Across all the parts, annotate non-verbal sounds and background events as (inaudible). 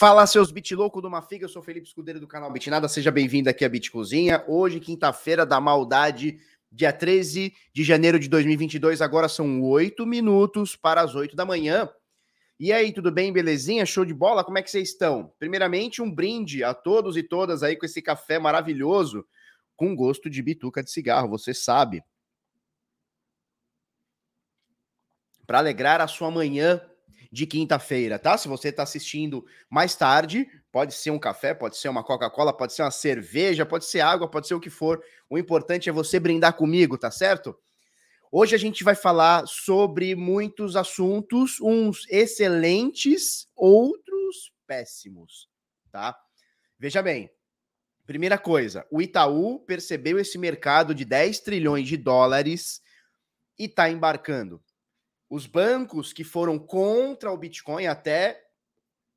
Fala, seus bit do Mafiga, eu sou Felipe Escudeiro do canal Bitnada, seja bem-vindo aqui à Bit Cozinha. Hoje, quinta-feira da maldade, dia 13 de janeiro de 2022, agora são oito minutos para as oito da manhã. E aí, tudo bem, belezinha? Show de bola? Como é que vocês estão? Primeiramente, um brinde a todos e todas aí com esse café maravilhoso, com gosto de bituca de cigarro, você sabe. Para alegrar a sua manhã de quinta-feira, tá? Se você está assistindo mais tarde, pode ser um café, pode ser uma Coca-Cola, pode ser uma cerveja, pode ser água, pode ser o que for. O importante é você brindar comigo, tá certo? Hoje a gente vai falar sobre muitos assuntos, uns excelentes, outros péssimos, tá? Veja bem, primeira coisa, o Itaú percebeu esse mercado de 10 trilhões de dólares e está embarcando. Os bancos que foram contra o Bitcoin até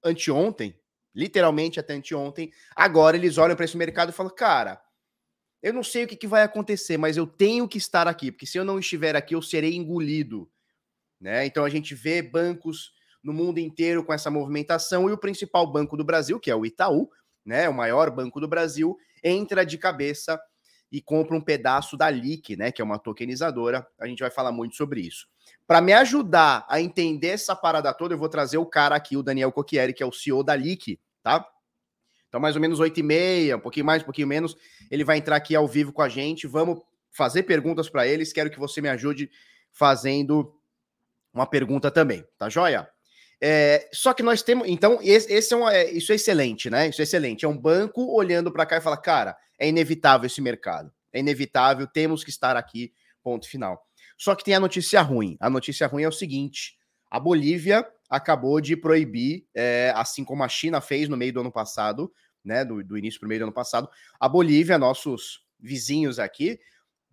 anteontem, literalmente até anteontem, agora eles olham para esse mercado e falam: cara, eu não sei o que, que, vai acontecer, mas eu tenho que estar aqui, porque se eu não estiver aqui, eu serei engolido. Né? Então a gente vê bancos no mundo inteiro com essa movimentação e o principal banco do Brasil, que é o Itaú, né, o maior banco do Brasil, entra de cabeça e compra um pedaço da LIC, né, que é uma tokenizadora. A gente vai falar muito sobre isso. Para me ajudar a entender essa parada toda, eu vou trazer o cara aqui, o Daniel Cocchieri, que é o CEO da LIC, tá? Então, mais ou menos 8 e meia, um pouquinho mais, um pouquinho menos, ele vai entrar aqui ao vivo com a gente. Vamos fazer perguntas para eles. Quero que você me ajude fazendo uma pergunta também, tá joia? É, só que nós temos. Então, esse, esse é, um, é isso é excelente, né? Isso é excelente. É um banco olhando para cá e fala: cara, é inevitável esse mercado. É inevitável, temos que estar aqui. Ponto final. Só que tem a notícia ruim. A notícia ruim é o seguinte: a Bolívia acabou de proibir, é, assim como a China fez no meio do ano passado, né? Do, do início para o meio do ano passado, a Bolívia, nossos vizinhos aqui,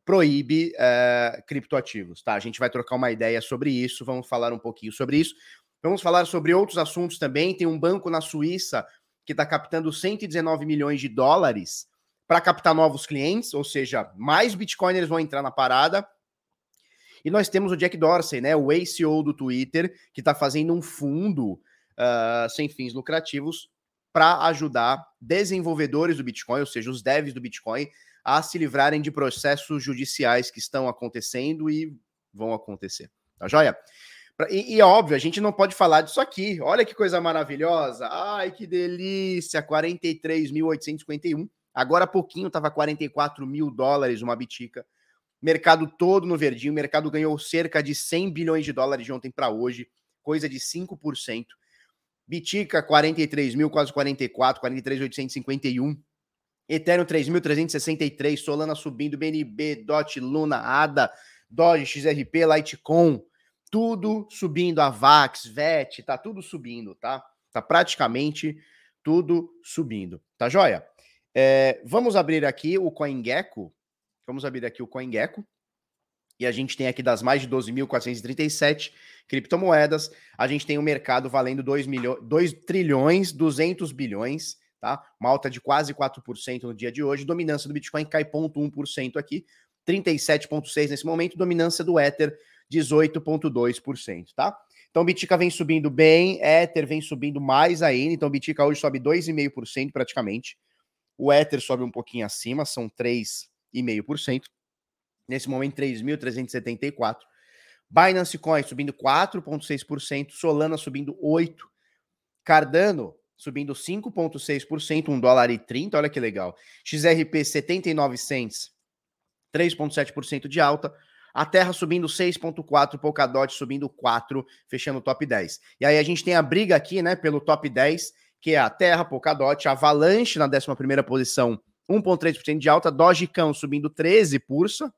proíbe é, criptoativos, tá? A gente vai trocar uma ideia sobre isso, vamos falar um pouquinho sobre isso. Vamos falar sobre outros assuntos também. Tem um banco na Suíça que está captando 119 milhões de dólares para captar novos clientes, ou seja, mais bitcoiners vão entrar na parada e nós temos o Jack Dorsey, né, o ACO do Twitter, que está fazendo um fundo uh, sem fins lucrativos para ajudar desenvolvedores do Bitcoin, ou seja, os devs do Bitcoin, a se livrarem de processos judiciais que estão acontecendo e vão acontecer. Tá joia? E, e óbvio, a gente não pode falar disso aqui. Olha que coisa maravilhosa. Ai, que delícia! 43.851. Agora há pouquinho estava 44 mil dólares uma bitica mercado todo no verdinho, o mercado ganhou cerca de 100 bilhões de dólares de ontem para hoje, coisa de 5%. Bitica 43 mil, quase 44, 43,851. Ethereum 3.363, Solana subindo, BNB, DOT, Luna, ADA, Doge, XRP, Litecoin, tudo subindo, a VAX, VET, tá tudo subindo, tá? Tá praticamente tudo subindo, tá joia? É, vamos abrir aqui o CoinGecko, Vamos abrir aqui o CoinGecko. E a gente tem aqui das mais de 12.437 criptomoedas, a gente tem o um mercado valendo 2, milho... 2 trilhões 200 bilhões, tá? Uma alta de quase 4% no dia de hoje. Dominância do Bitcoin cai 0,1% aqui, 37,6% nesse momento. Dominância do Ether, 18,2%, tá? Então, Bitica vem subindo bem, Ether vem subindo mais ainda. Então, Bitica hoje sobe 2,5% praticamente. O Ether sobe um pouquinho acima, são 3 0,5%. Nesse momento, 3.374. Binance Coin subindo 4,6%. Solana subindo 8%. Cardano subindo 5,6%, 1 dólar e 30, olha que legal. XRP 79 cents, 3,7% de alta. A Terra subindo 6,4%, Polkadot subindo 4%, fechando o top 10. E aí a gente tem a briga aqui, né, pelo top 10, que é a Terra, Polkadot, Avalanche na 11ª posição 1,3% de alta, Dogecão subindo 13 pursa,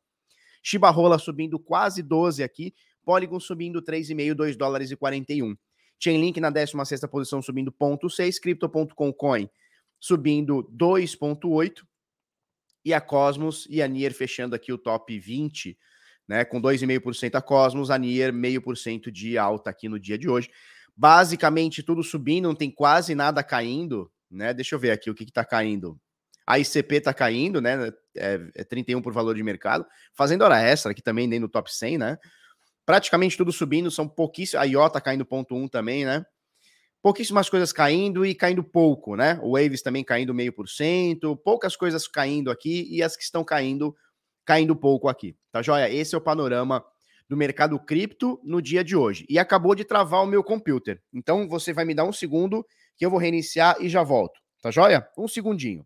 Shiba Rola subindo quase 12 aqui, Polygon subindo 3,5, 2 dólares e 41. Chainlink na 16ª posição subindo 0,6, Crypto.com Coin subindo 2,8 e a Cosmos e a Nier fechando aqui o top 20, né, com 2,5% a Cosmos, a Nier 0,5% de alta aqui no dia de hoje. Basicamente tudo subindo, não tem quase nada caindo, né? Deixa eu ver aqui o que está caindo. A ICP está caindo, né? É, é 31 por valor de mercado. Fazendo hora extra, aqui também nem no top 100, né? Praticamente tudo subindo, são pouquíssimos. A IO tá caindo ponto 1 também, né? pouquíssimas coisas caindo e caindo pouco, né? O Waves também caindo meio por cento, poucas coisas caindo aqui e as que estão caindo, caindo pouco aqui. Tá joia? Esse é o panorama do mercado cripto no dia de hoje. E acabou de travar o meu computer. Então você vai me dar um segundo que eu vou reiniciar e já volto. Tá joia? Um segundinho.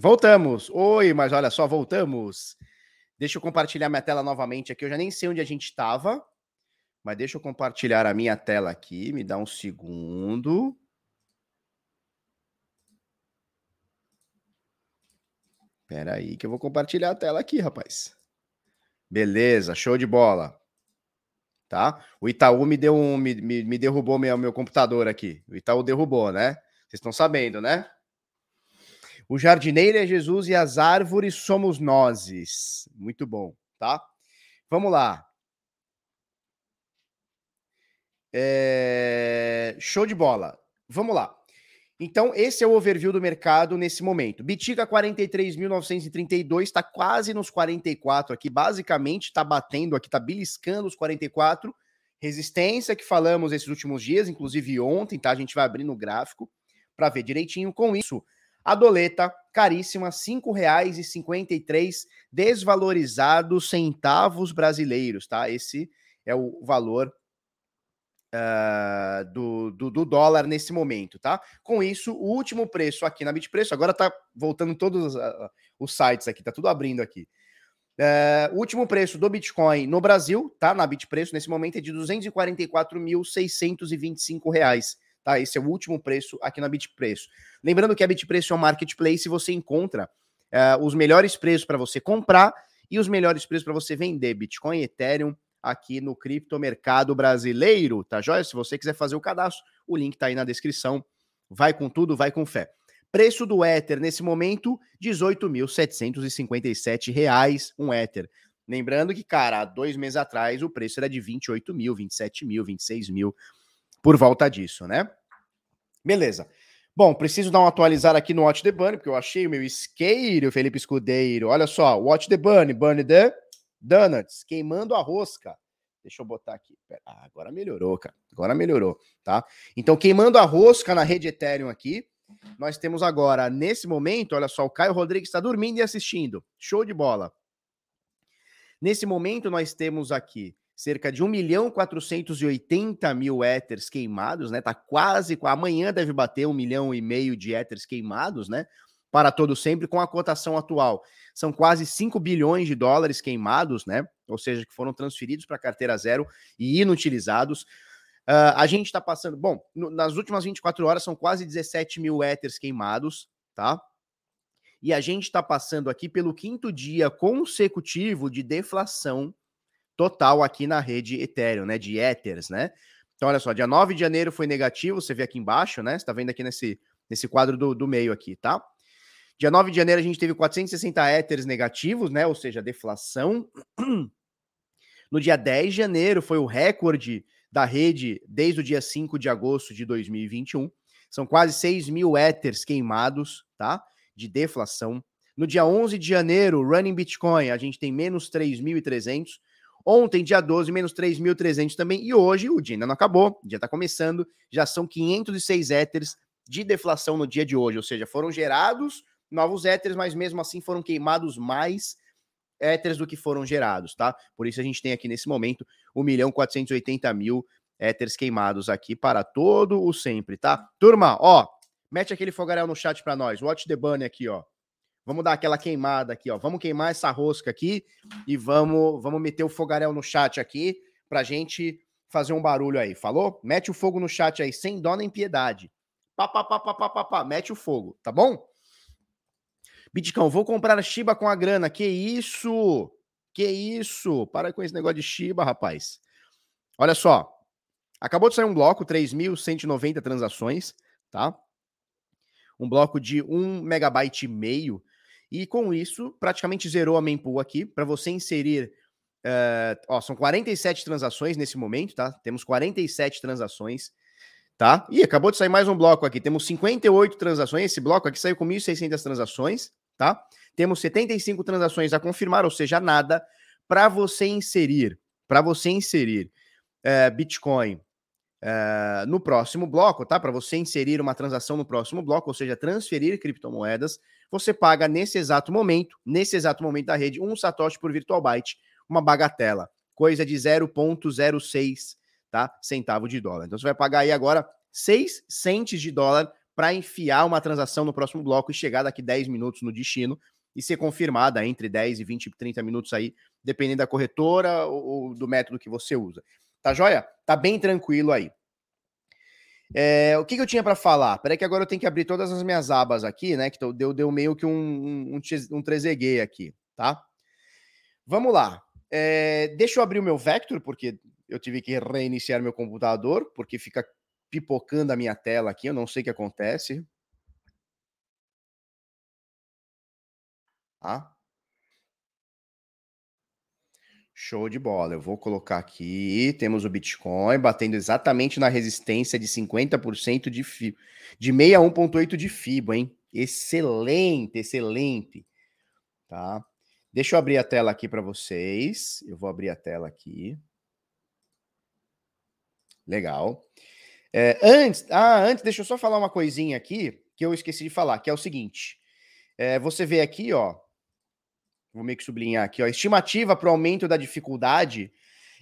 Voltamos. Oi, mas olha só, voltamos. Deixa eu compartilhar minha tela novamente aqui. Eu já nem sei onde a gente estava, mas deixa eu compartilhar a minha tela aqui. Me dá um segundo. Espera aí que eu vou compartilhar a tela aqui, rapaz. Beleza, show de bola. Tá? O Itaú me deu um, me, me, me derrubou meu, meu computador aqui. O Itaú derrubou, né? Vocês estão sabendo, né? O jardineiro é Jesus e as árvores somos nós. Muito bom, tá? Vamos lá. É... Show de bola. Vamos lá. Então, esse é o overview do mercado nesse momento. Bitica 43.932, está quase nos 44 aqui, basicamente está batendo aqui, está beliscando os 44. Resistência que falamos esses últimos dias, inclusive ontem, tá? A gente vai abrir no gráfico para ver direitinho. Com isso, a doleta, caríssima, R$ 5,53, desvalorizados centavos brasileiros, tá? Esse é o valor uh, do, do, do, dólar nesse momento, tá? Com isso, o último preço aqui na Bitpreço, agora tá voltando todos uh, os sites aqui, tá tudo abrindo aqui. Uh, o último preço do Bitcoin no Brasil, tá? Na Bitpreço, nesse momento, é de 244.625 reais. Tá? Esse é o último preço aqui na Bitpreço. Lembrando que a Bitpreço é um marketplace e você encontra uh, os melhores preços para você comprar e os melhores preços para você vender Bitcoin e Ethereum aqui no criptomercado brasileiro, tá joia? Se você quiser fazer o cadastro, o link tá aí na descrição. Vai com tudo, vai com fé. Preço do Ether nesse momento, R$ 18.757 um Ether. Lembrando que, cara, há dois meses atrás o preço era de 28 mil, 27 mil, 26 mil, por volta disso, né? Beleza. Bom, preciso dar um atualizar aqui no Watch the Bunny, porque eu achei o meu isqueiro, Felipe Escudeiro. Olha só, Watch the Bunny, Bunny the Donuts, queimando a rosca. Deixa eu botar aqui. Ah, agora melhorou, cara. Agora melhorou, tá? Então, queimando a rosca na rede Ethereum aqui, nós temos agora, nesse momento, olha só, o Caio Rodrigues está dormindo e assistindo. Show de bola. Nesse momento, nós temos aqui cerca de 1 milhão 480 mil éteres queimados, né? Tá quase, amanhã deve bater 1 milhão e meio de éteres queimados, né? Para todo sempre com a cotação atual. São quase 5 bilhões de dólares queimados, né? Ou seja, que foram transferidos para carteira zero e inutilizados. Uh, a gente está passando. Bom, no, nas últimas 24 horas são quase 17 mil éteres queimados, tá? e a gente está passando aqui pelo quinto dia consecutivo de deflação total aqui na rede Ethereum, né? De Ethers, né? Então, olha só, dia 9 de janeiro foi negativo, você vê aqui embaixo, né? Você está vendo aqui nesse, nesse quadro do, do meio aqui, tá? Dia 9 de janeiro a gente teve 460 Ethers negativos, né? Ou seja, deflação. (clears throat) No dia 10 de janeiro foi o recorde da rede desde o dia 5 de agosto de 2021. São quase 6 mil Ethers queimados, tá? De deflação. No dia 11 de janeiro, running Bitcoin, a gente tem menos 3.300. Ontem, dia 12, menos 3.300 também. E hoje, o dia ainda não acabou, o dia está começando. Já são 506 Ethers de deflação no dia de hoje. Ou seja, foram gerados novos Ethers, mas mesmo assim foram queimados mais Ethers do que foram gerados, tá? Por isso a gente tem aqui nesse momento 1 milhão 480 mil Ethers queimados aqui para todo o sempre, tá? Turma, ó, mete aquele fogaréu no chat para nós. Watch the bunny aqui, ó. Vamos dar aquela queimada aqui, ó. Vamos queimar essa rosca aqui e vamos, vamos meter o fogaréu no chat aqui pra gente fazer um barulho aí, falou? Mete o fogo no chat aí, sem dó nem piedade. Pá, pá, pá, pá, pá, pá, pá. Mete o fogo, tá bom? Bitcão, vou comprar a Shiba com a grana. Que isso? Que isso? Para com esse negócio de Shiba, rapaz. Olha só. Acabou de sair um bloco, 3.190 transações, tá? Um bloco de 1 megabyte e meio. E com isso, praticamente zerou a mempool aqui. Para você inserir. Uh, ó, são 47 transações nesse momento, tá? Temos 47 transações, tá? E acabou de sair mais um bloco aqui. Temos 58 transações. Esse bloco aqui saiu com 1.600 transações, tá? Temos 75 transações a confirmar, ou seja, nada para você inserir, para você inserir é, Bitcoin é, no próximo bloco, tá? Para você inserir uma transação no próximo bloco, ou seja, transferir criptomoedas, você paga nesse exato momento, nesse exato momento da rede, um satoshi por virtual byte, uma bagatela, coisa de 0.06, tá? Centavo de dólar. Então você vai pagar aí agora 6 centes de dólar para enfiar uma transação no próximo bloco e chegar daqui 10 minutos no destino e ser confirmada entre 10 e 20, 30 minutos aí, dependendo da corretora ou, do método que você usa. Tá joia? Tá bem tranquilo aí. É, o que, que, eu tinha para falar? Peraí que agora eu tenho que abrir todas as minhas abas aqui, né? Que deu, deu meio que um, um, um, trezeguei aqui, tá? Vamos lá. É, deixa eu abrir o meu Vector, porque eu tive que reiniciar meu computador, porque fica pipocando a minha tela aqui, eu não sei o que acontece. Tá? Show de bola. Eu vou colocar aqui. Temos o Bitcoin batendo exatamente na resistência de 50% de FIBO. De 61,8 de FIBO, hein? Excelente, excelente. Tá? Deixa eu abrir a tela aqui para vocês. Eu vou abrir a tela aqui. Legal. É, antes, ah, antes, deixa eu só falar uma coisinha aqui que eu esqueci de falar, que é o seguinte. É, você vê aqui, ó. Vou meio que sublinhar aqui, ó. Estimativa para o aumento da dificuldade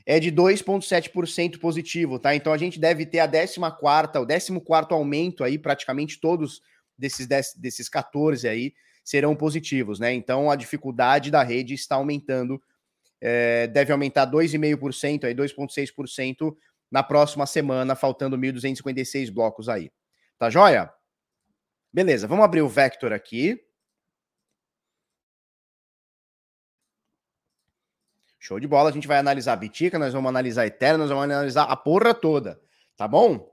é de 2,7% positivo, tá? Então a gente deve ter a 14, o 14 aumento aí, praticamente todos desses, desses 14 aí serão positivos, né? Então a dificuldade da rede está aumentando, é, deve aumentar 2,5%, aí 2,6% na próxima semana, faltando 1.256 blocos aí. Tá joia? Beleza, vamos abrir o Vector aqui. Show de bola, a gente vai analisar a Bitica, nós vamos analisar a Eterna, nós vamos analisar a porra toda, tá bom?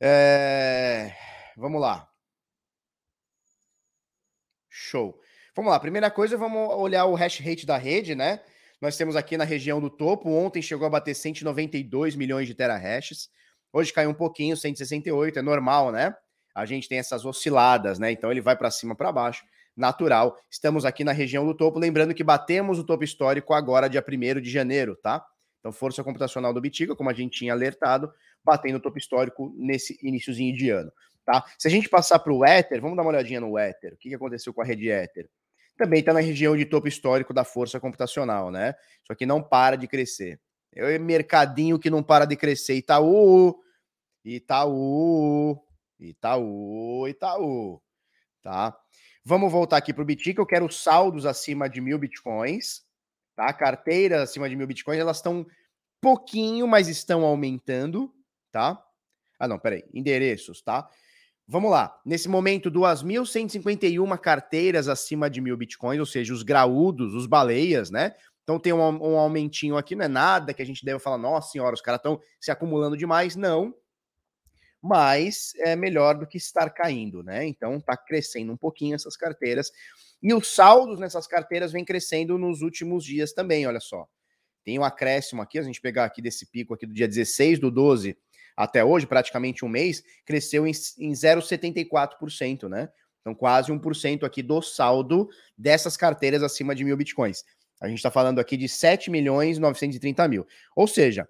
É... Vamos lá. Show. Vamos lá, primeira coisa, vamos olhar o hash rate da rede, né? Nós temos aqui na região do topo. Ontem chegou a bater 192 milhões de terahashes. Hoje caiu um pouquinho, 168, é normal, né? A gente tem essas osciladas, né? Então ele vai para cima, para baixo, natural. Estamos aqui na região do topo, lembrando que batemos o topo histórico agora dia 1 de janeiro, tá? Então força computacional do Bitiga, como a gente tinha alertado, batendo o topo histórico nesse iníciozinho de ano, tá? Se a gente passar para o Ether, vamos dar uma olhadinha no Ether. O que aconteceu com a rede Ether? também está na região de topo histórico da força computacional, né? Só que não para de crescer. É mercadinho que não para de crescer. Itaú, Itaú, Itaú, Itaú, tá? Vamos voltar aqui para o Bitic, eu quero saldos acima de mil bitcoins, tá? Carteiras acima de mil bitcoins, elas estão pouquinho, mas estão aumentando, tá? Ah, não, peraí, endereços, tá? Vamos lá. Nesse momento, 2.151 carteiras acima de mil bitcoins, ou seja, os graúdos, os baleias, né? Então tem um, um aumentinho aqui, não é nada que a gente deve falar, nossa senhora, os caras estão se acumulando demais. Não. Mas é melhor do que estar caindo, né? Então tá crescendo um pouquinho essas carteiras. E os saldos nessas carteiras vem crescendo nos últimos dias também, olha só. Tem um acréscimo aqui, a gente pegar aqui desse pico aqui do dia 16 do 12 até hoje, praticamente um mês, cresceu em, em 0,74%, né? Então, quase 1% aqui do saldo dessas carteiras acima de mil bitcoins. A gente está falando aqui de 7 milhões 930 mil. Ou seja,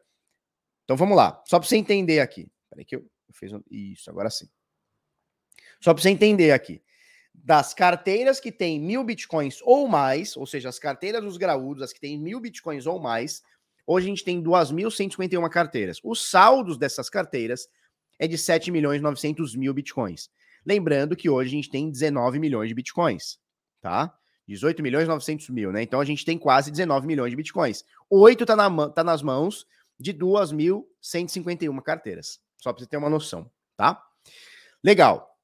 então vamos lá, só para você entender aqui. Peraí que eu, fiz um, isso, agora sim. Só para você entender aqui. Das carteiras que têm mil bitcoins ou mais, ou seja, as carteiras dos graúdos, as que têm mil bitcoins ou mais, Hoje a gente tem 2.151 carteiras. Os saldos dessas carteiras é de 7 milhões 900 mil bitcoins. Lembrando que hoje a gente tem 19 milhões de bitcoins, tá? 18 milhões 900 mil, né? Então a gente tem quase 19 milhões de bitcoins. Oito tá, na, tá nas mãos de 2.151 carteiras. Só para você ter uma noção, tá? Legal.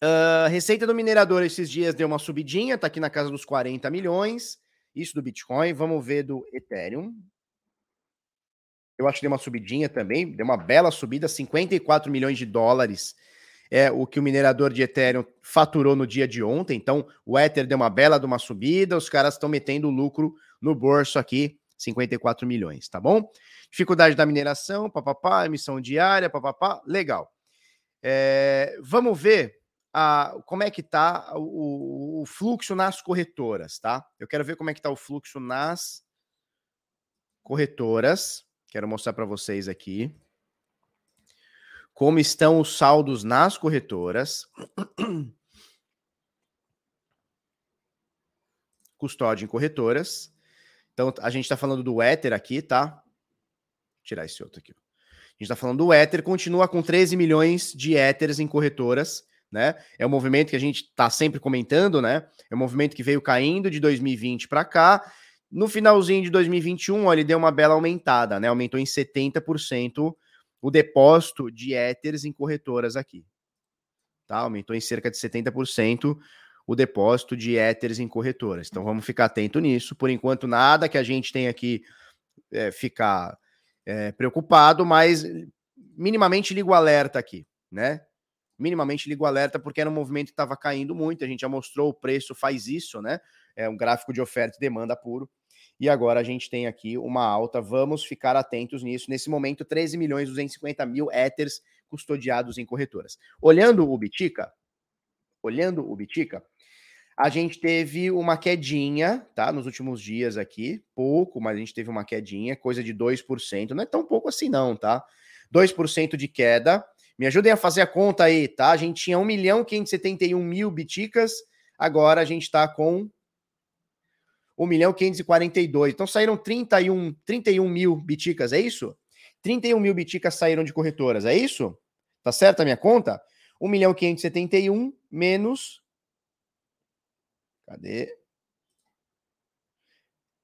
Uh, receita do minerador esses dias deu uma subidinha, tá aqui na casa dos 40 milhões. Isso do Bitcoin. Vamos ver do Ethereum. Eu acho que deu uma subidinha também, deu uma bela subida, 54 milhões de dólares é o que o minerador de Ethereum faturou no dia de ontem. Então, o Ether deu uma bela de uma subida, os caras estão metendo lucro no bolso aqui, 54 milhões, tá bom? Dificuldade da mineração, papapá, emissão diária, papapá, legal. É, vamos ver a, como é que tá o, o, fluxo nas corretoras, tá? Eu quero ver como é que tá o fluxo nas corretoras. Quero mostrar para vocês aqui como estão os saldos nas corretoras. (clears throat) Custódia em corretoras. Então, a gente está falando do Ether aqui, tá? Tirar esse outro aqui. A gente está falando do Ether, continua com 13 milhões de Ethers em corretoras, né? É um movimento que a gente está sempre comentando, né? É um movimento que veio caindo de 2020 para cá no finalzinho de 2021, ó, ele deu uma bela aumentada, né? Aumentou em 70% o depósito de Ethers em corretoras aqui. Tá? Aumentou em cerca de 70% o depósito de Ethers em corretoras. Então vamos ficar atento nisso. Por enquanto, nada que a gente tenha aqui é, ficar é, preocupado, mas minimamente ligo alerta aqui, né? Minimamente ligo alerta, porque era um movimento que estava caindo muito. A gente já mostrou o preço faz isso, né? É um gráfico de oferta e demanda puro e agora a gente tem aqui uma alta. Vamos ficar atentos nisso. Nesse momento, 13 milhões 250 mil Ethers custodiados em corretoras. Olhando o Bitica, olhando o Bitica, a gente teve uma quedinha, tá? Nos últimos dias aqui, pouco, mas a gente teve uma quedinha, coisa de 2%. Não é tão pouco assim, não, tá? 2% de queda. Me ajudem a fazer a conta aí, tá? A gente tinha 1 milhão 571 mil biticas, agora a gente está com 1 milhão 542. Então saíram 31, 31 mil biticas, é isso? 31 mil biticas saíram de corretoras, é isso? Tá certo a minha conta? 1 milhão 571 menos. Cadê?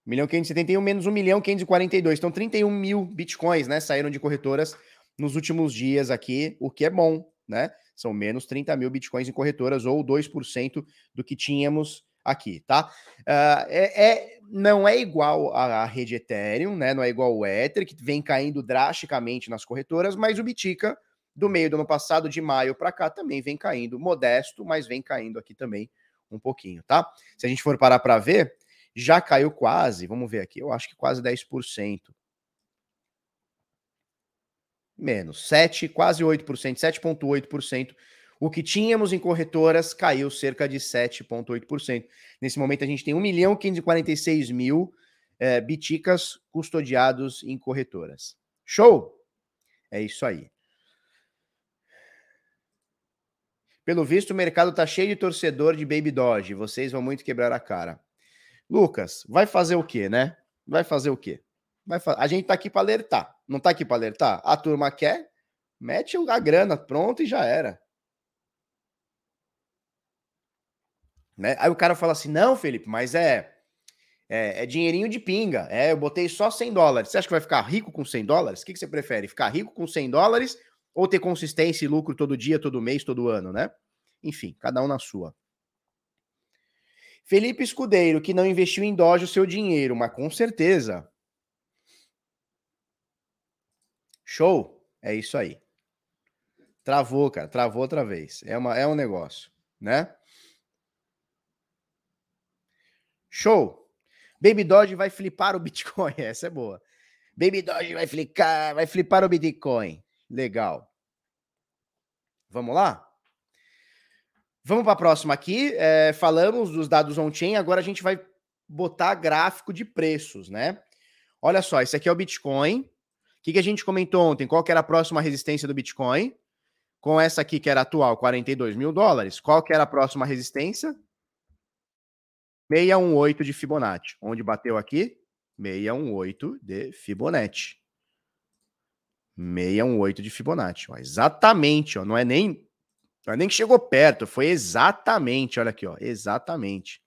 1 milhão 571 menos 1 milhão 542. Então 31 mil bitcoins, né? Saíram de corretoras nos últimos dias aqui, o que é bom, né? São menos 30 mil bitcoins em corretoras, ou 2% do que tínhamos aqui, tá? Uh, é, é, não é igual à rede Ethereum, né? Não é igual o Ether, que vem caindo drasticamente nas corretoras, mas o Bitica, do meio do ano passado, de maio para cá, também vem caindo, modesto, mas vem caindo aqui também um pouquinho, tá? Se a gente for parar para ver, já caiu quase, vamos ver aqui, eu acho que quase 10%. Menos, 7, quase 8%, 7,8% o que tínhamos em corretoras caiu cerca de 7,8%. Nesse momento, a gente tem 1 milhão 546 mil é, biticas custodiados em corretoras. Show? É isso aí. Pelo visto, o mercado tá cheio de torcedor de Baby Doge. Vocês vão muito quebrar a cara. Lucas, vai fazer o quê, né? Vai fazer o quê? Vai fa... A gente tá aqui para alertar. Não tá aqui para alertar? A turma quer, mete a grana, pronto e já era. Né? Aí o cara fala assim: não, Felipe, mas é, é, é, dinheirinho de pinga. É, eu botei só 100 dólares. Você acha que vai ficar rico com 100 dólares? O que, que você prefere? Ficar rico com 100 dólares ou ter consistência e lucro todo dia, todo mês, todo ano, né? Enfim, cada um na sua. Felipe Escudeiro, que não investiu em Doge o seu dinheiro, mas com certeza. Show? É isso aí. Travou, cara. Travou outra vez. É, uma, é um negócio, né? Show. Baby Doge vai flipar o Bitcoin. (laughs) Essa é boa. Baby Doge vai flipar, vai flipar o Bitcoin. Legal. Vamos lá? Vamos para a próxima aqui. É, falamos dos dados on-chain, agora a gente vai botar gráfico de preços, né? Olha só, esse aqui é o Bitcoin. O que, que a gente comentou ontem? Qual que era a próxima resistência do Bitcoin? Com essa aqui que era atual, 42 mil dólares. Qual que era a próxima resistência? 618 de Fibonacci. Onde bateu aqui? 618 de Fibonacci. 618 de Fibonacci. Ó, exatamente, ó, não é nem não é nem que chegou perto, foi exatamente, olha aqui, ó, exatamente.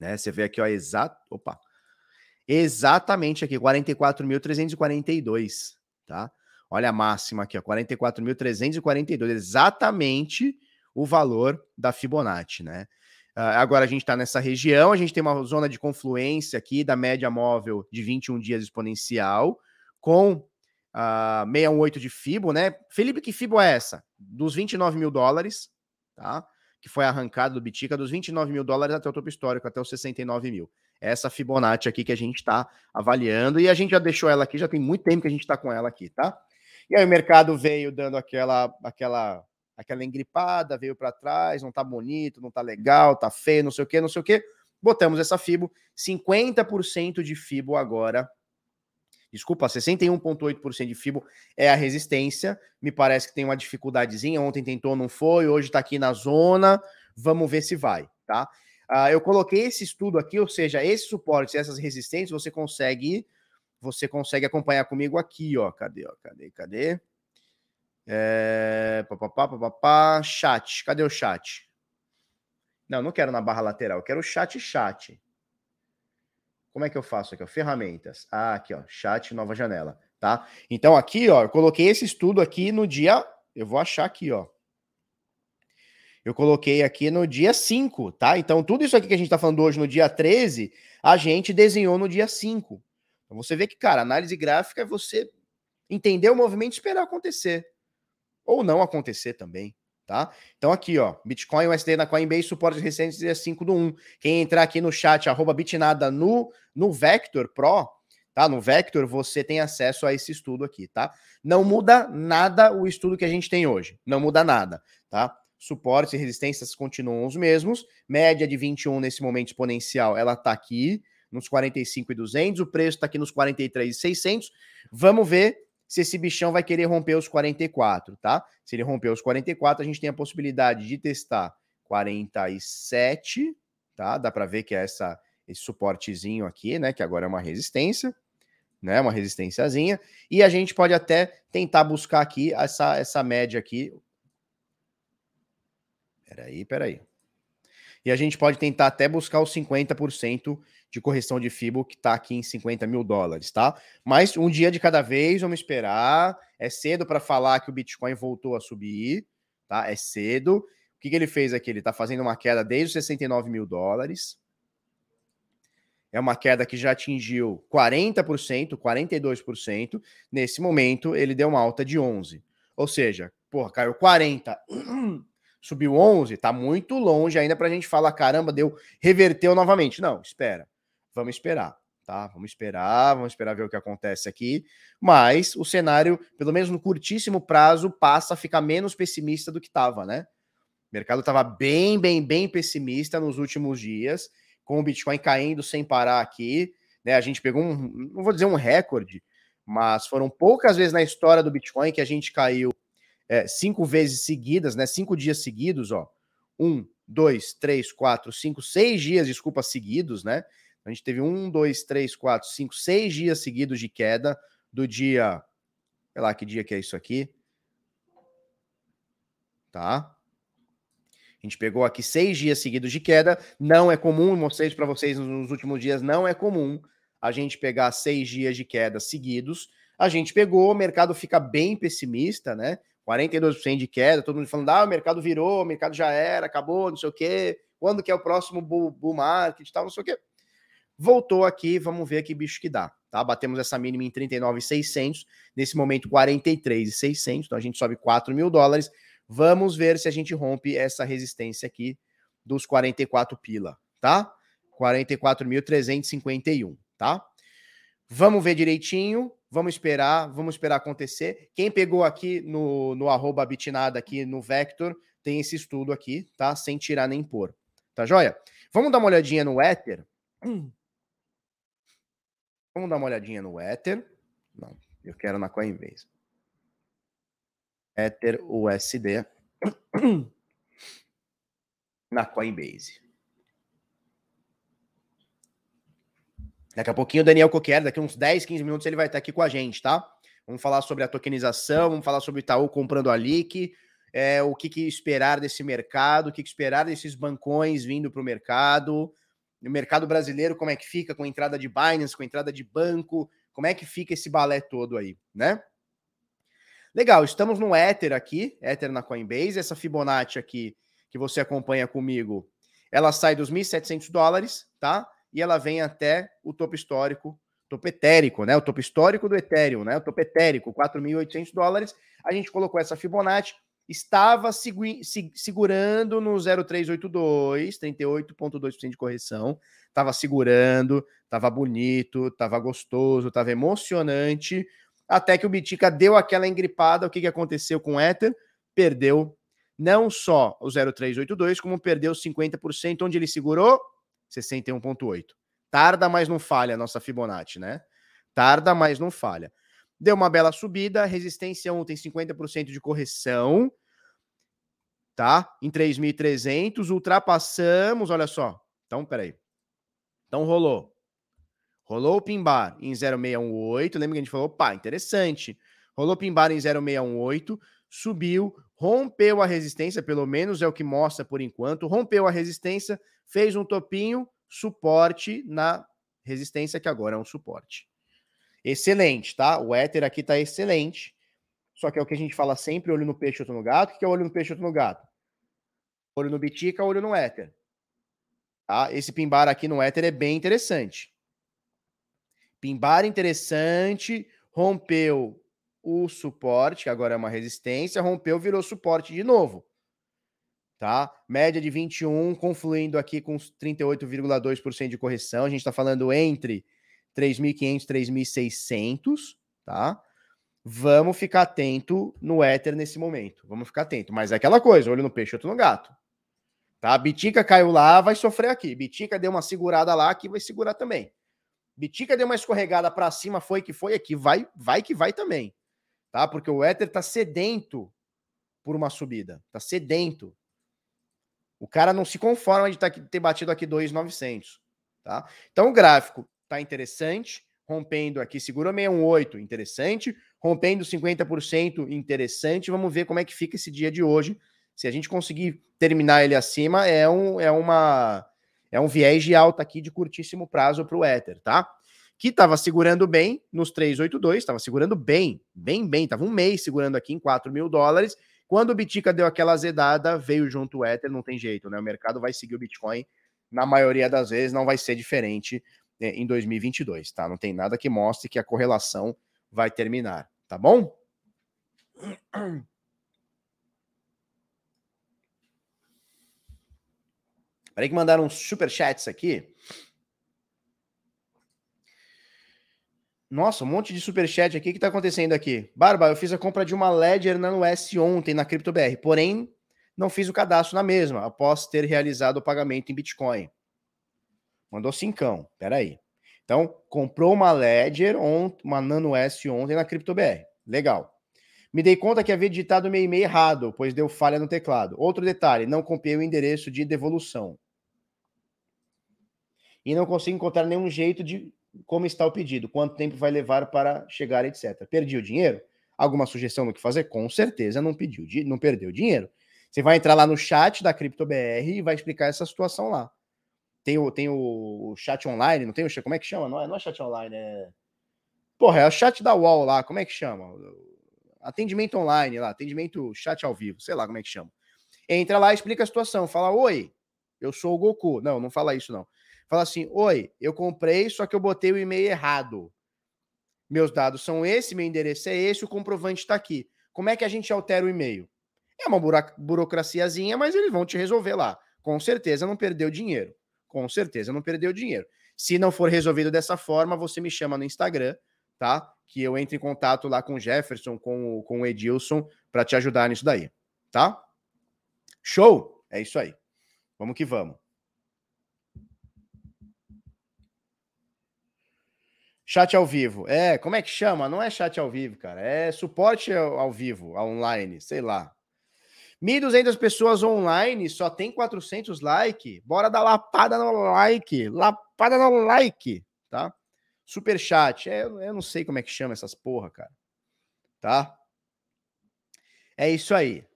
Né? Você vê aqui, ó, exato, opa. Exatamente aqui, 44.342, tá? Olha a máxima aqui, ó, 44.342, exatamente o valor da Fibonacci, né? Uh, agora a gente está nessa região, a gente tem uma zona de confluência aqui da média móvel de 21 dias exponencial, com uh, ah, 618 de Fibo, né? Felipe, que Fibo é essa? Dos 29 mil dólares, tá? Que foi arrancado do Bitica, dos 29 mil dólares até o topo histórico, até os 69 mil. É essa Fibonacci aqui que a gente está avaliando, e a gente já deixou ela aqui, já tem muito tempo que a gente está com ela aqui, tá? E aí o mercado veio dando aquela, aquela aquela engripada, veio para trás, não tá bonito, não tá legal, tá feio, não sei o que, não sei o que. Botamos essa FIBO, 50% de FIBO agora. Desculpa, 61,8% de FIBO é a resistência. Me parece que tem uma dificuldadezinha. Ontem tentou, não foi. Hoje está aqui na zona. Vamos ver se vai, tá? Uh, eu coloquei esse estudo aqui, ou seja, esses suportes, essas resistências, você consegue, você consegue acompanhar comigo aqui, ó. Cadê, ó? Cadê, cadê? É... Papapá, papapá, chat. Cadê o chat? Não, não quero na barra lateral. Quero chat chat. Como é que eu faço aqui? Ó? Ferramentas. Ah, aqui, ó. Chat, nova janela. Tá? Então, aqui, ó, eu coloquei esse estudo aqui no dia. Eu vou achar aqui, ó. Eu coloquei aqui no dia 5, tá? Então, tudo isso aqui que a gente tá falando hoje no dia 13, a gente desenhou no dia 5. Então, você vê que, cara, análise gráfica é você entender o movimento e esperar acontecer ou não acontecer também, tá? Então aqui, ó, Bitcoin USD na Coinbase, suporte recentes dia 5 do 1. Quem entrar aqui no chat, arroba bitnada no, no Vector Pro, tá? No Vector, você tem acesso a esse estudo aqui, tá? Não muda nada o estudo que a gente tem hoje, não muda nada, tá? Suportes e resistências continuam os mesmos, média de 21 nesse momento exponencial, ela tá aqui, nos 45,200, o preço tá aqui nos 43,600. Vamos ver se esse bichão vai querer romper os 44, tá? Se ele romper os 44, a gente tem a possibilidade de testar 47, tá? Dá para ver que é essa, esse suportezinho aqui, né? Que agora é uma resistência, né? Uma resistênciazinha. E a gente pode até tentar buscar aqui essa, essa média aqui. Peraí, peraí. E a gente pode tentar até buscar os 50% de correção de FIBO que está aqui em 50 mil dólares, tá? Mas um dia de cada vez, vamos esperar. É cedo para falar que o Bitcoin voltou a subir, tá? É cedo. O que, que ele fez aqui? Ele está fazendo uma queda desde os 69 mil dólares. É uma queda que já atingiu 40%, 42%. Nesse momento, ele deu uma alta de 11%. Ou seja, porra, caiu 40%. (clears throat) subiu 11, tá muito longe ainda para a gente falar, caramba, deu, reverteu novamente. Não, espera. Vamos esperar, tá? Vamos esperar, vamos esperar ver o que acontece aqui. Mas o cenário, pelo menos no curtíssimo prazo, passa a ficar menos pessimista do que estava, né? O mercado estava bem, bem, bem pessimista nos últimos dias, com o Bitcoin caindo sem parar aqui. Né? A gente pegou um, não vou dizer um recorde, mas foram poucas vezes na história do Bitcoin que a gente caiu é, cinco vezes seguidas, né? Cinco dias seguidos, ó. Um, dois, três, quatro, cinco, seis dias, desculpa, seguidos, né? A gente teve um, dois, três, quatro, cinco, seis dias seguidos de queda do dia. Sei lá que dia que é isso aqui. Tá? A gente pegou aqui seis dias seguidos de queda. Não é comum, mostrei para vocês nos últimos dias, não é comum a gente pegar seis dias de queda seguidos. A gente pegou, o mercado fica bem pessimista, né? 42% de queda, todo mundo falando, ah, o mercado virou, o mercado já era, acabou, não sei o quê, quando que é o próximo bull, bull market tal, não sei o quê. Voltou aqui, vamos ver que bicho que dá, tá? Batemos essa mínima em 39,600, nesse momento 43,600, então a gente sobe 4 mil dólares. Vamos ver se a gente rompe essa resistência aqui dos 44 pila, tá? 44.351, tá? Vamos ver direitinho, vamos esperar, vamos esperar acontecer. Quem pegou aqui no, no arroba bitnada aqui no Vector, tem esse estudo aqui, tá? Sem tirar nem pôr. Tá joia? Vamos dar uma olhadinha no Ether. Vamos dar uma olhadinha no Ether. Não, eu quero na Coinbase. Ether USD (clears throat) na Coinbase. Daqui a pouquinho o Daniel Coquer, daqui uns 10, 15 minutos, ele vai estar aqui com a gente, tá? Vamos falar sobre a tokenização, vamos falar sobre o Itaú comprando a LIC, é, o que, que, esperar desse mercado, o que, que esperar desses bancões vindo para o mercado, o mercado brasileiro, como é que fica com a entrada de Binance, com a entrada de banco, como é que fica esse balé todo aí, né? Legal, estamos no Ether aqui, Ether na Coinbase, essa Fibonacci aqui que você acompanha comigo, ela sai dos 1.700 dólares, tá? e ela vem até o topo histórico, topo etérico, né? O topo histórico do Ethereum, né? O topo etérico, 4.800 dólares. A gente colocou essa Fibonacci, estava segurando no 0382, 38,2% de correção. Estava segurando, estava bonito, estava gostoso, estava emocionante. Até que o Bitica deu aquela engripada. O que, que aconteceu com o Ether? Perdeu não só o 0382, como perdeu 50%. Onde ele segurou? 61,8. Tarda, mas não falha a nossa Fibonacci, né? Tarda, mas não falha. Deu uma bela subida, resistência ontem 50% de correção, tá? Em 3.300, ultrapassamos, olha só. Então, peraí. Então rolou. Rolou o pimbar em 0618, lembra que a gente falou, pá, interessante. Rolou pimbar em 0618, subiu, rompeu a resistência, pelo menos é o que mostra por enquanto, rompeu a resistência, fez um topinho, suporte na resistência, que agora é um suporte. Excelente, tá? O éter aqui tá excelente. Só que é o que a gente fala sempre: olho no peixe, outro no gato. O que é olho no peixe, outro no gato? Olho no bitica, olho no éter. Tá? Esse pimbar aqui no éter é bem interessante. Pimbar interessante, rompeu o suporte, que agora é uma resistência, rompeu, virou suporte de novo tá? Média de 21, confluindo aqui com 38,2% de correção. A gente está falando entre 3.500 e 3.600, tá? Vamos ficar atento no Ether nesse momento. Vamos ficar atento. Mas é aquela coisa, olho no peixe, outro no gato. Tá? Bitica caiu lá, vai sofrer aqui. Bitica deu uma segurada lá, aqui vai segurar também. Bitica deu uma escorregada para cima, foi que foi, aqui vai, vai que vai também. Tá? Porque o Ether tá sedento por uma subida. Tá sedento. O cara não se conforma de tá ter batido aqui 2,900, tá? Então o gráfico tá interessante, rompendo aqui, segura 618, interessante, rompendo 50%, interessante. Vamos ver como é que fica esse dia de hoje. Se a gente conseguir terminar ele acima, é um, é uma é um viés de alta aqui de curtíssimo prazo para o Ether, tá? Que estava segurando bem nos 382, estava segurando bem, bem, bem, estava um mês segurando aqui em 4 mil dólares quando o Bitica deu aquela azedada, veio junto o Ether, não tem jeito, né? O mercado vai seguir o Bitcoin, na maioria das vezes não vai ser diferente em 2022, tá? Não tem nada que mostre que a correlação vai terminar, tá bom? Peraí que mandaram uns superchats aqui. Nossa, um monte de superchat aqui. O que está acontecendo aqui? Barba, eu fiz a compra de uma Ledger Nano S ontem na CryptoBR, porém não fiz o cadastro na mesma, após ter realizado o pagamento em Bitcoin. Mandou cincão, peraí. Então, comprou uma Ledger, uma Nano S ontem na CryptoBR. Legal. Me dei conta que havia digitado meu e-mail errado, pois deu falha no teclado. Outro detalhe, não copiei o endereço de devolução. E não consigo encontrar nenhum jeito de como está o pedido, quanto tempo vai levar para chegar, etc. Perdi o dinheiro? Alguma sugestão do que fazer? Com certeza não pediu, não perdeu dinheiro. Você vai entrar lá no chat da CryptoBR e vai explicar essa situação lá. Tem o, tem o chat online, não tem o chat, como é que chama? Não é, não é chat online, é, Porra, é o chat da UOL lá, como é que chama? Atendimento online lá, atendimento chat ao vivo, sei lá como é que chama. Entra lá, explica a situação, fala: Oi, eu sou o Goku. Não, não fala isso, não. Fala assim: Oi, eu comprei, só que eu botei o e-mail errado. Meus dados são esse, meu endereço é esse, o comprovante está aqui. Como é que a gente altera o e-mail? É uma burocraciazinha, mas eles vão te resolver lá. Com certeza não perdeu dinheiro. Com certeza não perdeu dinheiro. Se não for resolvido dessa forma, você me chama no Instagram, tá? Que eu entre em contato lá com o Jefferson, com o, com o Edilson, para te ajudar nisso daí, tá? Show? É isso aí. Vamos que vamos. Chat ao vivo. É, como é que chama? Não é chat ao vivo, cara. É suporte ao vivo, online, sei lá. 1.200 pessoas online, só tem 400 like. Bora dar lapada no like. Lapada no like, tá? Super chat. É, eu não sei como é que chama essas porra, cara. Tá? É isso aí.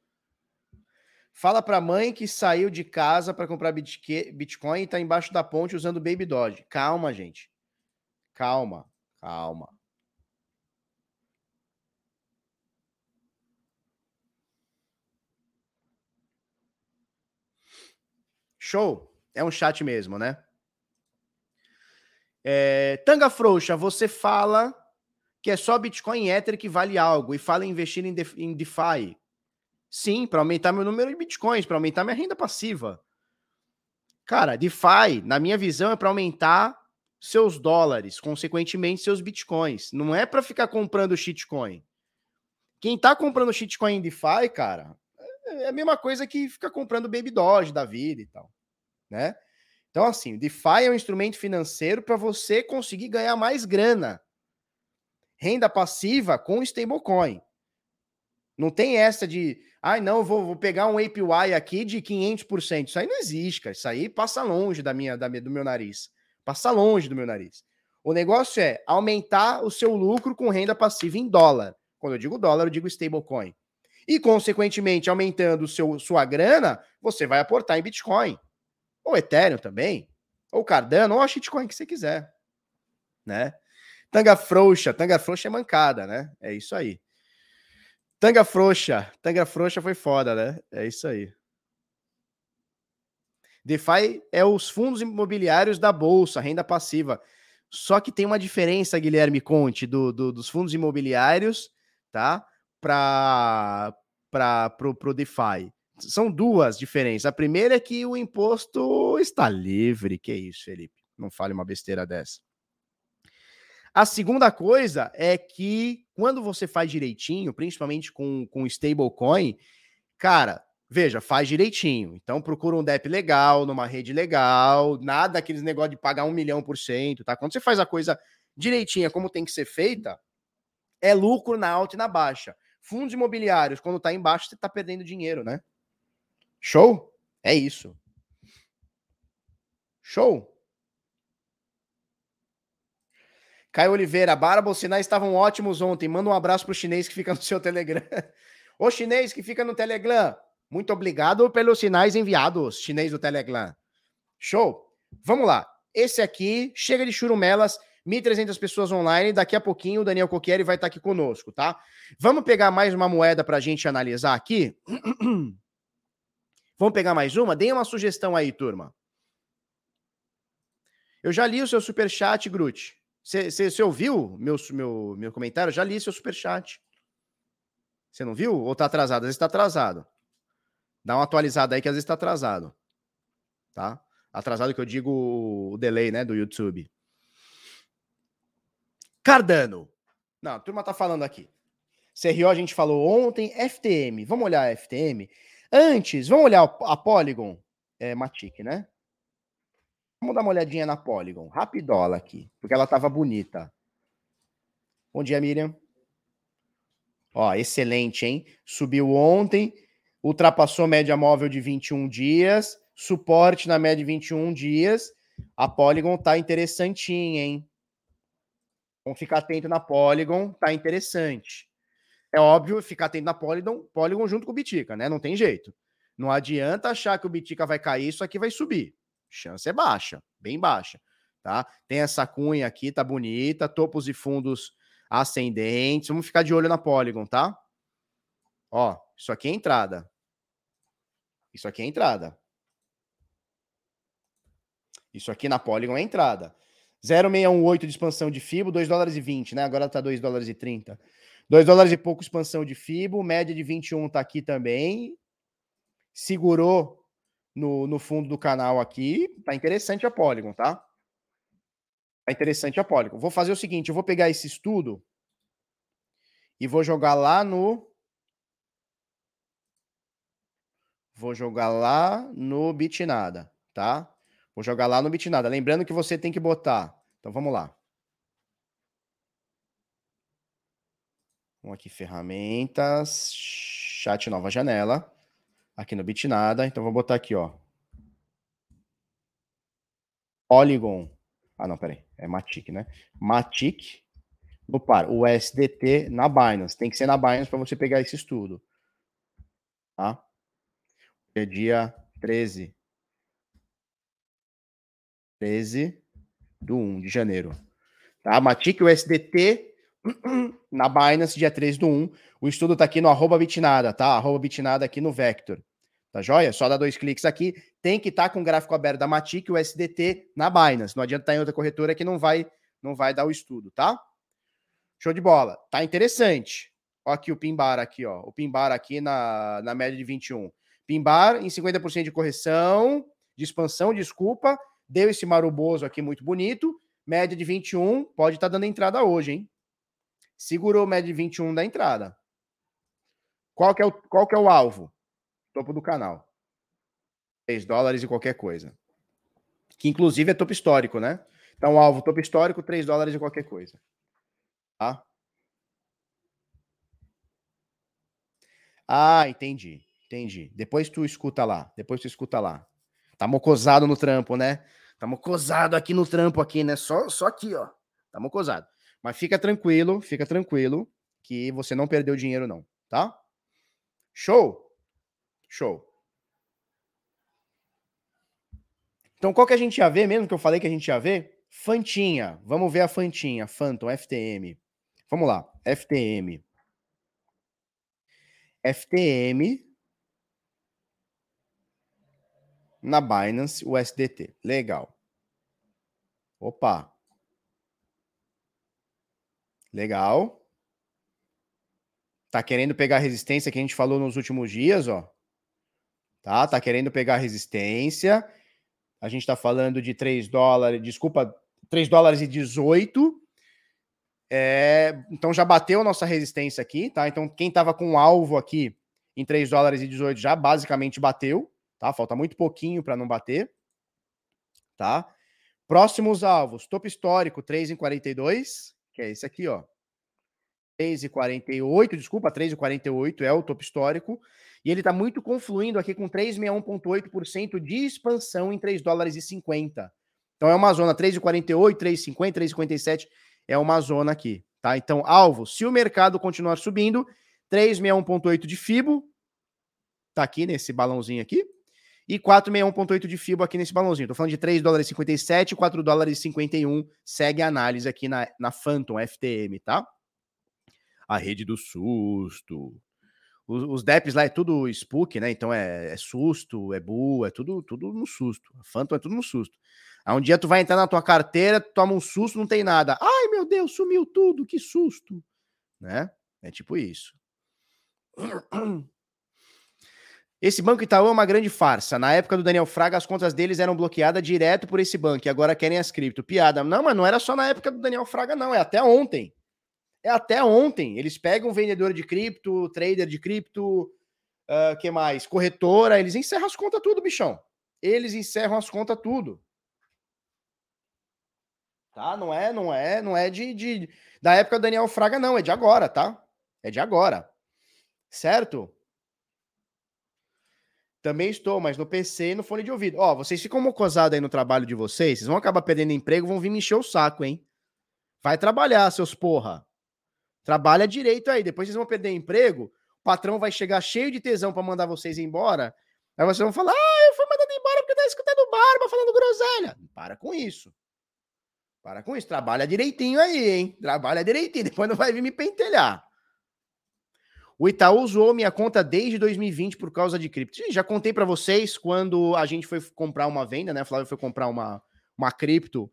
Fala pra mãe que saiu de casa para comprar Bitcoin e tá embaixo da ponte usando Baby Doge. Calma, gente. Calma, calma. Show. É um chat mesmo, né? É, Tanga Frouxa, você fala que é só Bitcoin e Ether que vale algo e fala em investir em, em DeFi. Sim, para aumentar meu número de bitcoins, para aumentar minha renda passiva. Cara, DeFi, na minha visão, é para aumentar seus dólares, consequentemente seus bitcoins. Não é para ficar comprando shitcoin. Quem tá comprando shitcoin em DeFi, cara, é a mesma coisa que ficar comprando Baby Doge da vida e tal, né? Então, assim, o DeFi é um instrumento financeiro para você conseguir ganhar mais grana. Renda passiva com stablecoin. Não tem essa de, ai, ah, não, vou, vou, pegar um APY aqui de 500%. Isso aí não existe, cara. Isso aí passa longe da minha, da minha, do meu nariz. Passa longe do meu nariz. O negócio é aumentar o seu lucro com renda passiva em dólar. Quando eu digo dólar, eu digo stablecoin. E, consequentemente, aumentando o seu, sua grana, você vai aportar em Bitcoin. Ou Ethereum também. Ou Cardano, ou a shitcoin que você quiser. Né? Tanga frouxa. Tanga frouxa é mancada, né? É isso aí. Tanga frouxa. Tanga frouxa foi foda, né? É isso aí. DeFi é os fundos imobiliários da bolsa, renda passiva. Só que tem uma diferença, Guilherme Conte, do, do dos fundos imobiliários, tá? Para pro, pro DeFi. São duas diferenças. A primeira é que o imposto está livre. Que isso, Felipe? Não fale uma besteira dessa. A segunda coisa é que quando você faz direitinho, principalmente com, com stablecoin, cara, veja, faz direitinho. Então procura um DEP legal, numa rede legal, nada daqueles negócio de pagar um milhão por cento, tá? Quando você faz a coisa direitinha, como tem que ser feita, é lucro na alta e na baixa. Fundos imobiliários, quando tá embaixo, você tá perdendo dinheiro, né? Show? É isso. Show? Caio Oliveira, Barba, os sinais estavam ótimos ontem. Manda um abraço pro chinês que fica no seu Telegram. (laughs) Ô chinês que fica no Telegram, muito obrigado pelos sinais enviados, chinês do Telegram. Show? Vamos lá. Esse aqui, chega de churumelas, 1.300 pessoas online. Daqui a pouquinho o Daniel Coquieri vai estar aqui conosco, tá? Vamos pegar mais uma moeda para a gente analisar aqui? (clears throat) Vamos pegar mais uma? Deem uma sugestão aí, turma. Eu já li o seu superchat, Grute. Você ouviu meu, meu, meu comentário? Eu já li seu superchat. Você não viu? Ou tá atrasado? Às vezes está atrasado. Dá uma atualizada aí que às vezes está atrasado. Tá? Atrasado que eu digo o delay, né, do YouTube. Cardano. Não, a turma tá falando aqui. CRO a gente falou ontem, FTM. Vamos olhar a FTM. Antes, vamos olhar a Polygon. É Matic, né? Vamos dar uma olhadinha na Polygon, rapidola aqui, porque ela estava bonita. Bom dia, Miriam. Ó, excelente, hein? Subiu ontem, ultrapassou média móvel de 21 dias, suporte na média de 21 dias. A Polygon tá interessantinha, hein? Vamos ficar atento na Polygon, tá interessante. É óbvio ficar atento na Polygon, Polygon junto com o Bitica, né? Não tem jeito. Não adianta achar que o Bitica vai cair, isso aqui vai subir. Chance é baixa, bem baixa, tá? Tem essa cunha aqui, tá bonita, topos e fundos ascendentes. Vamos ficar de olho na Polygon, tá? Ó, isso aqui é entrada. Isso aqui é entrada. Isso aqui na Polygon é entrada. 0,618 de expansão de FIBO, 2 dólares e 20, né? Agora tá 2 dólares e 30. 2 dólares e pouco expansão de FIBO, média de 21 tá aqui também. Segurou no, no fundo do canal aqui. Tá interessante a Polygon, tá? Tá interessante a Polygon. Vou fazer o seguinte, eu vou pegar esse estudo e vou jogar lá no Vou jogar lá no Bitnada, tá? Vou jogar lá no Bitnada. Lembrando que você tem que botar. Então vamos lá. Vamos aqui, ferramentas, chat nova janela. Aqui no Bitnada. Então vou botar aqui, ó. Polygon. Ah, não, peraí. É Matic, né? Matic no par. O SDT na Binance. Tem que ser na Binance para você pegar esse estudo. Tá? é dia 13. 13 do 1 de janeiro. Tá? Matic USDT (clears throat) na Binance, dia 13 do 1. O estudo tá aqui no arroba bitnada, tá? Arroba bitnada aqui no Vector. Tá joia? Só dá dois cliques aqui. Tem que estar tá com o gráfico aberto da Matic USDT na Binance. Não adianta estar tá em outra corretora que não vai, não vai dar o estudo, tá? Show de bola. Tá interessante. Ó aqui o Pimbar aqui, ó. O Pimbar aqui na, na média de 21. Pimbar em 50% de correção, de expansão, desculpa. Deu esse maruboso aqui muito bonito. Média de 21, pode estar tá dando entrada hoje, hein? Segurou média de 21 da entrada. Qual que é o, qual que é o alvo? Topo do canal. 3 dólares e qualquer coisa. Que inclusive é topo histórico, né? Então, alvo topo histórico, 3 dólares e qualquer coisa. Tá? Ah, entendi. Entendi. Depois tu escuta lá. Depois tu escuta lá. Tá mocosado no trampo, né? Tá mocosado aqui no trampo aqui, né? Só, só aqui, ó. Tá mocosado. Mas fica tranquilo, fica tranquilo que você não perdeu dinheiro não, tá? Show? Show. Então, qual que a gente ia ver mesmo que eu falei que a gente ia ver? Fantinha. Vamos ver a Fantinha. Phantom, FTM. Vamos lá. FTM. FTM na Binance o SDT. Legal. Opa. Legal. Tá querendo pegar a resistência que a gente falou nos últimos dias, ó. Tá? Tá querendo pegar a resistência. A gente tá falando de 3 dólares, desculpa, 3 dólares e 18. É, então já bateu nossa resistência aqui, tá? Então quem tava com alvo aqui em 3 dólares e 18 já basicamente bateu tá? Falta muito pouquinho para não bater, tá? Próximos alvos, topo histórico 3,42, que é esse aqui, ó. 3,48, desculpa, 3,48 é o topo histórico, e ele está muito confluindo aqui com 361,8% de expansão em 3 dólares e 50. Então é uma zona 3,48, 3,50, 3,57 é uma zona aqui, tá? Então, alvo, se o mercado continuar subindo, 361,8 de FIBO, tá aqui nesse balãozinho aqui, e 461,8 de FIBO aqui nesse balãozinho. Estou falando de 3 dólares e 57, 4 dólares e 51. Segue a análise aqui na, na Phantom FTM, tá? A rede do susto. Os, os DEPs lá é tudo spook, né? Então é, é, susto, é bull, é tudo, tudo no susto. A Phantom é tudo no susto. Aí um dia tu vai entrar na tua carteira, toma um susto, não tem nada. Ai, meu Deus, sumiu tudo, que susto. Né? É tipo isso. (clears throat) Esse banco Itaú é uma grande farsa. Na época do Daniel Fraga, as contas deles eram bloqueadas direto por esse banco e agora querem as cripto. Piada. Não, mas não era só na época do Daniel Fraga, não. É até ontem. É até ontem. Eles pegam vendedor de cripto, trader de cripto, uh, que mais? Corretora, eles encerram as contas tudo, bichão. Eles encerram as contas tudo. Tá? Não é, não é, não é de, de da época do Daniel Fraga, não. É de agora, tá? É de agora. Certo? Também estou, mas no PC e no fone de ouvido. Ó, vocês ficam mocosados aí no trabalho de vocês, vocês vão acabar perdendo emprego, vão vir me encher o saco, hein? Vai trabalhar, seus porra. Trabalha direito aí, depois vocês vão perder emprego, o patrão vai chegar cheio de tesão para mandar vocês embora. Aí vocês vão falar: "Ah, eu fui mandado embora porque tá escutando barba falando groselha". Para com isso. Para com isso, trabalha direitinho aí, hein? Trabalha direitinho, (laughs) depois não vai vir me pentelhar. O Itaú usou minha conta desde 2020 por causa de cripto. Já contei para vocês quando a gente foi comprar uma venda, né? A Flávia foi comprar uma, uma cripto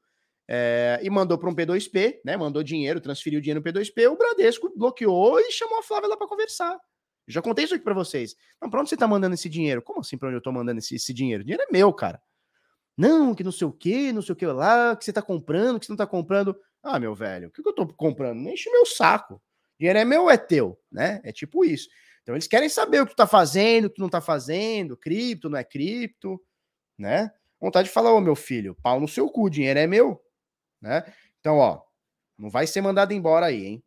é, e mandou para um P2P, né? Mandou dinheiro, transferiu dinheiro no P2P. O Bradesco bloqueou e chamou a Flávia lá para conversar. Já contei isso aqui para vocês. Então, para onde você tá mandando esse dinheiro? Como assim para onde eu tô mandando esse, esse dinheiro? O dinheiro é meu, cara. Não, que não sei o que, não sei o que lá, que você tá comprando, que você não tá comprando. Ah, meu velho, o que, que eu tô comprando? Enche meu saco. Dinheiro é meu ou é teu, né? É tipo isso. Então eles querem saber o que tu tá fazendo, o que tu não tá fazendo, cripto, não é cripto, né? Vontade de falar, ô meu filho, pau no seu cu, dinheiro é meu, né? Então, ó, não vai ser mandado embora aí, hein?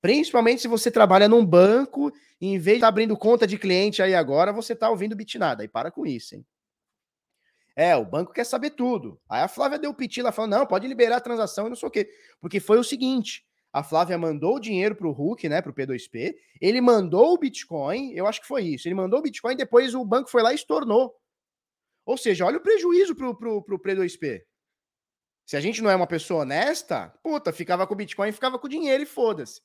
Principalmente se você trabalha num banco e em vez de estar tá abrindo conta de cliente aí agora, você tá ouvindo bitnada. Aí para com isso, hein? É, o banco quer saber tudo. Aí a Flávia deu piti, ela falou: não, pode liberar a transação e não sei o quê. Porque foi o seguinte: a Flávia mandou o dinheiro para o Hulk, né, para o P2P, ele mandou o Bitcoin, eu acho que foi isso, ele mandou o Bitcoin, depois o banco foi lá e estornou. Ou seja, olha o prejuízo para o P2P. Se a gente não é uma pessoa honesta, puta, ficava com o Bitcoin, ficava com o dinheiro e foda-se.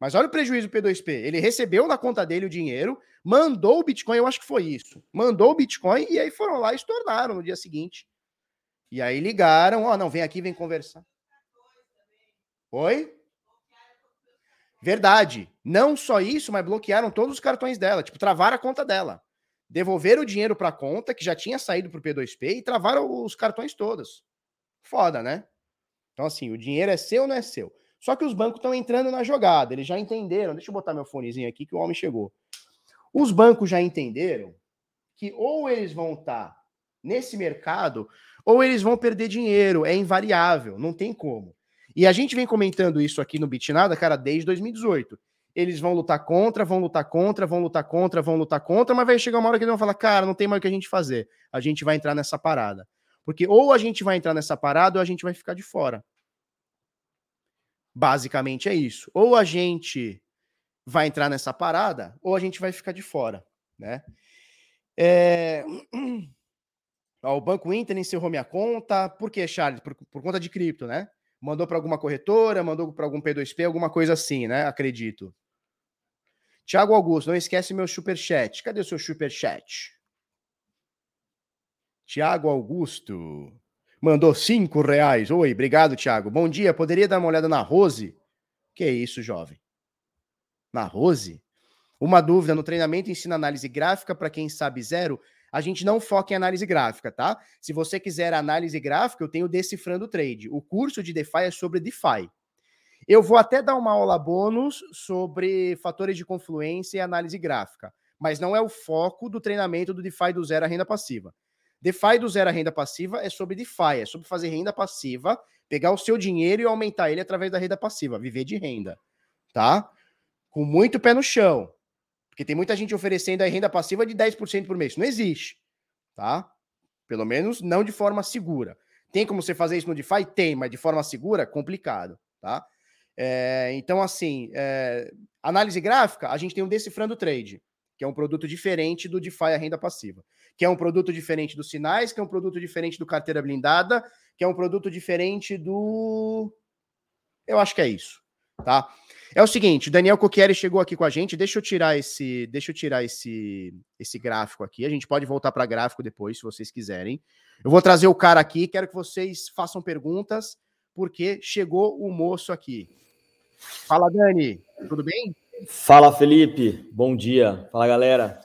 Mas olha o prejuízo do P2P. Ele recebeu na conta dele o dinheiro, mandou o Bitcoin, eu acho que foi isso. Mandou o Bitcoin e aí foram lá e estornaram no dia seguinte. E aí ligaram, ó, oh, não, vem aqui, vem conversar. Oi? Verdade. Não só isso, mas bloquearam todos os cartões dela. Tipo, travaram a conta dela. Devolveram o dinheiro para a conta, que já tinha saído para o P2P, e travaram os cartões todos. Foda, né? Então, assim, o dinheiro é seu ou não é seu? Só que os bancos estão entrando na jogada. Eles já entenderam. Deixa eu botar meu fonezinho aqui, que o homem chegou. Os bancos já entenderam que ou eles vão estar tá nesse mercado, ou eles vão perder dinheiro. É invariável, não tem como. E a gente vem comentando isso aqui no Bitnada, cara, desde 2018. Eles vão lutar contra, vão lutar contra, vão lutar contra, vão lutar contra, mas vai chegar uma hora que eles vão falar, cara, não tem mais o que a gente fazer. A gente vai entrar nessa parada. Porque ou a gente vai entrar nessa parada ou a gente vai ficar de fora. Basicamente é isso. Ou a gente vai entrar nessa parada, ou a gente vai ficar de fora, né? É... (clears throat) o Banco Inter encerrou minha conta. Por quê, Charles? Por, por conta de cripto, né? Mandou para alguma corretora, mandou para algum P2P, alguma coisa assim, né? Acredito. Tiago Augusto, não esquece meu super chat. Cadê o seu super chat? Tiago Augusto mandou cinco reais. Oi, obrigado, Tiago. Bom dia. Poderia dar uma olhada na Rose? Que isso, jovem? Na Rose? Uma dúvida: no treinamento ensina análise gráfica para quem sabe zero a gente não foca em análise gráfica, tá? Se você quiser análise gráfica, eu tenho Decifrando Trade. O curso de DeFi é sobre DeFi. Eu vou até dar uma aula bônus sobre fatores de confluência e análise gráfica, mas não é o foco do treinamento do DeFi do zero à renda passiva. DeFi do zero à renda passiva é sobre DeFi, é sobre fazer renda passiva, pegar o seu dinheiro e aumentar ele através da renda passiva, viver de renda, tá? Com muito pé no chão. Porque tem muita gente oferecendo aí renda passiva de 10% por mês. Não existe, tá? Pelo menos não de forma segura. Tem como você fazer isso no DeFi? Tem, mas de forma segura, complicado, tá? É, então, assim, é, análise gráfica, a gente tem um Decifrando Trade, que é um produto diferente do DeFi a renda passiva, que é um produto diferente dos sinais, que é um produto diferente do carteira blindada, que é um produto diferente do. Eu acho que é isso, tá? É o seguinte, o Daniel Coquieri chegou aqui com a gente. Deixa eu tirar esse, deixa eu tirar esse, esse gráfico aqui. A gente pode voltar para gráfico depois, se vocês quiserem. Eu vou trazer o cara aqui. Quero que vocês façam perguntas, porque chegou o moço aqui. Fala, Dani. Tudo bem? Fala, Felipe. Bom dia. Fala, galera.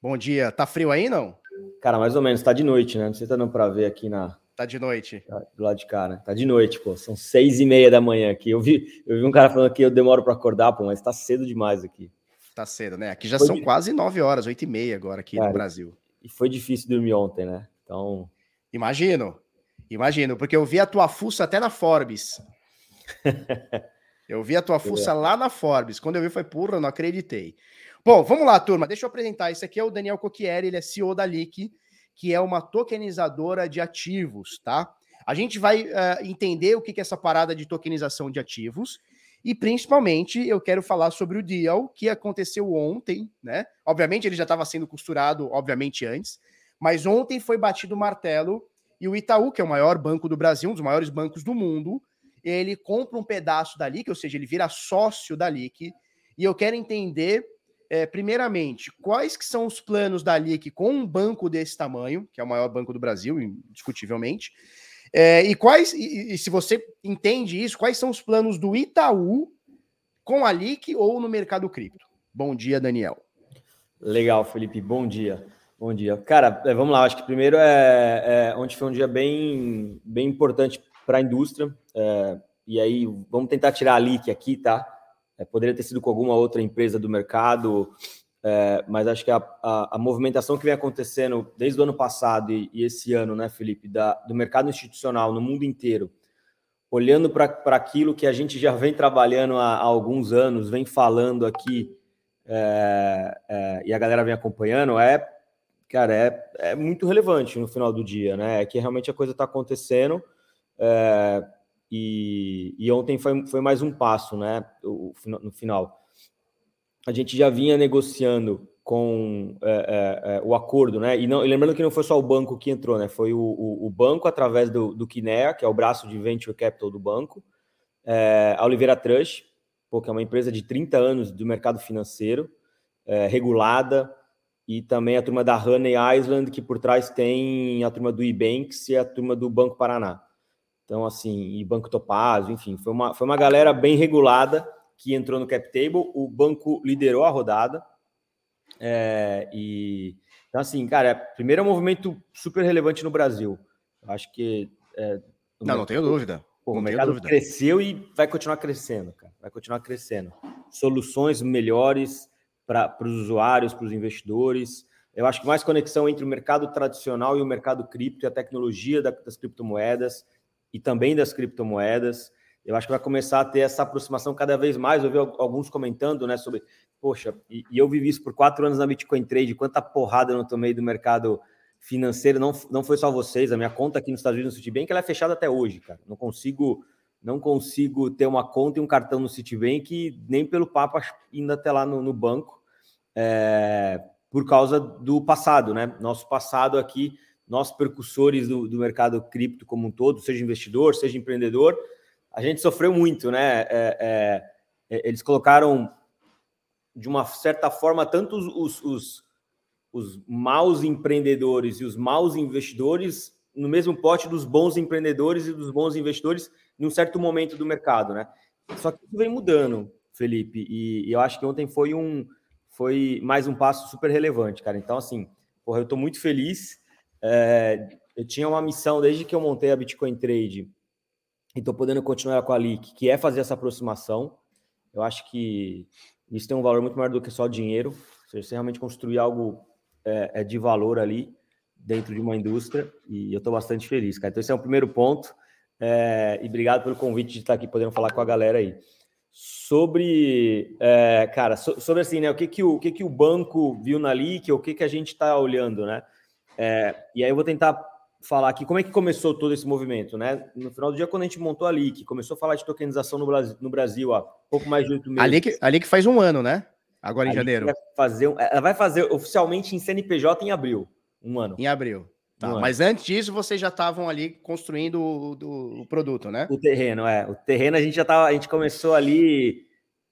Bom dia. Tá frio aí, não? Cara, mais ou menos. Tá de noite, né? Não sei se tá dando para ver aqui na, Tá de noite. Tá do lado de cá, né? Tá de noite, pô. São seis e meia da manhã aqui. Eu vi, eu vi um cara falando que eu demoro para acordar, pô, mas tá cedo demais aqui. Tá cedo, né? Aqui já foi são de... quase nove horas, oito e meia agora aqui no Brasil. E foi difícil dormir ontem, né? Então. Imagino. Imagino, porque eu vi a tua fuça até na Forbes. (laughs) eu vi a tua fuça lá na Forbes. Quando eu vi, foi porra, não acreditei. Bom, vamos lá, turma. Deixa eu apresentar. Esse aqui é o Daniel Coquieri, ele é CEO da Leak que é uma tokenizadora de ativos, tá? A gente vai uh, entender o que é essa parada de tokenização de ativos e principalmente eu quero falar sobre o deal que aconteceu ontem, né? Obviamente ele já estava sendo costurado, obviamente antes, mas ontem foi batido o martelo e o Itaú, que é o maior banco do Brasil, um dos maiores bancos do mundo, ele compra um pedaço da LIC, ou seja, ele vira sócio da LIC, e eu quero entender, é, primeiramente, quais que são os planos da LIC com um banco desse tamanho, que é o maior banco do Brasil, indiscutivelmente, é, e quais, e, e, se você entende isso, quais são os planos do Itaú com a LIC ou no mercado cripto? Bom dia, Daniel. Legal, Felipe, bom dia. Bom dia. Cara, é, vamos lá, acho que primeiro é, é ontem foi um dia bem, bem importante para a indústria, é, e aí vamos tentar tirar a LIC aqui, tá? É, poderia ter sido com alguma outra empresa do mercado, é, mas acho que a, a, a, movimentação que vem acontecendo desde o ano passado e, e esse ano, né, Felipe, da, do mercado institucional no mundo inteiro, olhando para aquilo que a gente já vem trabalhando há, há alguns anos, vem falando aqui, é, é, e a galera vem acompanhando, é, cara, é, é muito relevante no final do dia, né? É que realmente a coisa está acontecendo. E, e, ontem foi, foi mais um passo, né? O, no final a gente já vinha negociando com é, é, é, o acordo, né? E, não, e lembrando que não foi só o banco que entrou, né? Foi o, o, o banco através do, do Kinea, que é o braço de venture capital do banco, é, a Oliveira Trust, que é uma empresa de 30 anos do mercado financeiro, é, regulada, e também a turma da Honey Island, que por trás tem a turma do eBanks e a turma do Banco Paraná. Então, assim, e Banco Topazio, enfim, foi uma, foi uma galera bem regulada que entrou no cap table, o banco liderou a rodada. É, e então, assim, cara, é, primeiro é um movimento super relevante no Brasil. Eu acho que. É, não, mercado, não tenho dúvida. Pô, o mercado dúvida. cresceu e vai continuar crescendo, cara. Vai continuar crescendo. Soluções melhores para os usuários, para os investidores. Eu acho que mais conexão entre o mercado tradicional e o mercado cripto e a tecnologia das criptomoedas e também das criptomoedas eu acho que vai começar a ter essa aproximação cada vez mais. Eu vi alguns comentando, né, sobre, poxa, e, e eu vivi isso por quatro anos na Bitcoin Trade, quanta porrada eu não tomei do mercado financeiro, não, não foi só vocês, a minha conta aqui nos Estados Unidos no Citibank, ela é fechada até hoje, cara. Não consigo não consigo ter uma conta e um cartão no Citibank, nem pelo papo indo até lá no, no banco, é, por causa do passado, né? Nosso passado aqui, nós percussores do, do mercado cripto como um todo, seja investidor, seja empreendedor, a gente sofreu muito, né? É, é, é, eles colocaram, de uma certa forma, tanto os, os, os maus empreendedores e os maus investidores no mesmo pote dos bons empreendedores e dos bons investidores num certo momento do mercado, né? Só que isso vem mudando, Felipe, e, e eu acho que ontem foi um foi mais um passo super relevante, cara. Então, assim, porra, eu estou muito feliz. É, eu tinha uma missão desde que eu montei a Bitcoin Trade e estou podendo continuar com a LIC, que é fazer essa aproximação. Eu acho que isso tem um valor muito maior do que só dinheiro. Você realmente construir algo é, é de valor ali dentro de uma indústria, e eu estou bastante feliz, cara. Então, esse é o primeiro ponto. É, e obrigado pelo convite de estar aqui podendo falar com a galera aí. Sobre, é, cara, so, sobre assim, né? O que que o, o que que o banco viu na LIC, o que que a gente está olhando, né? É, e aí eu vou tentar falar aqui como é que começou todo esse movimento, né? No final do dia, quando a gente montou a LIC, começou a falar de tokenização no Brasil, no Brasil há pouco mais de oito meses. A LIC, a LIC faz um ano, né? Agora em janeiro. Vai fazer, ela vai fazer oficialmente em CNPJ em abril, um ano. Em abril. Tá, um mas ano. antes disso, vocês já estavam ali construindo o, do, o produto, né? O terreno, é. O terreno a gente já tava, a gente começou ali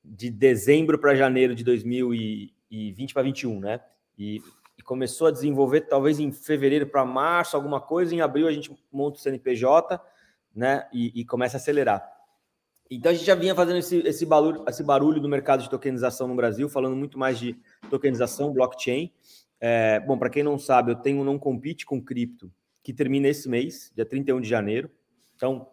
de dezembro para janeiro de 2020 para 21, né? E começou a desenvolver talvez em fevereiro para março, alguma coisa, em abril a gente monta o CNPJ, né, e, e, começa a acelerar. Então a gente já vinha fazendo esse, esse, barulho, esse barulho do mercado de tokenização no Brasil, falando muito mais de tokenização, blockchain. É, bom, para quem não sabe, eu tenho um não compete com cripto que termina esse mês, dia 31 de janeiro. Então,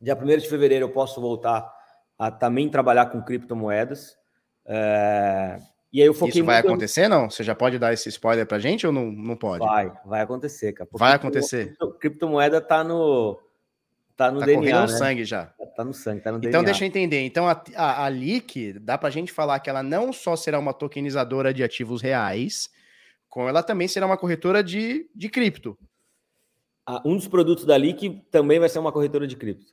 dia 1 de fevereiro eu posso voltar a também trabalhar com criptomoedas. É, e aí eu foquei Isso vai muito... acontecer, não? Você já pode dar esse spoiler pra gente ou não, não pode? Vai, vai acontecer, cara. Vai acontecer. A criptomoeda tá no tá no tá DNA, correndo no né? sangue já. Tá no sangue, tá no então, DNA. Então deixa eu entender. Então a, a, a LIC, dá pra gente falar que ela não só será uma tokenizadora de ativos reais, como ela também será uma corretora de, de cripto. Um dos produtos da LIC também vai ser uma corretora de cripto.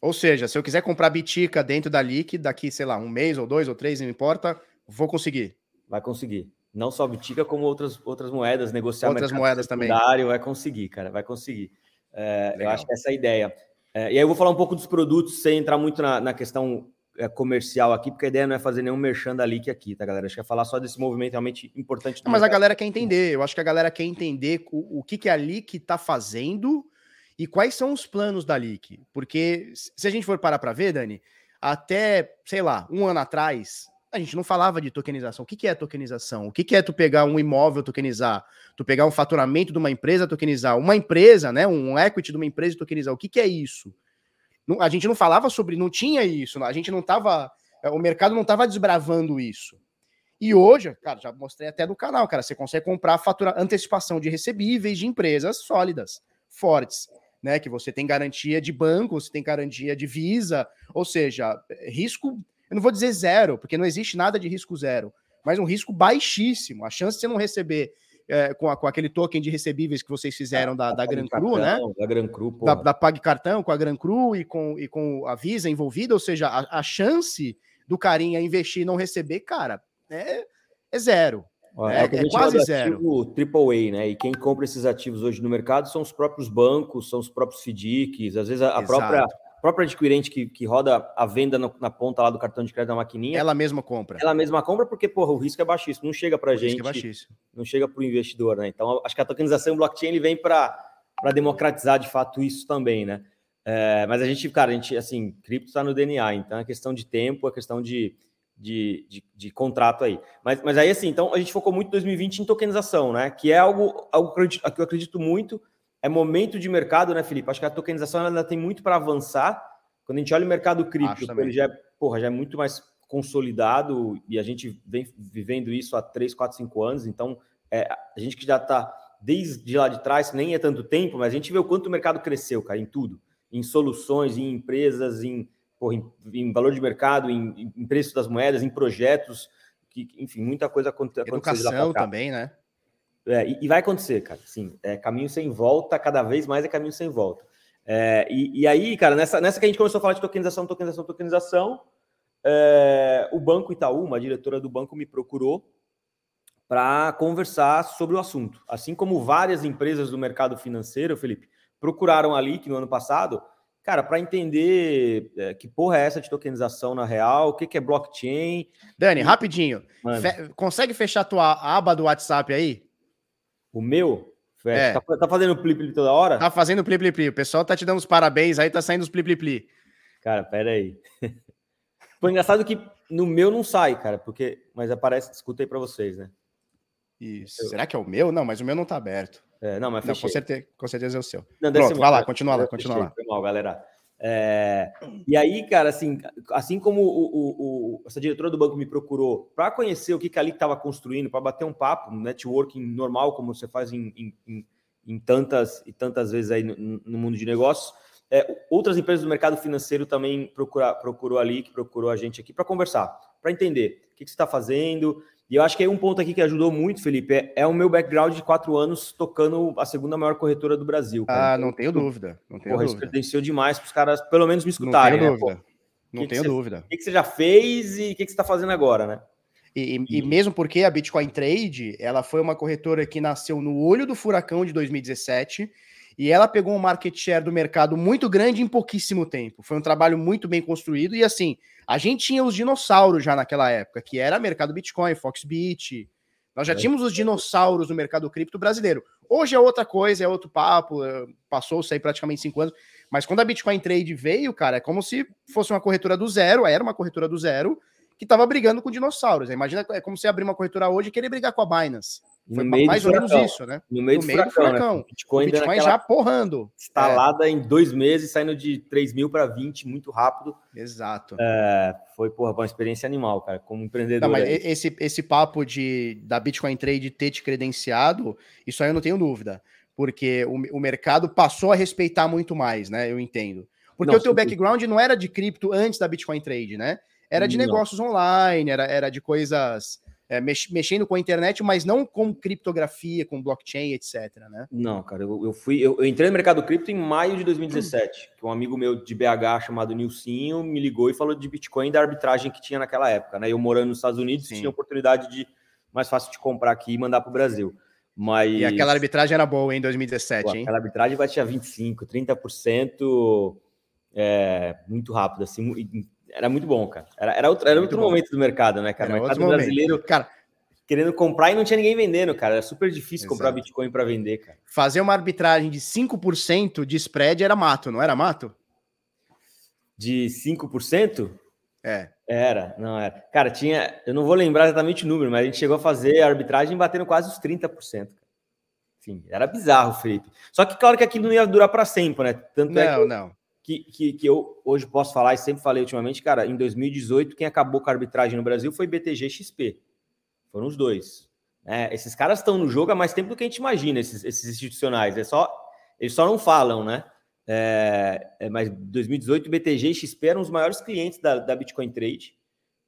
Ou seja, se eu quiser comprar Bitica dentro da LIC, daqui, sei lá, um mês ou dois ou três, não importa, Vou conseguir. Vai conseguir. Não só Bitica, como outras, outras moedas, negociar outras moedas também. Vai conseguir, cara, vai conseguir. É, eu acho que essa é a ideia. É, e aí eu vou falar um pouco dos produtos, sem entrar muito na, na questão é, comercial aqui, porque a ideia não é fazer nenhum merchan da Leak aqui, tá, galera? Acho que é falar só desse movimento realmente importante. Não, mas a galera quer entender. Eu acho que a galera quer entender o, o que, que a Leak está fazendo e quais são os planos da Leak. Porque se a gente for parar para ver, Dani, até, sei lá, um ano atrás, a gente não falava de tokenização. O que, que é tokenização? O que, que é tu pegar um imóvel, tokenizar? Tu pegar um faturamento de uma empresa, tokenizar? Uma empresa, né? Um equity de uma empresa, tokenizar. O que, que é isso? a gente não falava sobre, não tinha isso, a gente não tava, é, o mercado não tava desbravando isso. E hoje, cara, já mostrei até no canal, cara, você consegue comprar fatura, antecipação de recebíveis de empresas sólidas, fortes, né? Que você tem garantia de banco, você tem garantia de Visa, ou seja, risco, eu não vou dizer zero, porque não existe nada de risco zero, mas um risco baixíssimo. A chance de você não receber é, com, a, com, aquele token de recebíveis que vocês fizeram da, da Gran Cru, né? Da Gran Cru, da, da Pag Cartão com a Gran Cru e com, e com a Visa envolvida, ou seja, a, a chance do carinha investir e não receber, cara, é, é zero. É, é, é quase zero. Triple A, né? E quem compra esses ativos hoje no mercado são os próprios bancos, são os próprios FDICs, às vezes a, a própria própria adquirente que, que roda a venda no, na ponta lá do cartão de crédito da maquininha. Ela mesma compra. Ela mesma compra porque, porra, o risco é baixíssimo. Não chega para gente. É baixíssimo. Não chega para o investidor, né? Então, acho que a tokenização blockchain ele vem para democratizar de fato isso também, né? É, mas a gente, cara, a gente, assim, cripto está no DNA, então é questão de tempo, é questão de, de, de, de, contrato aí. Mas, mas aí, assim, então a gente focou muito em 2020 em tokenização, né? Que é algo, algo que eu acredito muito é momento de mercado, né, Felipe? Acho que a tokenização ainda tem muito para avançar. Quando a gente olha o mercado cripto, ele já é, porra, já é muito mais consolidado e a gente vem vivendo isso há 3, 4, 5 anos. Então, é, a gente que já está desde lá de trás, nem é tanto tempo, mas a gente vê o quanto o mercado cresceu, cara, em tudo. Em soluções, em empresas, em, porra, em, em valor de mercado, em, em, preço das moedas, em projetos, que, enfim, muita coisa aconteceu. Educação também, né? É, e, e, vai acontecer, cara. Sim, é caminho sem volta, cada vez mais é caminho sem volta. É, e, e, aí, cara, nessa, nessa que a gente começou a falar de tokenização, tokenização, tokenização, é, o Banco Itaú, uma diretora do banco, me procurou para conversar sobre o assunto. Assim como várias empresas do mercado financeiro, Felipe, procuraram ali que no ano passado, cara, para entender é, que porra é essa de tokenização na real, o que, que é blockchain. Dani, rapidinho. Fe consegue fechar a tua aba do WhatsApp aí? O meu? É. Tá, tá, fazendo pli-pli toda hora? Tá fazendo pli-pli-pli. O pessoal tá te dando os parabéns aí, tá saindo os pli-pli-pli. Cara, pera aí. (laughs) Foi engraçado que no meu não sai, cara, porque... Mas aparece, escutei para vocês, né? Isso. Eu... Será que é o meu? Não, mas o meu não tá aberto. É, não, mas não, com, certeza, com certeza é o seu. Não, Pronto, vai lá, continua lá, continua lá. Foi mal, galera. É, e aí, cara, assim, assim como o, o, o, essa diretora do banco me procurou para conhecer o que, que a Lick estava construindo, para bater um papo, um networking normal, como você faz em, em, em tantas e tantas vezes aí no, no mundo de negócios, é, outras empresas do mercado financeiro também procura, procurou a Lick, procurou a gente aqui para conversar, para entender o que, que você está fazendo, e eu acho que aí um ponto aqui que ajudou muito, Felipe, é, é o meu background de quatro anos tocando a segunda maior corretora do Brasil. Cara. Ah, não tenho dúvida. Não tenho porra, dúvida. isso credenciou demais para os caras, pelo menos, me escutarem. Não tenho né? dúvida. Não que tenho que dúvida. O que, que, você já fez e o que, que você está fazendo agora, né? E, e, e, mesmo porque a Bitcoin Trade, ela foi uma corretora que nasceu no olho do furacão de 2017 e ela pegou um market share do mercado muito grande em pouquíssimo tempo. Foi um trabalho muito bem construído e assim, a gente tinha os dinossauros já naquela época, que era mercado Bitcoin, Foxbit, nós já é. tínhamos os dinossauros no mercado cripto brasileiro. Hoje é outra coisa, é outro papo, é, passou-se aí praticamente cinco anos. Mas quando a Bitcoin Trade veio, cara, é como se fosse uma corretora do zero, era uma corretora do zero, que estava brigando com dinossauros. Imagina, é como se abrir uma corretora hoje e querer brigar com a Binance. Foi mais ou menos isso, né? No meio, no do, meio furacão, do furacão. Né? Bitcoin, o Bitcoin já porrando. Instalada é. em dois meses, saindo de 3 mil para 20, muito rápido. Exato. É, foi, porra, uma experiência animal, cara, como empreendedor. Não, mas esse, esse papo de, da Bitcoin Trade ter te credenciado, isso aí eu não tenho dúvida. Porque o, o mercado passou a respeitar muito mais, né? Eu entendo. Porque não, o teu background não era de cripto antes da Bitcoin Trade, né? Era de não. negócios online, era, era de coisas é, mex, mexendo com a internet, mas não com criptografia, com blockchain, etc. Né? Não, cara, eu, eu fui, eu, eu, entrei no mercado cripto em maio de 2017, que um amigo meu de BH chamado Nilcinho me ligou e falou de Bitcoin da arbitragem que tinha naquela época, né? Eu morando nos Estados Unidos Sim. tinha oportunidade de mais fácil de comprar aqui e mandar para o Brasil. Mas... E aquela arbitragem era boa em 2017, Pô, hein? Aquela arbitragem batia 25, 30%. é, muito rápido, assim, era muito bom, cara. Era, era outro, era outro momento do mercado, né, cara? Era o mercado brasileiro, momento. cara, querendo comprar e não tinha ninguém vendendo, cara. Era super difícil Exato. comprar Bitcoin para vender, cara. Fazer uma arbitragem de 5% de spread era mato, não era mato? De 5%? É. Era, não era. Cara, tinha. Eu não vou lembrar exatamente o número, mas a gente chegou a fazer a arbitragem batendo quase os 30%. Enfim, era bizarro, Felipe. Só que, claro que aquilo não ia durar para sempre, né? Tanto não, é que, não. Que, que, que eu hoje posso falar e sempre falei ultimamente, cara, em 2018, quem acabou com a arbitragem no Brasil foi BTG XP. Foram os dois. É, esses caras estão no jogo há mais tempo do que a gente imagina, esses, esses institucionais. É só, eles só não falam, né? É, é, mas 2018, BTG e XP eram os maiores clientes da, da Bitcoin Trade,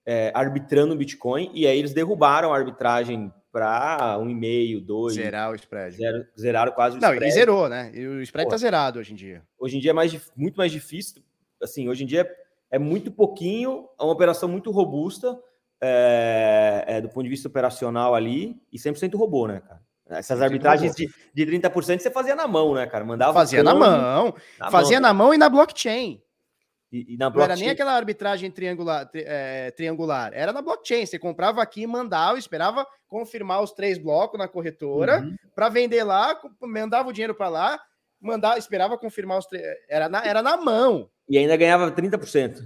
é, arbitrando Bitcoin, e aí eles derrubaram a arbitragem para um e meio, dois. Zerar o spread. Zero, zeraram quase o não, spread. Não, e zerou, né? E o spread Pô, tá zerado hoje em dia. Hoje em dia é mais, muito mais difícil. Assim, hoje em dia é muito pouquinho, é uma operação muito robusta é, é, do ponto de vista operacional ali e 100% robô, né, cara? Essas arbitragens de, de 30% você fazia na mão, né, cara? Mandava. Fazia na mão. Na fazia mão. na mão e na blockchain. E, e na blockchain... Não era nem aquela arbitragem triangular, tri, é, triangular, era na blockchain. Você comprava aqui, mandava, esperava confirmar os três blocos na corretora uhum. para vender lá, mandava o dinheiro para lá, mandava, esperava confirmar os três. Era na, era na mão. E ainda ganhava 30%.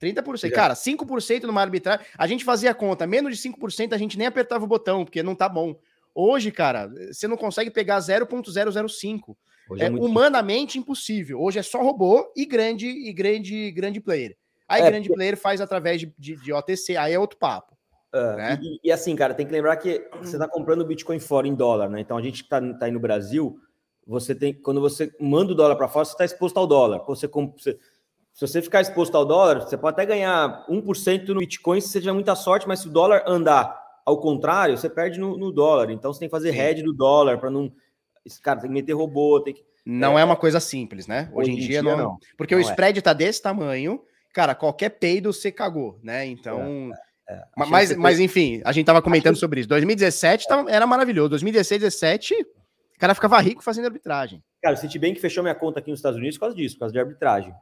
30%. É. Cara, 5% numa arbitragem. A gente fazia conta, menos de 5% a gente nem apertava o botão, porque não tá bom. Hoje, cara, você não consegue pegar 0.005. É, é humanamente impossível. Hoje é só robô e grande e grande grande player. Aí é, grande porque... player faz através de, de, de, OTC, aí é outro papo. Uh, né? e, e, assim, cara, tem que lembrar que (clears throat) você está comprando Bitcoin fora em dólar, né? Então a gente está tá aí no Brasil, você tem, quando você manda o dólar para fora, você está exposto ao dólar. Você, você, se você ficar exposto ao dólar, você pode até ganhar 1% no Bitcoin se você tiver muita sorte, mas se o dólar andar ao contrário, você perde no, no dólar. Então você tem que fazer hedge do dólar para não. Esse cara tem que meter robô, tem que. Não é, é uma coisa simples, né? Hoje, Hoje em dia, dia, não. não. Porque não o é. spread é. tá desse tamanho, cara, qualquer peido você cagou, né? Então. É, é. Mas, mas, enfim, a gente tava comentando Acho... sobre isso. 2017 tava, era maravilhoso. 2016, 2017, o cara ficava rico fazendo arbitragem. Cara, o Citibank fechou minha conta aqui nos Estados Unidos por causa disso, por causa de arbitragem.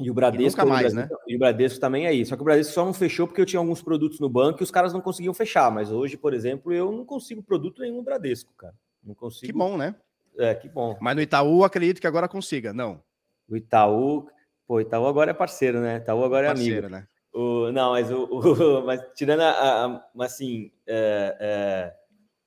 E o Bradesco, e mais, né? E o Bradesco também é isso. Só que o Bradesco só não fechou porque eu tinha alguns produtos no banco e os caras não conseguiam fechar. Mas hoje, por exemplo, eu não consigo produto nenhum no Bradesco, cara. Não consigo. Que bom, né? É, que bom. Mas no Itaú, acredito que agora consiga, não. O Itaú, pô, o Itaú agora é parceiro, né? Itaú agora é parceiro, amigo. Né? O, não, mas o, o (laughs) mas tirando a, a assim, é, é,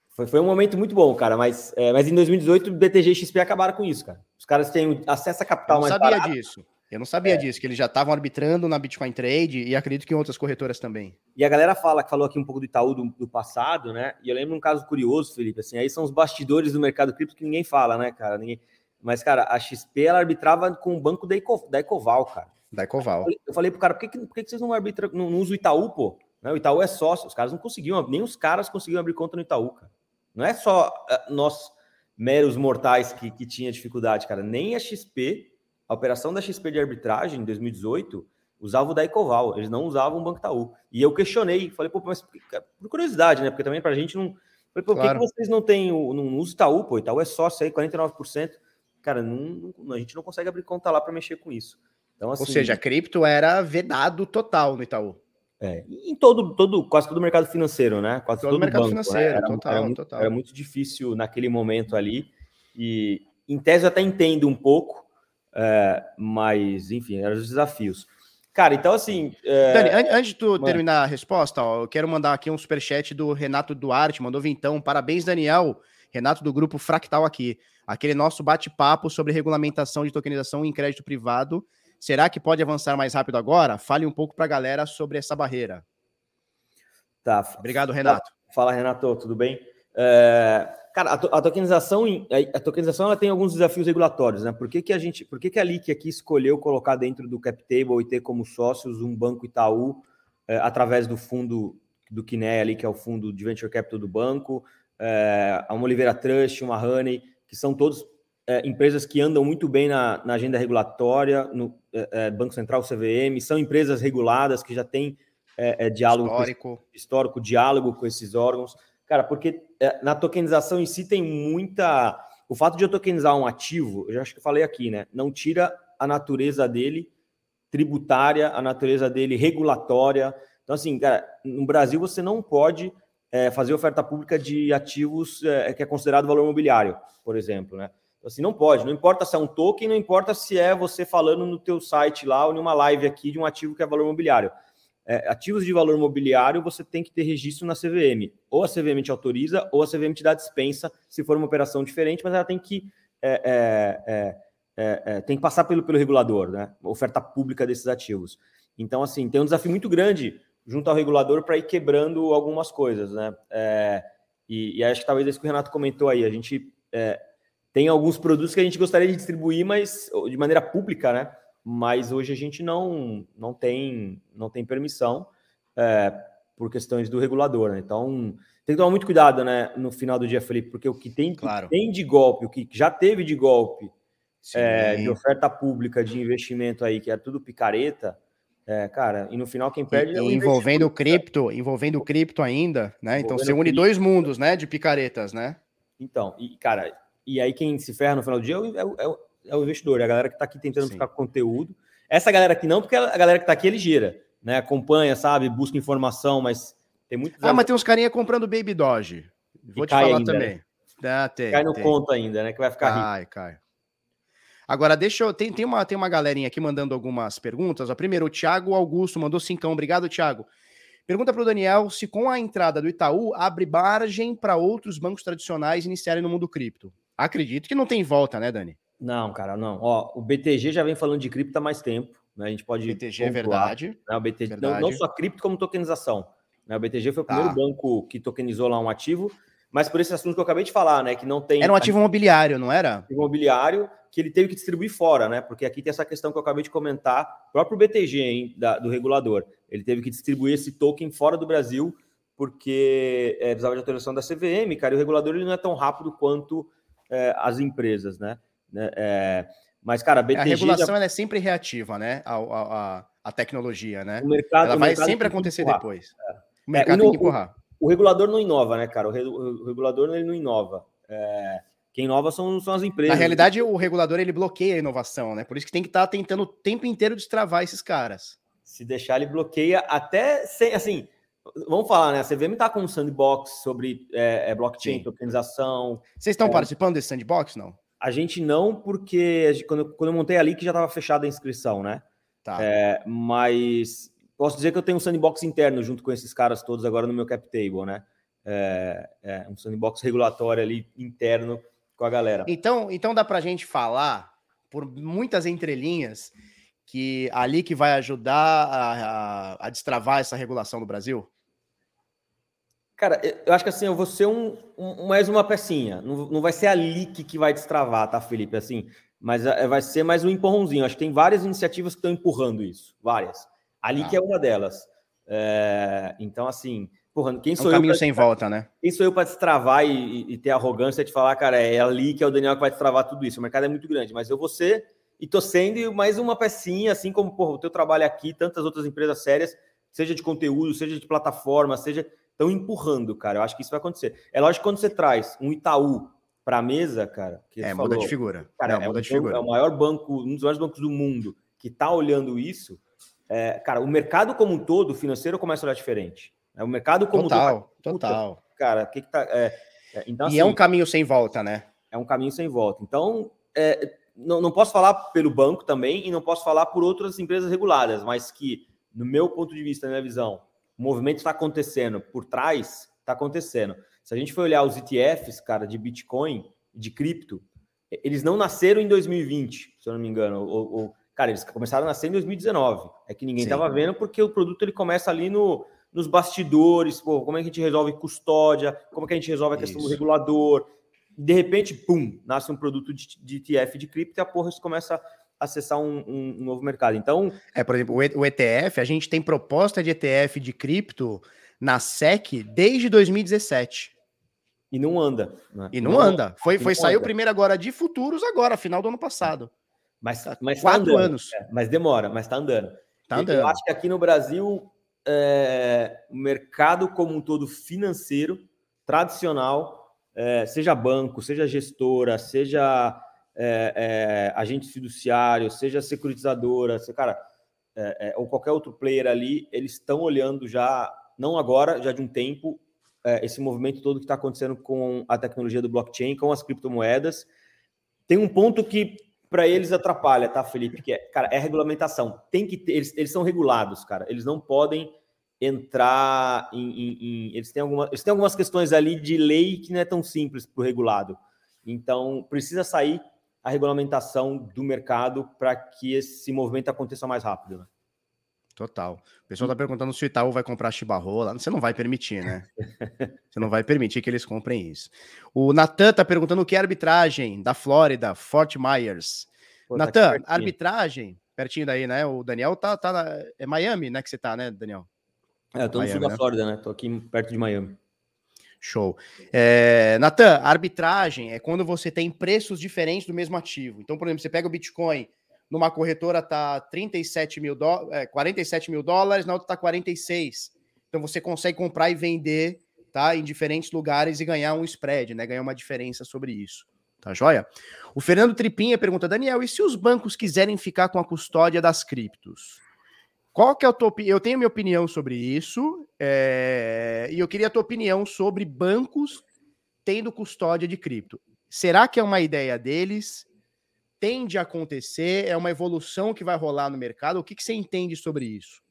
foi, foi um momento muito bom, cara. Mas, é, mas em 2018 o BTG e XP acabaram com isso, cara. Os caras têm acesso a capital eu mais sabia barato. disso. Eu não sabia é. disso, que eles já estavam arbitrando na Bitcoin Trade e acredito que em outras corretoras também. E a galera fala, que falou aqui um pouco do Itaú do, do, passado, né? E eu lembro um caso curioso, Felipe, assim, aí são os bastidores do mercado cripto que ninguém fala, né, cara? Ninguém... Mas, cara, a XP ela arbitrava com o banco da, Eco, da Ecoval, cara. Da Ecoval. Eu falei, eu falei pro cara, por que, por que vocês não arbitram, não, não usam o Itaú, pô? O Itaú é sócio, os caras não conseguiam, nem os caras conseguiam abrir conta no Itaú, cara. Não é só uh, nós, meros mortais, que, que tinha dificuldade, cara. Nem a XP a operação da XP de arbitragem em 2018 usava o da Ecoval, eles não usavam o Banco Itaú. E eu questionei, falei, pô, mas por curiosidade, né? Porque também para a gente não. Falei, pô, claro. por que, vocês não têm o. Não usam Itaú, pô? Itaú é sócio aí, 49%. Cara, não, não, a gente não consegue abrir conta lá para mexer com isso. Então, assim, Ou seja, a cripto era vedado total no Itaú. É, em todo, todo, quase todo o mercado financeiro, né? Quase todo, todo o mercado banco, financeiro, né? era, total, era muito, total. Era muito difícil naquele momento ali. E em tese eu até entendo um pouco, é, mas, enfim, eram os desafios. Cara, então assim. É... Dani, an antes de tu Mano. terminar a resposta, ó, eu quero mandar aqui um superchat do Renato Duarte, mandou então. Parabéns, Daniel. Renato do grupo Fractal aqui. Aquele nosso bate-papo sobre regulamentação de tokenização em crédito privado. Será que pode avançar mais rápido agora? Fale um pouco para a galera sobre essa barreira. Tá. Obrigado, Renato. Fala, Renato, tudo bem? É, cara, a, a, tokenização, a, tokenização ela tem alguns desafios regulatórios, né? Por que, que a gente, por que, que a LIC aqui escolheu colocar dentro do cap table e ter como sócios um banco Itaú é, através do fundo do Kiné ali, que é o fundo de venture capital do banco, é, a uma Oliveira Trust, uma Honey, que são todos é, empresas que andam muito bem na, na agenda regulatória, no Banco Central, CVM, são empresas reguladas que já têm diálogo histórico. histórico, diálogo com esses órgãos. Cara, porque na tokenização em si tem muita. O fato de eu tokenizar um ativo, eu já acho que eu falei aqui, né? Não tira a natureza dele tributária, a natureza dele regulatória. Então, assim, cara, no Brasil você não pode é, fazer oferta pública de ativos é, que é considerado valor imobiliário, por exemplo, né? Então, assim, não pode, não importa se é um token, não importa se é você falando no teu site lá ou numa live aqui de um ativo que é valor imobiliário. É, ativos de valor imobiliário, você tem que ter registro na CVM. Ou a CVM te autoriza, ou a CVM te dá dispensa, se for uma operação diferente, mas ela tem que, é, é, é, é, é tem que passar pelo, pelo regulador, né? Oferta pública desses ativos. Então, assim, tem um desafio muito grande junto ao regulador para ir quebrando algumas coisas, né? E, e, acho que talvez isso que o Renato comentou aí, a gente tem alguns produtos que a gente gostaria de distribuir, mas de maneira pública, né? Mas hoje a gente não, não tem não tem permissão é, por questões do regulador, né? Então tem que tomar muito cuidado, né? No final do dia, Felipe, porque o que tem, claro. que tem de golpe, o que já teve de golpe é, de oferta pública de investimento aí, que é tudo picareta, é, cara, e no final quem perde e, é o envolvendo cripto, envolvendo cripto ainda, né? Então você une dois mundos, né, de picaretas, né? Então, e cara, e aí quem se ferra no final do dia é o, é o, é o investidor, é a galera que está aqui tentando Sim. ficar com conteúdo. Essa galera aqui não, porque a galera que está aqui é ligeira, né? Acompanha, sabe, busca informação, mas tem muito. Ah, mas tem uns carinha comprando Baby Doge. Vou e te falar ainda, também. Né? Ah, tem, cai no tem. conto ainda, né? Que vai ficar cai, rico. Cai, Agora, deixa eu. Tem, tem, uma, tem uma galerinha aqui mandando algumas perguntas. Ó, primeiro, o Thiago Augusto mandou cincão. Obrigado, Thiago. Pergunta para o Daniel se com a entrada do Itaú abre margem para outros bancos tradicionais iniciarem no mundo cripto. Acredito que não tem volta, né, Dani? Não, cara, não. Ó, o BTG já vem falando de cripto há mais tempo. Né? A gente pode. BTG é verdade. Né? O BTG, verdade. Não, não, só cripto, como tokenização. Né? O BTG foi o primeiro tá. banco que tokenizou lá um ativo, mas por esse assunto que eu acabei de falar, né? Que não tem. Era um ativo imobiliário, não era? Ativo imobiliário que ele teve que distribuir fora, né? Porque aqui tem essa questão que eu acabei de comentar, próprio BTG, hein, da, do regulador. Ele teve que distribuir esse token fora do Brasil, porque é, precisava de autorização da CVM, cara, e o regulador ele não é tão rápido quanto é, as empresas, né? Né é, mas, cara, a BTG. A regulação já... é sempre reativa, né? A, a, a tecnologia, né? O mercado, ela o vai mercado sempre acontecer depois. É. O mercado é, tem que empurrar. O, o, regulador não inova, né, cara? O, re, o regulador ele não inova. É, quem inova são, são as empresas. Na realidade, o regulador ele bloqueia a inovação, né? Por isso que tem que estar tá tentando o tempo inteiro destravar esses caras. Se deixar, ele bloqueia até sem, assim, Vamos falar, né? A CVM está com um sandbox sobre é, é blockchain, Sim. tokenização. Vocês estão é, participando desse sandbox, não? A gente não, porque quando, quando eu montei ali que já estava fechada a inscrição, né? Tá. É, mas posso dizer que eu tenho um sandbox interno junto com esses caras todos agora no meu cap table, né? É, é um sandbox regulatório ali interno com a galera. Então, então dá para a gente falar por muitas entrelinhas que ali que vai ajudar a, a, a, destravar essa regulação no Brasil? Cara, eu acho que assim, eu vou ser um, um mais uma pecinha. Não, não vai ser a leak que vai destravar, tá, Felipe? Assim, mas é, vai ser mais um empurrãozinho. Acho que tem várias iniciativas que estão empurrando isso. Várias. A leak ah. é uma delas. É, então, assim, porra, quem sou é um caminho sem volta, né? Quem sou eu para destravar e, e, ter arrogância de falar, cara, é ali que é o Daniel que vai destravar tudo isso. O mercado é muito grande, mas eu vou ser e tô sendo mais uma pecinha, assim como porra, o teu trabalho aqui, tantas outras empresas sérias, seja de conteúdo, seja de plataforma, seja estão empurrando, cara. Eu acho que isso vai acontecer. É lógico que quando você traz um Itaú para a mesa, cara, que é, muda de figura. Cara, Não, é, muda de figura. é o maior banco, um dos maiores bancos do mundo que está olhando isso. É, cara, o mercado como um todo, financeiro, começa a olhar diferente. É, o mercado como total, um todo. Total. Cara, o que, que tá. É, é, então, assim, e é um caminho sem volta, né? É um caminho sem volta. Então, é, não, não posso falar pelo banco também e não posso falar por outras empresas reguladas, mas que, no meu ponto de vista, na minha visão, o movimento está acontecendo por trás, está acontecendo. Se a gente for olhar os ETFs, cara, de Bitcoin, de cripto, eles não nasceram em 2020, se eu não me engano. Ou, ou cara, eles começaram a nascer em 2019. É que ninguém estava vendo porque o produto ele começa ali no, nos bastidores, pô, como é que a gente resolve custódia, como é que a gente resolve a questão Isso. do regulador, de repente, pum, nasce um produto de, de ETF de cripto e a porra começa a acessar um, um, um, novo mercado. Então. É, por exemplo, o ETF, a gente tem proposta de ETF de cripto na SEC desde 2017. E não anda. Né? E não, não anda. Foi, foi saiu anda. primeiro agora de futuros, agora, final do ano passado. Mas, tá mas tá quatro tá anos. É, mas demora, mas tá andando. Tá andando. Eu acho que aqui no Brasil, é, o mercado como um todo financeiro, tradicional, é, seja banco, seja gestora, seja é, é, agente fiduciário, seja securitizadora, se, cara, é, é, ou qualquer outro player ali, eles estão olhando já, não agora, já de um tempo, é, esse movimento todo que está acontecendo com a tecnologia do blockchain, com as criptomoedas. Tem um ponto que para eles atrapalha, tá, Felipe? Que é, cara, é regulamentação. Tem que ter, eles, eles são regulados, cara. Eles não podem entrar em, em, em, eles, têm eles têm algumas questões ali de lei que não é tão simples para o regulado. Então, precisa sair a regulamentação do mercado para que esse movimento aconteça mais rápido. Né? Total. O pessoal está perguntando se o Itaú vai comprar chibarrola. Você não vai permitir, né? (laughs) Você não vai permitir que eles comprem isso. O Natan está perguntando o que é arbitragem da Flórida, Fort Myers. Tá Natan, tá arbitragem, pertinho daí, né? O Daniel tá, tá na... É Miami, né? Que você tá, né, Daniel? É, eu tô Miami, no sul da né? Flórida, né? Tô aqui perto de Miami. Show. É, Natan, arbitragem é quando você tem preços diferentes do mesmo ativo. Então, por exemplo, você pega o Bitcoin, numa corretora tá 37 mil é, 47 mil dólares, na outra tá 46. Então você consegue comprar e vender tá, em diferentes lugares e ganhar um spread, né? Ganhar uma diferença sobre isso. Tá joia? O Fernando Tripinha pergunta, Daniel, e se os bancos quiserem ficar com a custódia das criptos? Qual que é a tua opinião? Eu tenho minha opinião sobre isso, é... e eu queria a tua opinião sobre bancos tendo custódia de cripto. Será que é uma ideia deles? Tende a acontecer? É uma evolução que vai rolar no mercado? O que, que você entende sobre isso?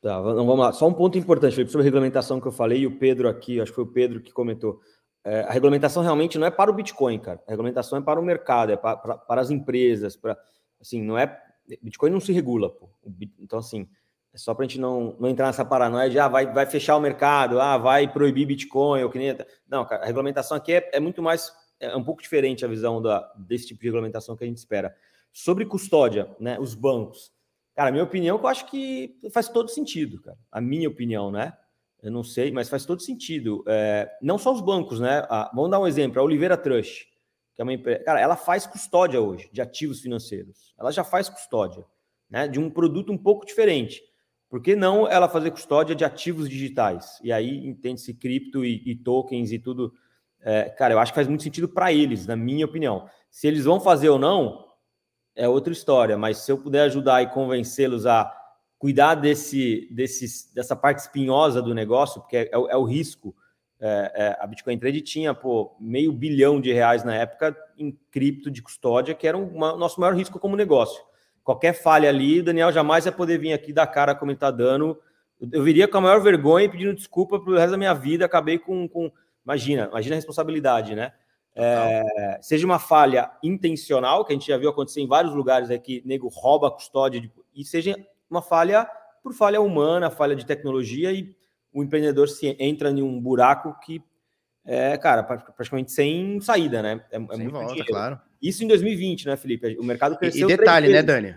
Tá, vamos lá. Só um ponto importante, Felipe, sobre a regulamentação que eu falei, e o Pedro aqui, acho que foi o Pedro que comentou. É, a regulamentação realmente não é para o Bitcoin, cara. A regulamentação é para o mercado, é para, para, para as empresas, para assim, não é Bitcoin não se regula, pô. Então, assim, é só para a gente não, não entrar nessa paranoia de ah, vai, vai fechar o mercado, ah, vai proibir Bitcoin, ou que nem. Não, a regulamentação aqui é, é muito mais, é um pouco diferente a visão da, desse tipo de regulamentação que a gente espera. Sobre custódia, né? Os bancos. Cara, minha opinião, eu acho que faz todo sentido, cara. A minha opinião, né? Eu não sei, mas faz todo sentido. É, não só os bancos, né? Ah, vamos dar um exemplo, a Oliveira Trust que é uma empresa. Cara, ela faz custódia hoje de ativos financeiros. Ela já faz custódia, né? De um produto um pouco diferente. Por que não ela fazer custódia de ativos digitais? E aí entende-se cripto e, e, tokens e tudo. É, cara, eu acho que faz muito sentido para eles, na minha opinião. Se eles vão fazer ou não, é outra história. Mas se eu puder ajudar e convencê-los a cuidar desse, desse, dessa parte espinhosa do negócio, porque é, é, é o risco é, é, a Bitcoin Trade tinha pô, meio bilhão de reais na época em cripto de custódia, que era o nosso maior risco como negócio. Qualquer falha ali, Daniel jamais ia poder vir aqui dar cara como ele está dando. Eu viria com a maior vergonha pedindo desculpa pelo resto da minha vida. Acabei com. com imagina, imagina a responsabilidade, né? É, seja uma falha intencional, que a gente já viu acontecer em vários lugares aqui, nego rouba a custódia, de, e seja uma falha por falha humana, falha de tecnologia, e o empreendedor se entra em um buraco que é, cara, praticamente sem saída, né? É, é muito volta, dinheiro. claro. Isso em 2020, né, Felipe? O mercado cresceu. E, detalhe, né, Dani?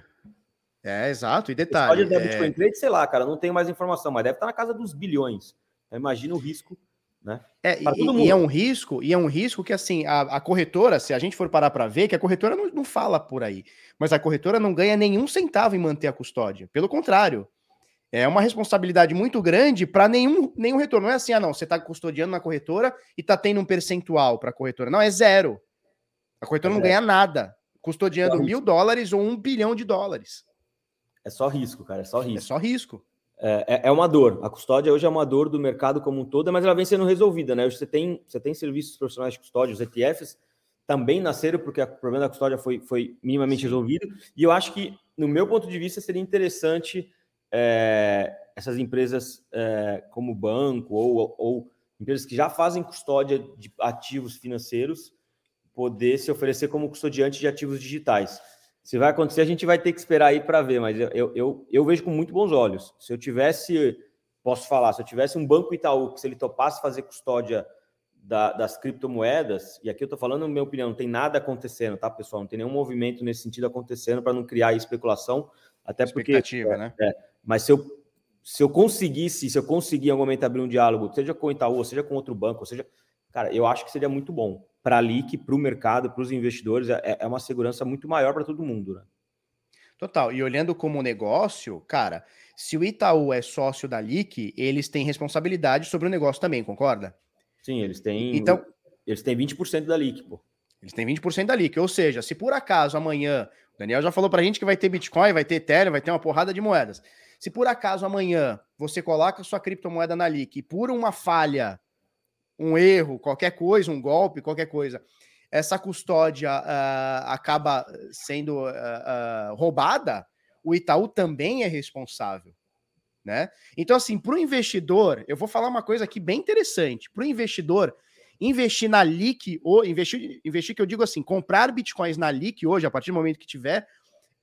É, exato, e detalhe. Pode dar é... Bitcoin Trade, sei lá, cara, não tenho mais informação, mas deve estar na casa dos bilhões. Imagina o risco, né? É, e, e, é um risco, e é um risco que, assim, a, a corretora, se a gente for parar para ver, que a corretora não, não fala por aí, mas a corretora não ganha nenhum centavo em manter a custódia. Pelo contrário, é uma responsabilidade muito grande para nenhum, nenhum retorno. Não é assim, ah, não, você está custodiando na corretora e está tendo um percentual para a corretora. Não, é zero. A corretora é não ganha nada custodiando mil dólares ou um bilhão de dólares. É só risco, cara, é só risco. É só risco. É, é, é uma dor. A custódia hoje é uma dor do mercado como um todo, mas ela vem sendo resolvida, né? Hoje você tem, você tem serviços profissionais de custódia, os ETFs também nasceram porque o problema da custódia foi, foi minimamente resolvido. E eu acho que, no meu ponto de vista, seria interessante é, essas empresas é, como banco ou, ou, empresas que já fazem custódia de ativos financeiros poder se oferecer como custodiante de ativos digitais. Se vai acontecer, a gente vai ter que esperar aí para ver, mas eu, eu, eu vejo com muito bons olhos. Se eu tivesse, posso falar, se eu tivesse um banco Itaú que se ele topasse fazer custódia da, das criptomoedas, e aqui eu estou falando, na minha opinião, não tem nada acontecendo, tá, pessoal? Não tem nenhum movimento nesse sentido acontecendo para não criar especulação, até porque. Expectativa, né? É, mas se eu, se eu conseguisse, se eu conseguir em algum momento abrir um diálogo, seja com o Itaú, seja com outro banco, seja. Cara, eu acho que seria muito bom para a LIC, para o mercado, para os investidores. É, é uma segurança muito maior para todo mundo, né? Total. E olhando como negócio, cara, se o Itaú é sócio da LIC, eles têm responsabilidade sobre o negócio também, concorda? Sim, eles têm. Então, eles têm 20% da LIC, pô. Eles têm 20% da LIC. Ou seja, se por acaso amanhã, o Daniel já falou para a gente que vai ter Bitcoin, vai ter Ethereum, vai ter uma porrada de moedas. Se por acaso amanhã você coloca sua criptomoeda na LIC e por uma falha, um erro, qualquer coisa, um golpe, qualquer coisa, essa custódia uh, acaba sendo uh, uh, roubada, o Itaú também é responsável. Né? Então, assim, para o investidor, eu vou falar uma coisa aqui bem interessante. Para o investidor, investir na LIC, ou investir, investir que eu digo assim, comprar bitcoins na LIC hoje, a partir do momento que tiver,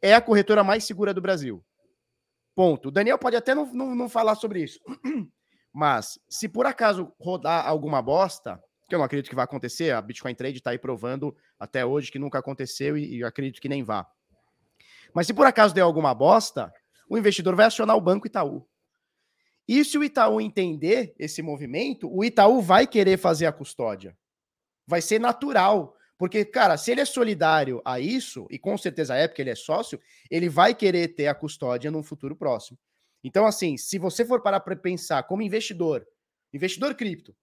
é a corretora mais segura do Brasil. Ponto. O Daniel pode até não, não, não falar sobre isso. (clears throat) Mas, se por acaso rodar alguma bosta, que eu não acredito que vai acontecer, a Bitcoin Trade está aí provando até hoje que nunca aconteceu e, e acredito que nem vá. Mas se por acaso der alguma bosta, o investidor vai acionar o Banco Itaú. E se o Itaú entender esse movimento, o Itaú vai querer fazer a custódia. Vai ser natural. Porque, cara, se ele é solidário a isso, e com certeza é porque ele é sócio, ele vai querer ter a custódia num futuro próximo. Então, assim, se você for parar para pensar como investidor, investidor cripto,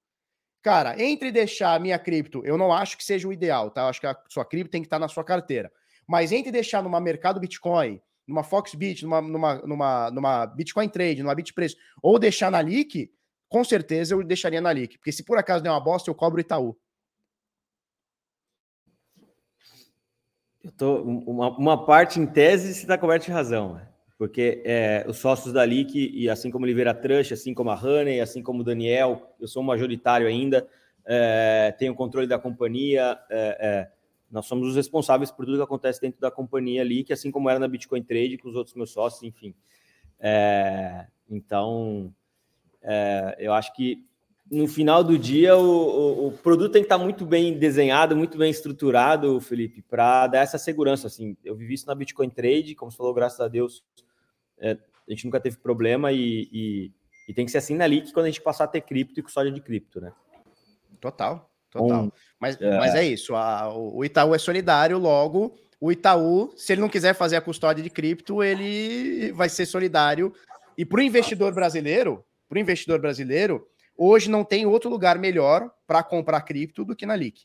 cara, entre deixar a minha cripto, eu não acho que seja o ideal, tá? Eu acho que a sua cripto tem que estar na sua carteira. Mas entre deixar numa mercado Bitcoin, numa Foxbit, numa, numa, numa, numa Bitcoin Trade, numa Bitpreço, ou deixar na LIC, com certeza eu deixaria na LIC. Porque se por acaso der uma bosta, eu cobro Itaú. Eu tô, uma, uma parte em tese se está coberto de razão. Né? porque é, os sócios da LIC, e assim como Oliveira Trush, assim como a Honey, assim como o Daniel, eu sou um majoritário ainda, é, tenho controle da companhia, é, é, nós somos os responsáveis por tudo que acontece dentro da companhia ali, que assim como era na Bitcoin Trade, com os outros meus sócios, enfim. É, então, é, eu acho que no final do dia o, o, o, produto tem que estar muito bem desenhado, muito bem estruturado, Felipe, para dar essa segurança. Assim, eu vivi isso na Bitcoin Trade, como você falou, graças a Deus, é, a gente nunca teve problema e, e, e, tem que ser assim na LIC quando a gente passar a ter cripto e custódia de cripto, né? Total, total. Um, mas, é... mas é isso, a, o Itaú é solidário, logo o Itaú, se ele não quiser fazer a custódia de cripto, ele vai ser solidário. E para o investidor brasileiro, para o investidor brasileiro, hoje não tem outro lugar melhor para comprar cripto do que na LIC.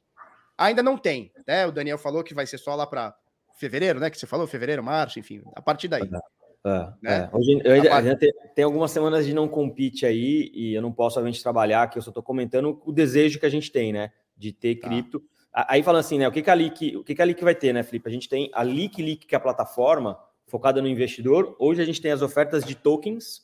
Ainda não tem, né? O Daniel falou que vai ser só lá para fevereiro, né? Que você falou, fevereiro, março, enfim, a partir daí. É, né? é. Hoje, eu, parte... tem, tem, algumas semanas de não compete aí e eu não posso realmente trabalhar, que eu só estou comentando o desejo que a gente tem, né? De ter tá. cripto. Aí falando assim, né? O que, que a Leak, o que, que a Leak vai ter, né, Felipe? A gente tem a Leak Leak, que é a plataforma focada no investidor. Hoje a gente tem as ofertas de tokens.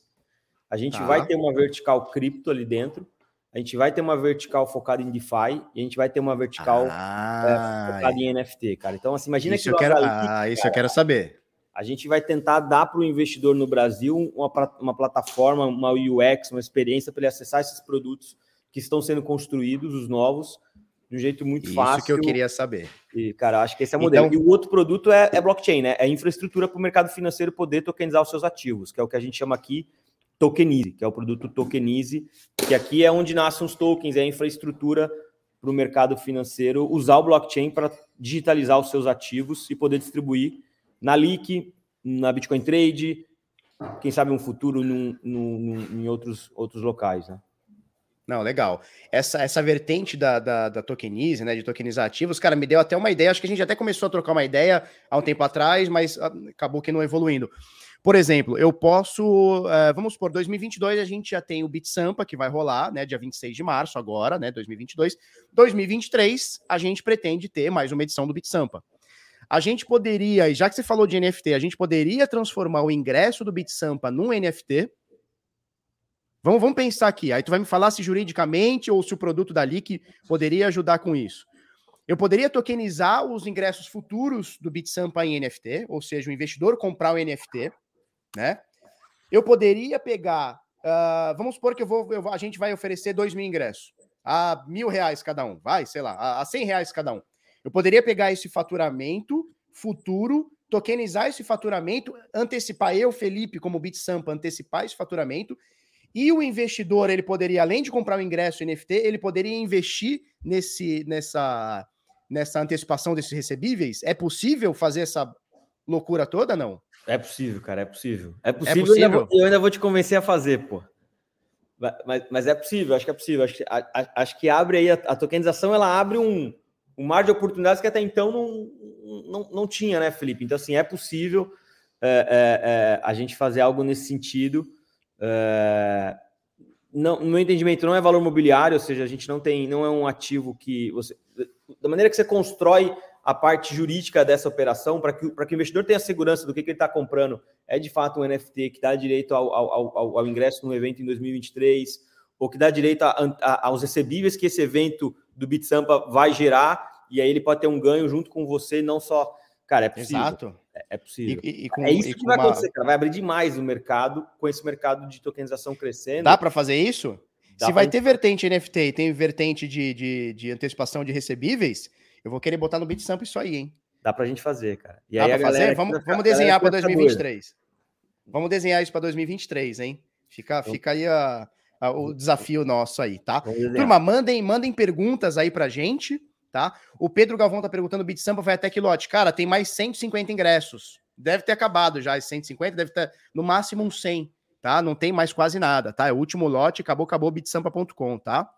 A gente tá. vai ter uma vertical cripto ali dentro. A gente vai ter uma vertical focada em DeFi e a gente vai ter uma vertical ah, é, focada em NFT, cara. Então, assim, imagina isso que eu quero, ah, isso cara, eu quero saber a gente vai tentar dar para o investidor no Brasil uma, uma plataforma, uma UX, uma experiência para ele acessar esses produtos que estão sendo construídos, os novos, de um jeito muito Isso fácil. Isso que eu queria saber. E, cara, acho que esse é o modelo. Então... E o outro produto é, é blockchain, né? É infraestrutura para o mercado financeiro poder tokenizar os seus ativos, que é o que a gente chama aqui Tokenize, que é o produto Tokenize, que aqui é onde nascem os tokens, é a infraestrutura para o mercado financeiro usar o blockchain para digitalizar os seus ativos e poder distribuir na Leak, na Bitcoin Trade, quem sabe um futuro num, num, em outros, outros locais, né? Não, legal. Essa, essa vertente da, da, da tokenize, né, de tokenizar ativos, cara, me deu até uma ideia. Acho que a gente até começou a trocar uma ideia há um tempo atrás, mas ah, acabou que não evoluindo. Por exemplo, eu posso, uh, vamos por 2022 a gente já tem o BitSampa que vai rolar, né, dia 26 de março agora, né, 2022. 2023 a gente pretende ter mais uma edição do BitSampa. A gente poderia, já que você falou de NFT, a gente poderia transformar o ingresso do BitSampa num NFT. Vamos, vamos pensar aqui. Aí tu vai me falar se juridicamente ou se o produto da LIC poderia ajudar com isso. Eu poderia tokenizar os ingressos futuros do BitSampa em NFT, ou seja, o investidor comprar o NFT, né? Eu poderia pegar, uh, vamos supor que eu vou, eu, a gente vai oferecer dois mil ingressos, a mil reais cada um, vai, sei lá, a, a cem reais cada um. Eu poderia pegar esse faturamento futuro, tokenizar esse faturamento, antecipar eu, Felipe, como BitSampa, antecipar esse faturamento, e o investidor, ele poderia, além de comprar o ingresso NFT, ele poderia investir nesse, nessa, nessa antecipação desses recebíveis? É possível fazer essa loucura toda, não? É possível, cara, é possível. É possível, é possível? Eu, ainda vou, eu, ainda vou, te convencer a fazer, pô. Mas, mas é possível, acho que é possível. Acho que, a, a, acho que abre aí, a, a tokenização, ela abre um, um mar de oportunidades que até então não, não, não tinha, né, Felipe? Então, assim, é possível é, é, é, a gente fazer algo nesse sentido. É, não, no meu entendimento, não é valor mobiliário, ou seja, a gente não tem, não é um ativo que você. Da maneira que você constrói a parte jurídica dessa operação, para que, que o investidor tenha segurança do que, que ele está comprando, é de fato um NFT que dá direito ao, ao, ao, ao ingresso no evento em 2023, ou que dá direito a, a, aos recebíveis que esse evento do BitSampa vai gerar, e aí ele pode ter um ganho junto com você, não só. Cara, é possível. Exato. É, é possível. E, e com, é isso que vai uma... acontecer, cara. Vai abrir demais o mercado com esse mercado de tokenização crescendo. Dá para fazer isso? Dá Se vai ter vertente NFT e tem vertente de, de, de, antecipação de recebíveis, eu vou querer botar no BitSamp isso aí, hein? Dá pra gente fazer, cara. E Dá aí a fazer? Vamos, vamos desenhar para 2023. Vamos desenhar isso para 2023, hein? Fica, fica aí a, a, o desafio nosso aí, tá? Turma, mandem, mandem perguntas aí pra gente tá? O Pedro Galvão tá perguntando: o Beat Sampa vai até que lote? Cara, tem mais 150 ingressos. Deve ter acabado já, esses 150, deve ter no máximo uns 100, tá? Não tem mais quase nada, tá? É o último lote, acabou, acabou, bitsampa.com, tá?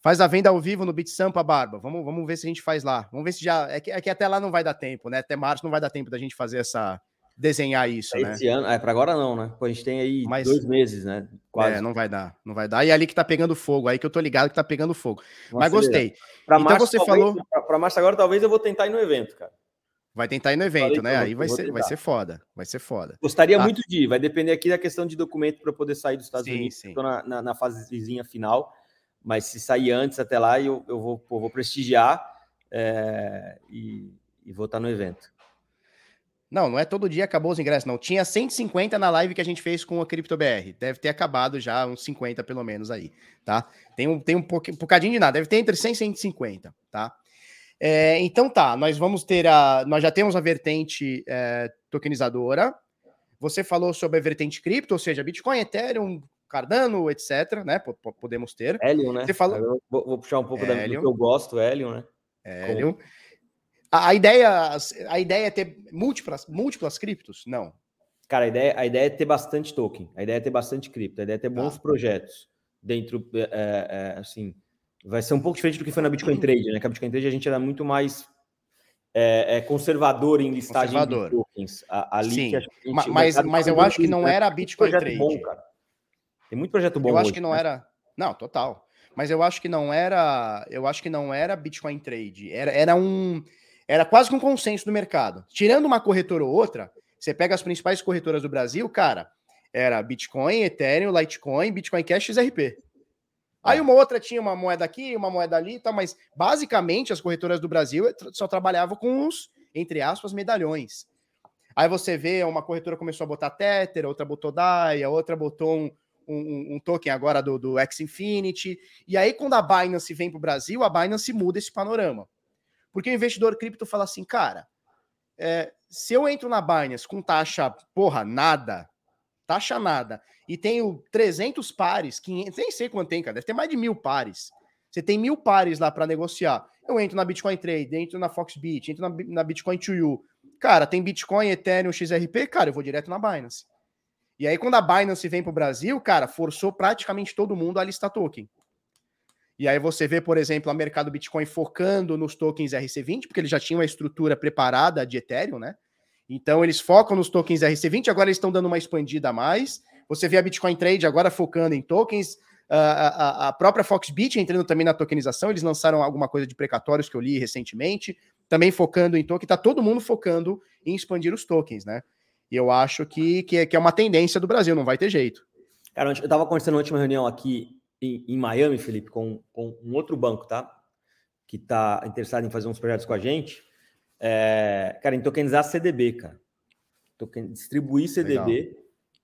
Faz a venda ao vivo no BitSampa, Barba. Vamos, vamos ver se a gente faz lá. Vamos ver se já. É que, é que até lá não vai dar tempo, né? Até março não vai dar tempo da gente fazer essa, desenhar isso, né? Esse ano, é para agora não, né? Pô, a gente tem aí Mas, dois meses, né? Quase. É, não vai dar, não vai dar. E é ali que tá pegando fogo, aí que eu tô ligado que tá pegando fogo. Nossa, Mas gostei. Para então março, você talvez, falou para março agora talvez eu vou tentar ir no evento, cara. Vai tentar ir no evento, né? Aí vai ser, vai ser foda, vai ser foda. Gostaria ah. muito de ir, vai depender aqui da questão de documento para poder sair dos Estados sim, Unidos. Estou na, na, na fasezinha final, mas se sair antes até lá, eu, eu vou, pô, vou prestigiar é, e, e vou estar no evento. Não, não é todo dia acabou os ingressos, não. Tinha 150 na live que a gente fez com a CryptoBR. Deve ter acabado já, uns 50 pelo menos aí, tá? Tem um, tem um, pouquinho, um bocadinho de nada, deve ter entre 100 e 150, tá? É, então tá, nós vamos ter a. Nós já temos a vertente é, tokenizadora. Você falou sobre a vertente cripto, ou seja, Bitcoin, Ethereum, Cardano, etc, né? P podemos ter. Helium, né? Você falou... Vou, vou, puxar um pouco da, do que eu gosto, Helium, né? Helium. Como... A, a, ideia, a ideia é ter múltiplas, múltiplas criptos? Não. Cara, a ideia, a ideia é ter bastante token, a ideia é ter bastante cripto, a ideia é ter bons tá. projetos dentro, é, é, é, assim, vai ser um pouco diferente do que foi na Bitcoin Trade, né? Que a Bitcoin Trade a gente era muito mais é, é conservador em listagem conservador. de tokens. ali Sim, gente, mas, mas eu acho que não era a Bitcoin Trade. Bom, cara. Tem muito projeto bom Eu acho hoje, que não né? era... Não, total. Mas eu acho que não era... Eu acho que não era Bitcoin Trade. Era, era um era quase que um consenso do mercado. Tirando uma corretora ou outra, você pega as principais corretoras do Brasil, cara, era Bitcoin, Ethereum, Litecoin, Bitcoin Cash, XRP. Aí uma outra tinha uma moeda aqui, uma moeda ali, tá, mas basicamente as corretoras do Brasil só trabalhavam com os, entre aspas, medalhões. Aí você vê, uma corretora começou a botar Tether, outra botou DAI, a outra botou um, um, um token agora do, do X Infinity. E aí, quando a Binance vem para o Brasil, a Binance muda esse panorama. Porque o investidor cripto fala assim, cara, é, se eu entro na Binance com taxa, porra, nada, taxa nada, e tenho 300 pares, 500, nem sei quanto tem, cara, deve ter mais de mil pares. Você tem mil pares lá para negociar. Eu entro na Bitcoin Trade, entro na Foxbit, entro na, na Bitcoin 2U. Cara, tem Bitcoin, Ethereum, XRP, cara, eu vou direto na Binance. E aí, quando a Binance vem para o Brasil, cara, forçou praticamente todo mundo a listar token. E aí você vê, por exemplo, a mercado Bitcoin focando nos tokens RC20, porque eles já tinham a estrutura preparada de Ethereum, né? Então eles focam nos tokens RC20, agora eles estão dando uma expandida a mais. Você vê a Bitcoin Trade agora focando em tokens, a, a, a própria Foxbit entrando também na tokenização, eles lançaram alguma coisa de precatórios que eu li recentemente, também focando em token, tá todo mundo focando em expandir os tokens, né? E eu acho que, que, é, que é uma tendência do Brasil, não vai ter jeito. Cara, eu estava conversando na última reunião aqui em, em Miami, Felipe, com, com, um outro banco, tá? Que está interessado em fazer uns projetos com a gente. É, cara, em tokenizar CDB, cara. Token, distribuir CDB.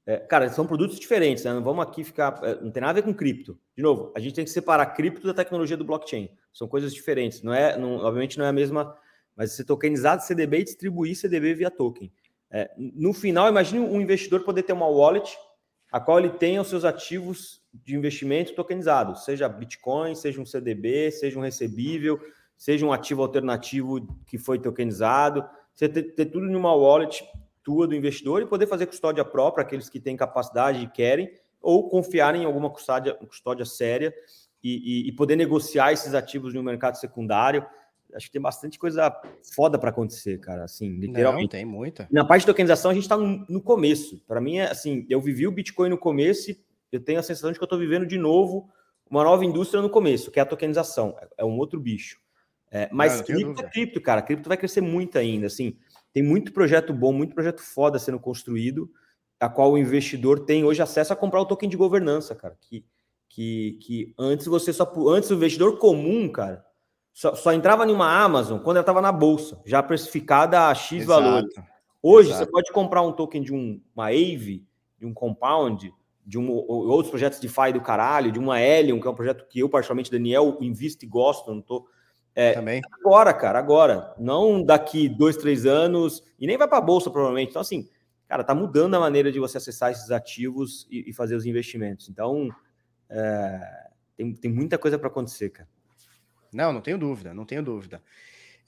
É, cara, são produtos diferentes, né? Não vamos aqui ficar. É, não tem nada a ver com cripto. De novo, a gente tem que separar cripto da tecnologia do blockchain. São coisas diferentes. Não é, não, obviamente não é a mesma. Mas você tokenizar CDB e distribuir CDB via token. É, no final, imagine um investidor poder ter uma wallet a qual ele tenha os seus ativos de investimento tokenizados, seja Bitcoin, seja um CDB, seja um recebível, seja um ativo alternativo que foi tokenizado. Você ter, ter tudo em uma wallet tua do investidor e poder fazer custódia própria, aqueles que têm capacidade e querem, ou confiar em alguma custódia, custódia séria e, e, e poder negociar esses ativos no mercado secundário. acho que tem bastante coisa foda para acontecer, cara. Assim, literalmente. Não, tem muita. Na parte de tokenização, a gente está no, no, começo. Para mim, é assim, eu vivi o Bitcoin no começo e eu tenho a sensação de que eu estou vivendo de novo uma nova indústria no começo, que é a tokenização. É, é um outro bicho. É, mas não, cripto é cripto, cara. Cripto vai crescer muito ainda. Assim, tem muito projeto bom, muito projeto foda sendo construído, a qual o investidor tem hoje acesso a comprar o token de governança, cara. Que, que, que antes você só. Antes o investidor comum, cara, só, só entrava em uma Amazon quando ela estava na bolsa, já precificada a X Exato. valores. Hoje Exato. você pode comprar um token de um, uma AVE, de um Compound, de um, outros projetos de FI do caralho, de uma Helium, que é um projeto que eu, particularmente, Daniel, invisto e gosto, não tô. É, Também. Agora, cara, agora. Não daqui dois, três anos, e nem vai para a Bolsa, provavelmente. Então, assim, cara, tá mudando a maneira de você acessar esses ativos e, e fazer os investimentos. Então, é, tem, tem muita coisa para acontecer, cara. Não, não tenho dúvida, não tenho dúvida.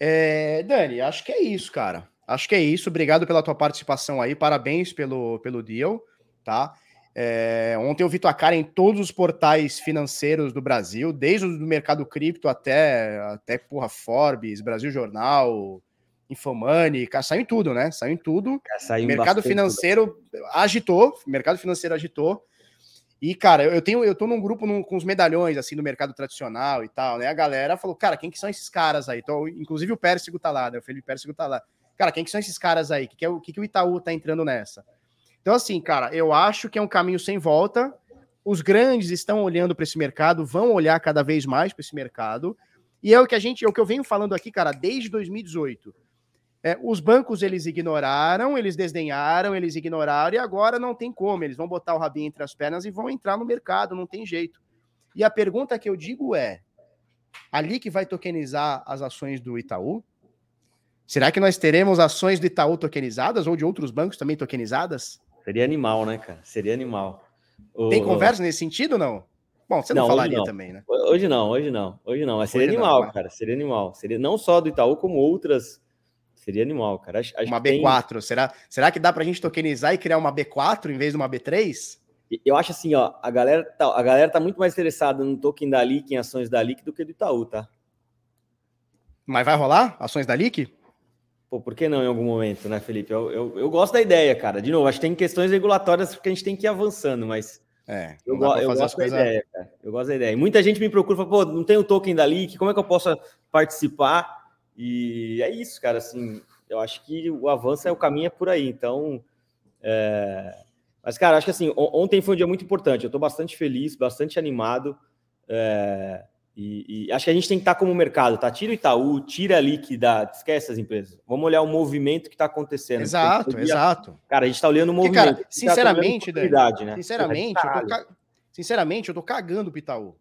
É, Dani, acho que é isso, cara. Acho que é isso. Obrigado pela tua participação aí. Parabéns pelo, pelo deal, tá? É, ontem eu vi tua cara em todos os portais financeiros do Brasil, desde o do mercado cripto até, até porra, Forbes, Brasil Jornal, Infomani, saiu em tudo, né? Saiu em tudo. Saiu mercado financeiro agitou, mercado financeiro agitou. E, cara, eu tenho, eu tô num grupo num, com os medalhões, assim, do mercado tradicional e tal, né? A galera falou, cara, quem que são esses caras aí? Então, inclusive o Pérsico tá lá, né? O Felipe Pérsico tá lá. Cara, quem que são esses caras aí? O que, que, é o, que, que o Itaú tá entrando nessa? Então, assim, cara, eu acho que é um caminho sem volta. Os grandes estão olhando para esse mercado, vão olhar cada vez mais para esse mercado. E é o que a gente, é o que eu venho falando aqui, cara, desde 2018. É, os bancos eles ignoraram, eles desdenharam, eles ignoraram e agora não tem como. Eles vão botar o rabinho entre as pernas e vão entrar no mercado, não tem jeito. E a pergunta que eu digo é: ali que vai tokenizar as ações do Itaú? Será que nós teremos ações do Itaú tokenizadas ou de outros bancos também tokenizadas? Seria animal, né, cara? Seria animal. Tem o... conversa nesse sentido não? Bom, você não, não falaria não. também, né? Hoje não, hoje não, hoje não. Mas seria hoje animal, não, cara. Seria animal. Seria não só do Itaú, como outras Seria animal, cara. Acho, acho uma B4. Tem... Será, será que dá pra gente tokenizar e criar uma B4 em vez de uma B3? Eu acho assim, ó, a galera tá, a galera tá muito mais interessada no token da LIC, em ações da LIC, do que do Itaú, tá? Mas vai rolar ações da LIC? Pô, por que não em algum momento, né, Felipe? Eu, eu, eu gosto da ideia, cara. De novo, acho que tem questões regulatórias porque a gente tem que ir avançando, mas é, eu, go eu gosto da ideia, cara. Eu gosto da ideia. E muita gente me procura e fala, pô, não tem o token da LIC, como é que eu posso participar? E é isso, cara. Assim, eu acho que o avanço é o caminho é por aí. Então, é... mas cara, acho que assim, ontem foi um dia muito importante. Eu estou bastante feliz, bastante animado. É... E, e, acho que a gente tem que estar como mercado, tá? Tira o Itaú, tira a Liquida, esquece as empresas. Vamos olhar o movimento que está acontecendo. Exato, dia, exato. Cara, a gente está olhando o movimento. Porque, cara, sinceramente, tá Dani, né? sinceramente, eu tô ca... sinceramente, eu tô cagando pro Itaú.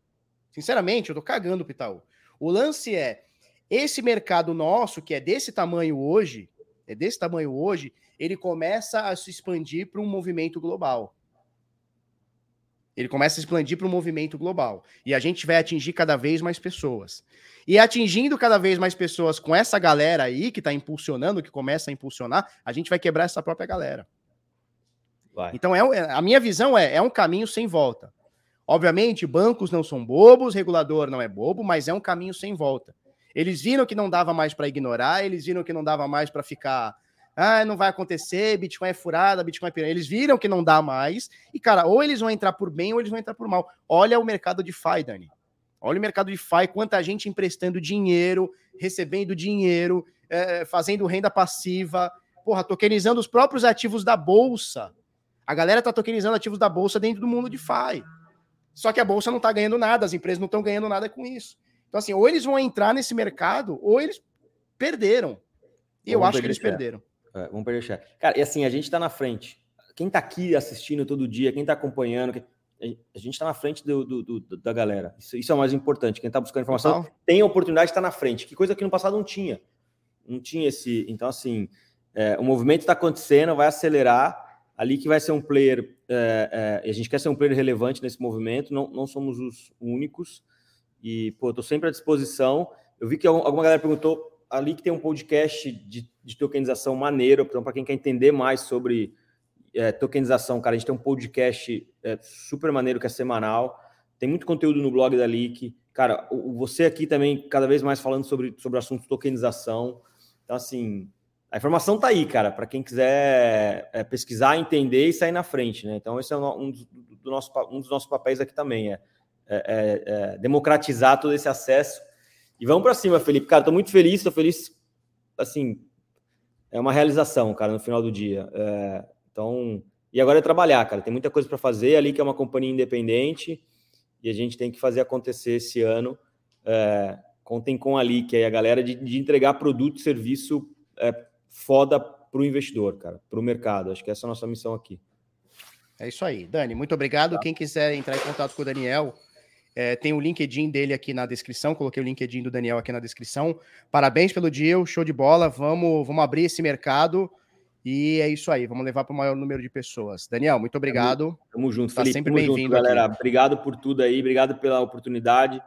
Sinceramente, eu tô cagando pro Itaú. O lance é, esse mercado nosso, que é desse tamanho hoje, é desse tamanho hoje, ele começa a se expandir para um movimento global. Ele começa a expandir para um movimento global. E a gente vai atingir cada vez mais pessoas. E atingindo cada vez mais pessoas com essa galera aí que está impulsionando, que começa a impulsionar, a gente vai quebrar essa própria galera. Vai. Então, é, a minha visão é, é um caminho sem volta. Obviamente, bancos não são bobos, regulador não é bobo, mas é um caminho sem volta. Eles viram que não dava mais para ignorar, eles viram que não dava mais para ficar. Ah, não vai acontecer, Bitcoin é furada, Bitcoin é piranha. Eles viram que não dá mais. E, cara, ou eles vão entrar por bem ou eles vão entrar por mal. Olha o mercado de FI, Dani. Olha o mercado de FI, quanta gente emprestando dinheiro, recebendo dinheiro, é, fazendo renda passiva, porra, tokenizando os próprios ativos da Bolsa. A galera tá tokenizando ativos da Bolsa dentro do mundo de FI. Só que a Bolsa não tá ganhando nada, as empresas não estão ganhando nada com isso. Então, assim, ou eles vão entrar nesse mercado, ou eles perderam. E eu acho que eles perderam. É, vamos perder o chat. Cara, e assim, a gente está na frente. Quem está aqui assistindo todo dia, quem está acompanhando, a gente está na frente do, do, do, da galera. Isso, isso, é o mais importante. Quem está buscando informação Total. tem a oportunidade de estar na frente. Que coisa que no passado não tinha. Não tinha esse. Então, assim, é, o movimento está acontecendo, vai acelerar. Ali que vai ser um player. É, é, a gente quer ser um player relevante nesse movimento, não, não somos os únicos. E, pô, estou sempre à disposição. Eu vi que alguma galera perguntou ali que tem um podcast de, de tokenização maneiro, então, para quem quer entender mais sobre é, tokenização, cara, a gente tem um podcast é, super maneiro que é semanal. tem muito conteúdo no blog da Leak. Cara, o, você aqui também, cada vez mais falando sobre, sobre o assunto tokenização. Então, assim, a informação tá aí, cara, para quem quiser é, pesquisar, entender e sair na frente, né? Então, esse é um, dos, do nosso, um dos nossos papéis aqui também, é, é, é, é democratizar todo esse acesso. E vamos para cima, Felipe. Cara, tô muito feliz, tô feliz, assim, é uma realização, cara, no final do dia. É, então, e agora é trabalhar, cara. Tem muita coisa para fazer ali, que é uma companhia independente, e a gente tem que fazer acontecer esse ano. É, contem com ali, que é a galera de, de entregar produto e serviço é, foda para o investidor, cara, para o mercado. Acho que essa é a nossa missão aqui. É isso aí. Dani, muito obrigado. Tá. Quem quiser entrar em contato com o Daniel, é, tem o LinkedIn dele aqui na descrição. Coloquei o LinkedIn do Daniel aqui na descrição. Parabéns pelo deal, show de bola. Vamos, vamos abrir esse mercado. E é isso aí, vamos levar para o maior número de pessoas. Daniel, muito obrigado. Tamo, tamo junto, tá sempre bem-vindo, galera. Aqui. Obrigado por tudo aí, obrigado pela oportunidade.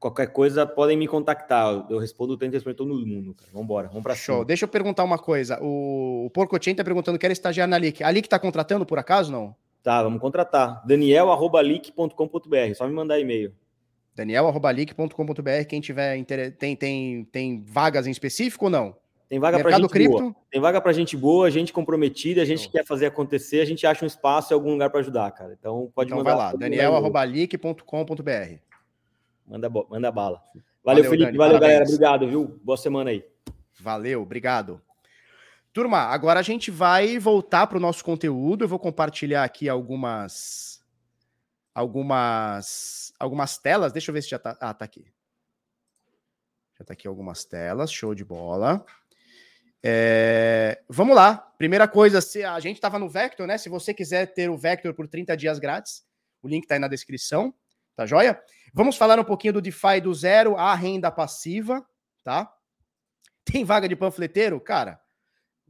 Qualquer coisa, podem me contactar. Eu respondo, tento responder todo mundo. Cara. Vambora, vamos para Show. Deixa eu perguntar uma coisa. O, o Porcochen tá perguntando, quer estagiar na LIC. A LIC tá contratando, por acaso, não? Tá, vamos contratar. daniel.lic.com.br, só me mandar e-mail. daniel.lic.com.br, quem tiver tem, tem, tem vagas em específico ou não? Tem vaga para gente cripto? boa. Tem vaga para gente boa, gente comprometida, a gente Show. quer fazer acontecer, a gente acha um espaço em algum lugar para ajudar, cara. Então pode então mandar. Vai lá, daniel.lic.com.br. Manda, manda bala. Valeu, valeu Felipe. Dani, valeu, parabéns. galera. Obrigado, viu? Boa semana aí. Valeu, obrigado. Turma, agora a gente vai voltar para o nosso conteúdo. Eu vou compartilhar aqui algumas algumas algumas telas. Deixa eu ver se já tá. Ah, tá aqui. Já tá aqui algumas telas. Show de bola. É, vamos lá. Primeira coisa, se a gente estava no Vector, né? Se você quiser ter o Vector por 30 dias grátis, o link está aí na descrição. Tá joia? Vamos falar um pouquinho do DeFi do zero à renda passiva, tá? Tem vaga de panfleteiro? Cara,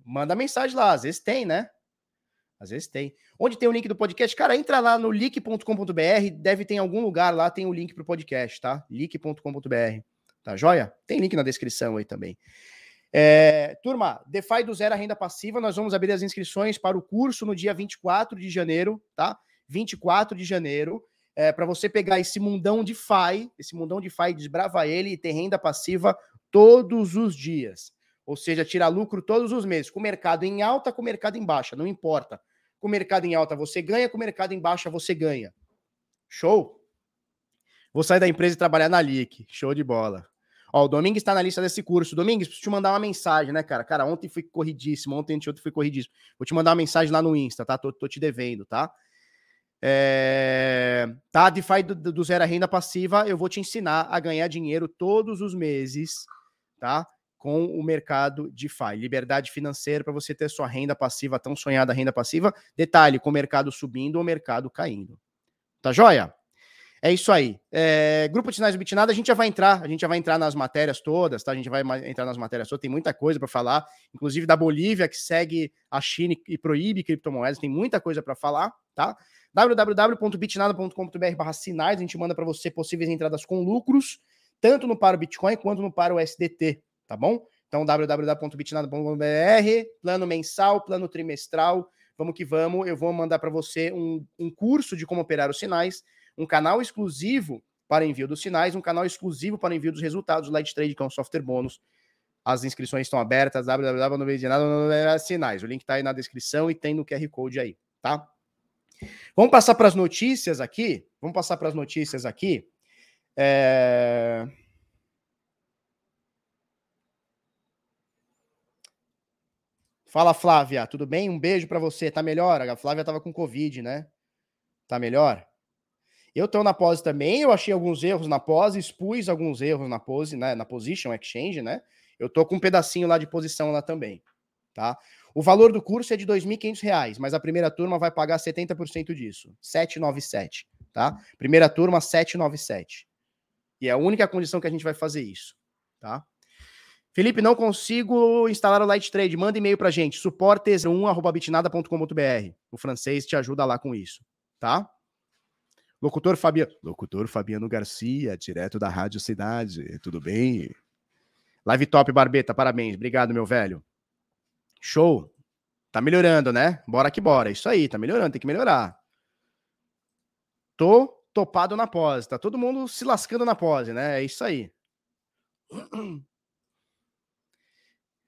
manda mensagem lá. Às vezes tem, né? Às vezes tem. Onde tem o link do podcast? Cara, entra lá no leak.com.br. Deve ter em algum lugar lá, tem o link pro podcast, tá? leak.com.br. Tá joia? Tem link na descrição aí também. É, turma, DeFi do zero à renda passiva. Nós vamos abrir as inscrições para o curso no dia 24 de janeiro, tá? 24 de janeiro é, para você pegar esse mundão de FI, esse mundão de FI, desbravar ele e ter renda passiva todos os dias. Ou seja, tirar lucro todos os meses, com o mercado em alta, com o mercado em baixa, não importa. Com o mercado em alta você ganha, com o mercado em baixa você ganha. Show? Vou sair da empresa e trabalhar na LIC. Show de bola. Ó, o Domingues está na lista desse curso. Domingues, preciso te mandar uma mensagem, né, cara? Cara, ontem fui corridíssimo, ontem ontem fui corridíssimo. Vou te mandar uma mensagem lá no Insta, tá? Tô, tô te devendo, tá? É, tá, DeFi do, do zero a renda passiva, eu vou te ensinar a ganhar dinheiro todos os meses, tá? Com o mercado DeFi. Liberdade financeira para você ter sua renda passiva, tão sonhada renda passiva. Detalhe, com o mercado subindo ou o mercado caindo. Tá joia? É isso aí. É, grupo de sinais do Bitnada, a gente já vai entrar, a gente já vai entrar nas matérias todas, tá? A gente vai entrar nas matérias todas, tem muita coisa para falar, inclusive da Bolívia, que segue a China e proíbe criptomoedas, tem muita coisa para falar, tá? www.bitnada.com.br sinais, a gente manda para você possíveis entradas com lucros, tanto no para o Bitcoin quanto no para o SDT, tá bom? Então, www.bitnada.com.br, plano mensal, plano trimestral, vamos que vamos, eu vou mandar para você um, um curso de como operar os sinais, um canal exclusivo para envio dos sinais, um canal exclusivo para envio dos resultados, Light Trade, que é um software bônus. As inscrições estão abertas, www.sinais. O link está aí na descrição e tem no QR Code aí, tá? Vamos passar para as notícias aqui. Vamos passar para as notícias aqui. É... Fala, Flávia, tudo bem? Um beijo para você. Tá melhor? A Flávia estava com Covid, né? Tá melhor? Eu estou na pose também, eu achei alguns erros na pose, expus alguns erros na pose, né, na position exchange, né? Eu tô com um pedacinho lá de posição lá também, tá? O valor do curso é de R$ 2.500, mas a primeira turma vai pagar 70% disso, 797, tá? Primeira turma 797. E é a única condição que a gente vai fazer isso, tá? Felipe, não consigo instalar o Light Trade. Manda e-mail pra gente, suportes1@bitnada.com.br. O francês te ajuda lá com isso, tá? Locutor Fabiano, locutor Fabiano Garcia, direto da Rádio Cidade. Tudo bem? Live top, Barbeta, parabéns. Obrigado, meu velho. Show. Tá melhorando, né? Bora que bora. Isso aí, tá melhorando, tem que melhorar. Tô topado na pose, tá todo mundo se lascando na pose, né? É isso aí. (clears throat)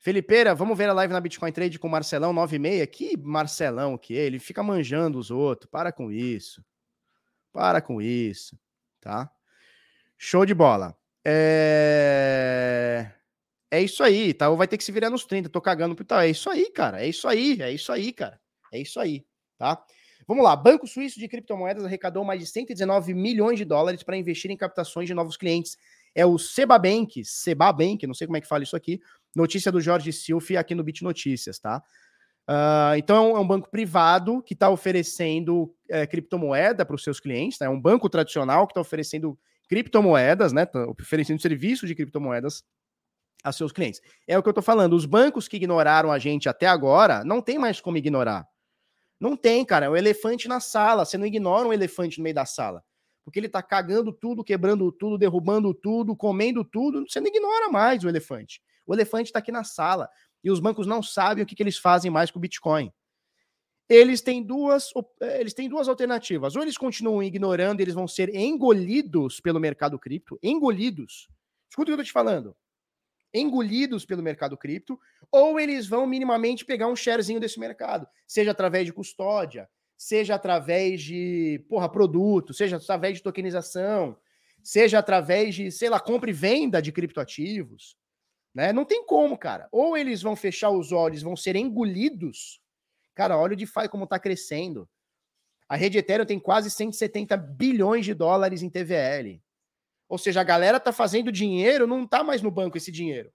Felipeira, vamos ver a live na Bitcoin Trade com o Marcelão 96. Que Marcelão que é? Ele fica manjando os outros. Para com isso. Para com isso, tá? Show de bola. É... É isso aí, tá? Ou vai ter que se virar nos 30, tô cagando pro tal. É isso aí, cara. É isso aí, é isso aí, cara. É isso aí, tá? Vamos lá. Banco Suíço de Criptomoedas arrecadou mais de 119 milhões de dólares para investir em captações de novos clientes. É o Sebabank, Sebabank, não sei como é que fala isso aqui. Notícia do Jorge Silfi aqui no Bit Notícias, tá? Uh, então é um banco privado que está oferecendo é, criptomoeda para os seus clientes, né? É um banco tradicional que está oferecendo criptomoedas, né? Tá oferecendo serviço de criptomoedas a seus clientes. É o que eu estou falando. Os bancos que ignoraram a gente até agora, não tem mais como ignorar. Não tem, cara. É um elefante na sala. Você não ignora um elefante no meio da sala. Porque ele está cagando tudo, quebrando tudo, derrubando tudo, comendo tudo. Você não ignora mais o elefante. O elefante está aqui na sala. E os bancos não sabem o que, que eles fazem mais com o Bitcoin. Eles têm duas, eles têm duas alternativas. Ou eles continuam ignorando, eles vão ser engolidos pelo mercado cripto, engolidos. Escuta o que eu estou te falando engolidos pelo mercado cripto, ou eles vão minimamente pegar um sharezinho desse mercado, seja através de custódia, seja através de, porra, produto, seja através de tokenização, seja através de, sei lá, compra e venda de criptoativos, né? Não tem como, cara. Ou eles vão fechar os olhos, vão ser engolidos. Cara, olha o DeFi como tá crescendo. A rede Ethereum tem quase 170 bilhões de dólares em TVL. Ou seja, a galera tá fazendo dinheiro, não tá mais no banco esse dinheiro.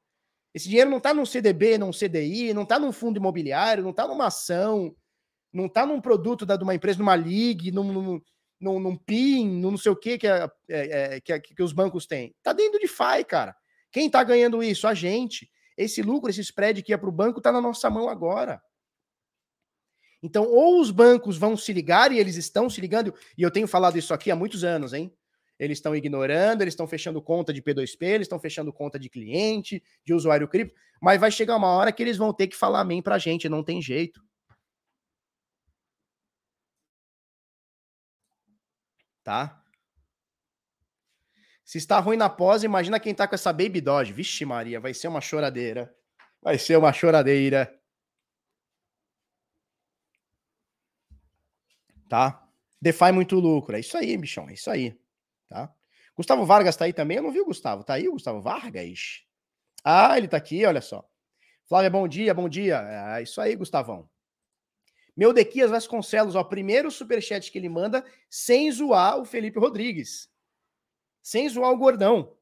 Esse dinheiro não tá num CDB, num CDI, não tá num fundo imobiliário, não tá numa ação, não tá num produto da, de uma empresa, numa ligue, num, num, num, PIN, num não sei o que que, é, é, que, que, os bancos têm. Tá dentro de FI, cara. Quem tá ganhando isso? A gente. Esse lucro, esse spread que ia para o banco, tá na nossa mão agora. Então, ou os bancos vão se ligar, e eles estão se ligando, e eu tenho falado isso aqui há muitos anos, hein? eles estão ignorando, eles estão fechando conta de P2P, eles estão fechando conta de cliente, de usuário cripto, mas vai chegar uma hora que eles vão ter que falar amém pra gente, não tem jeito. Tá? Se está ruim na pós, imagina quem tá com essa Baby Dodge. Vixe Maria, vai ser uma choradeira. Vai ser uma choradeira. Tá? DeFi muito lucro. É isso aí, bichão. É isso aí. Tá? Gustavo Vargas tá aí também? Eu não vi o Gustavo. Tá aí o Gustavo Vargas? Ah, ele tá aqui, olha só. Flávia, bom dia, bom dia. É isso aí, Gustavão. Meu Dequias Vasconcelos, ó, primeiro superchat que ele manda sem zoar o Felipe Rodrigues. Sem zoar o gordão.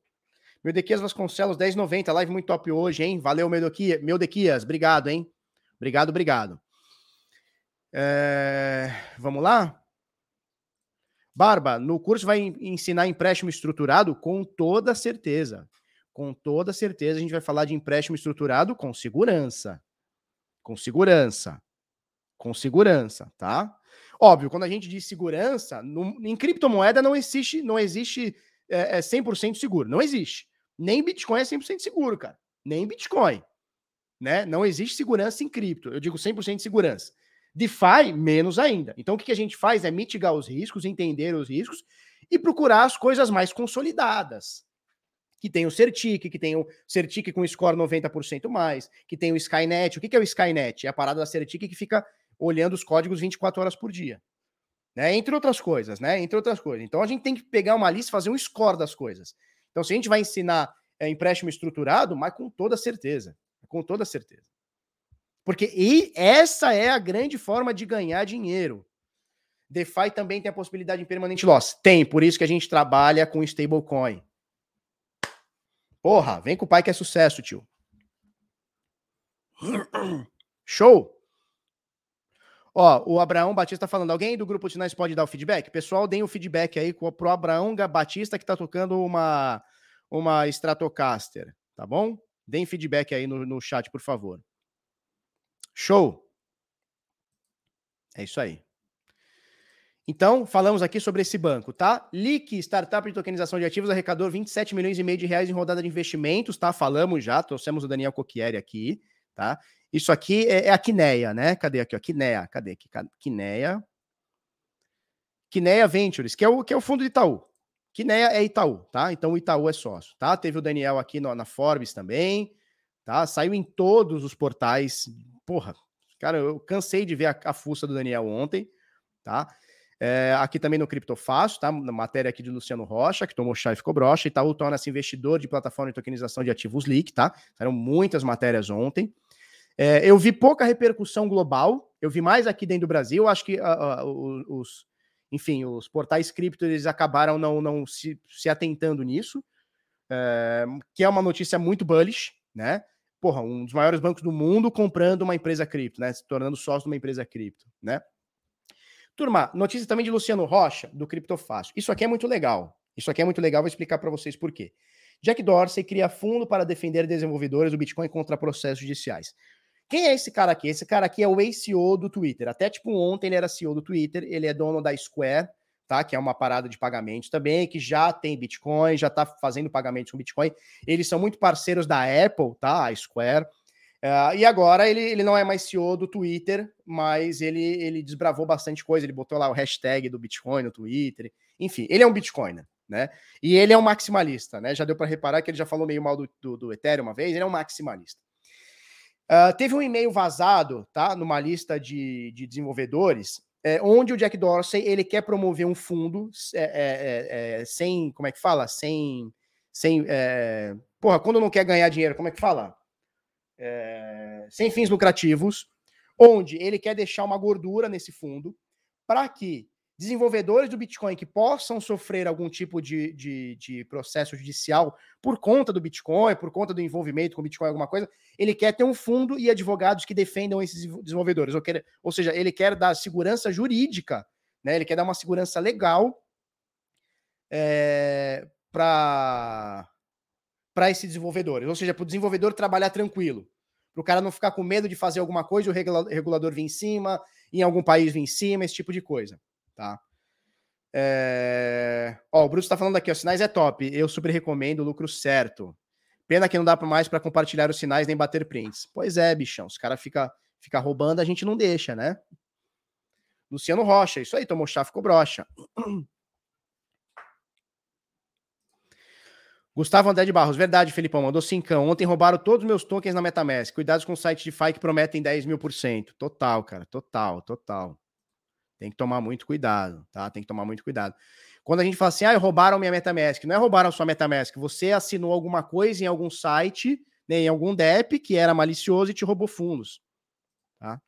Meu Dequias Vasconcelos, 10,90. Live muito top hoje, hein? Valeu. Meu Dequias, obrigado, hein? Obrigado, obrigado. É... Vamos lá? Barba, no curso vai ensinar empréstimo estruturado? Com toda certeza. Com toda certeza a gente vai falar de empréstimo estruturado com segurança. Com segurança. Com segurança, tá? Óbvio, quando a gente diz segurança, no, em criptomoeda não existe, não existe é, é 100% seguro. Não existe. Nem Bitcoin é 100% seguro, cara. Nem Bitcoin. Né? Não existe segurança em cripto. Eu digo 100% de segurança. DeFi, menos ainda. Então, o que a gente faz é mitigar os riscos, entender os riscos e procurar as coisas mais consolidadas. Que tem o Certic, que tem o Certic com score 90% mais, que tem o Skynet. O que é o Skynet? É a parada da Certic que fica olhando os códigos 24 horas por dia. Né? Entre outras coisas, né? Entre outras coisas. Então, a gente tem que pegar uma lista e fazer um score das coisas. Então, se a gente vai ensinar é, empréstimo estruturado, mas com toda certeza. Com toda certeza. Porque e essa é a grande forma de ganhar dinheiro. DeFi também tem a possibilidade de permanente loss. Tem, por isso que a gente trabalha com stablecoin. Porra, vem com o pai que é sucesso, tio. Show! Ó, o Abraão Batista falando, alguém do grupo Sinais pode dar o feedback? Pessoal, deem o feedback aí pro Abraão Batista que tá tocando uma, uma Stratocaster, tá bom? Deem feedback aí no, no chat, por favor. Show! É isso aí. Então, falamos aqui sobre esse banco, tá? LIC, startup de tokenização de ativos, arrecadou 27 milhões e meio de reais em rodada de investimentos, tá? Falamos já, trouxemos o Daniel Cocchieri aqui, tá? Isso aqui é, é a Quineia, né? Cadê aqui, ó? Quineia, cadê aqui? Quineia. Kinea Ventures, que é o, que é o fundo de Itaú. Kinea é Itaú, tá? Então o Itaú é sócio, tá? Teve o Daniel aqui no, na Forbes também, tá? Saiu em todos os portais. Porra, cara, eu cansei de ver a, a fuça do Daniel ontem, tá? É, aqui também no Criptofácil, tá? Na matéria aqui de Luciano Rocha, que tomou chá e ficou broxa. Itaú torna-se investidor de plataforma de tokenização de ativos leak, tá? Saíram muitas matérias ontem. É, eu vi pouca repercussão global, eu vi mais aqui dentro do Brasil. Acho que uh, uh, os, enfim, os portais cripto eles acabaram não, não se, se atentando nisso, é, que é uma notícia muito bullish, né? Porra, um dos maiores bancos do mundo comprando uma empresa cripto, né? Se tornando sócio de uma empresa cripto, né? Turma, notícia também de Luciano Rocha, do Criptofácil. Isso aqui é muito legal. Isso aqui é muito legal, vou explicar para vocês por quê. Jack Dorsey cria fundo para defender desenvolvedores do Bitcoin contra processos judiciais. Quem é esse cara aqui? Esse cara aqui é o ex-CEO do Twitter. Até tipo ontem ele era CEO do Twitter, ele é dono da Square, tá? Que é uma parada de pagamentos também, que já tem Bitcoin, já tá fazendo pagamentos com Bitcoin. Eles são muito parceiros da Apple, tá? A Square. Uh, e agora ele, ele não é mais CEO do Twitter, mas ele, ele desbravou bastante coisa. Ele botou lá o hashtag do Bitcoin no Twitter. Enfim, ele é um Bitcoiner, né? E ele é um maximalista, né? Já deu para reparar que ele já falou meio mal do, do, do Ethereum uma vez. Ele é um maximalista. Uh, teve um e-mail vazado, tá? Numa lista de, de desenvolvedores, é, onde o Jack Dorsey ele quer promover um fundo é, é, é, é sem, como é que fala? Sem, sem, é, porra, quando não quer ganhar dinheiro, como é que fala? sem fins lucrativos, onde ele quer deixar uma gordura nesse fundo para que desenvolvedores do Bitcoin que possam sofrer algum tipo de, de, de, processo judicial por conta do Bitcoin, por conta do envolvimento com o Bitcoin, alguma coisa, ele quer ter um fundo e advogados que defendam esses desenvolvedores. Ou, quer, ou seja, ele quer dar segurança jurídica, né? ele quer dar uma segurança legal é, para para esses desenvolvedores, ou seja, para o desenvolvedor trabalhar tranquilo, para o cara não ficar com medo de fazer alguma coisa o regulador vir em cima, em algum país vir em cima, esse tipo de coisa, tá? É... Ó, o Bruto está falando aqui, ó, sinais é top, eu super recomendo, lucro certo. Pena que não dá mais para compartilhar os sinais nem bater prints. Pois é, bichão, os caras ficam fica roubando, a gente não deixa, né? Luciano Rocha, isso aí, tomou chá, ficou brocha. (clears throat) Gustavo André de Barros, verdade, Felipão, mandou cincão. Ontem roubaram todos os meus tokens na Metamask. Cuidados com o site de FI que prometem 10 mil por cento. Total, cara, total, total. Tem que tomar muito cuidado, tá? Tem que tomar muito cuidado. Quando a gente fala assim, ah, roubaram minha Metamask, não é roubaram sua Metamask, você assinou alguma coisa em algum site, né, em algum DEP que era malicioso e te roubou fundos, tá?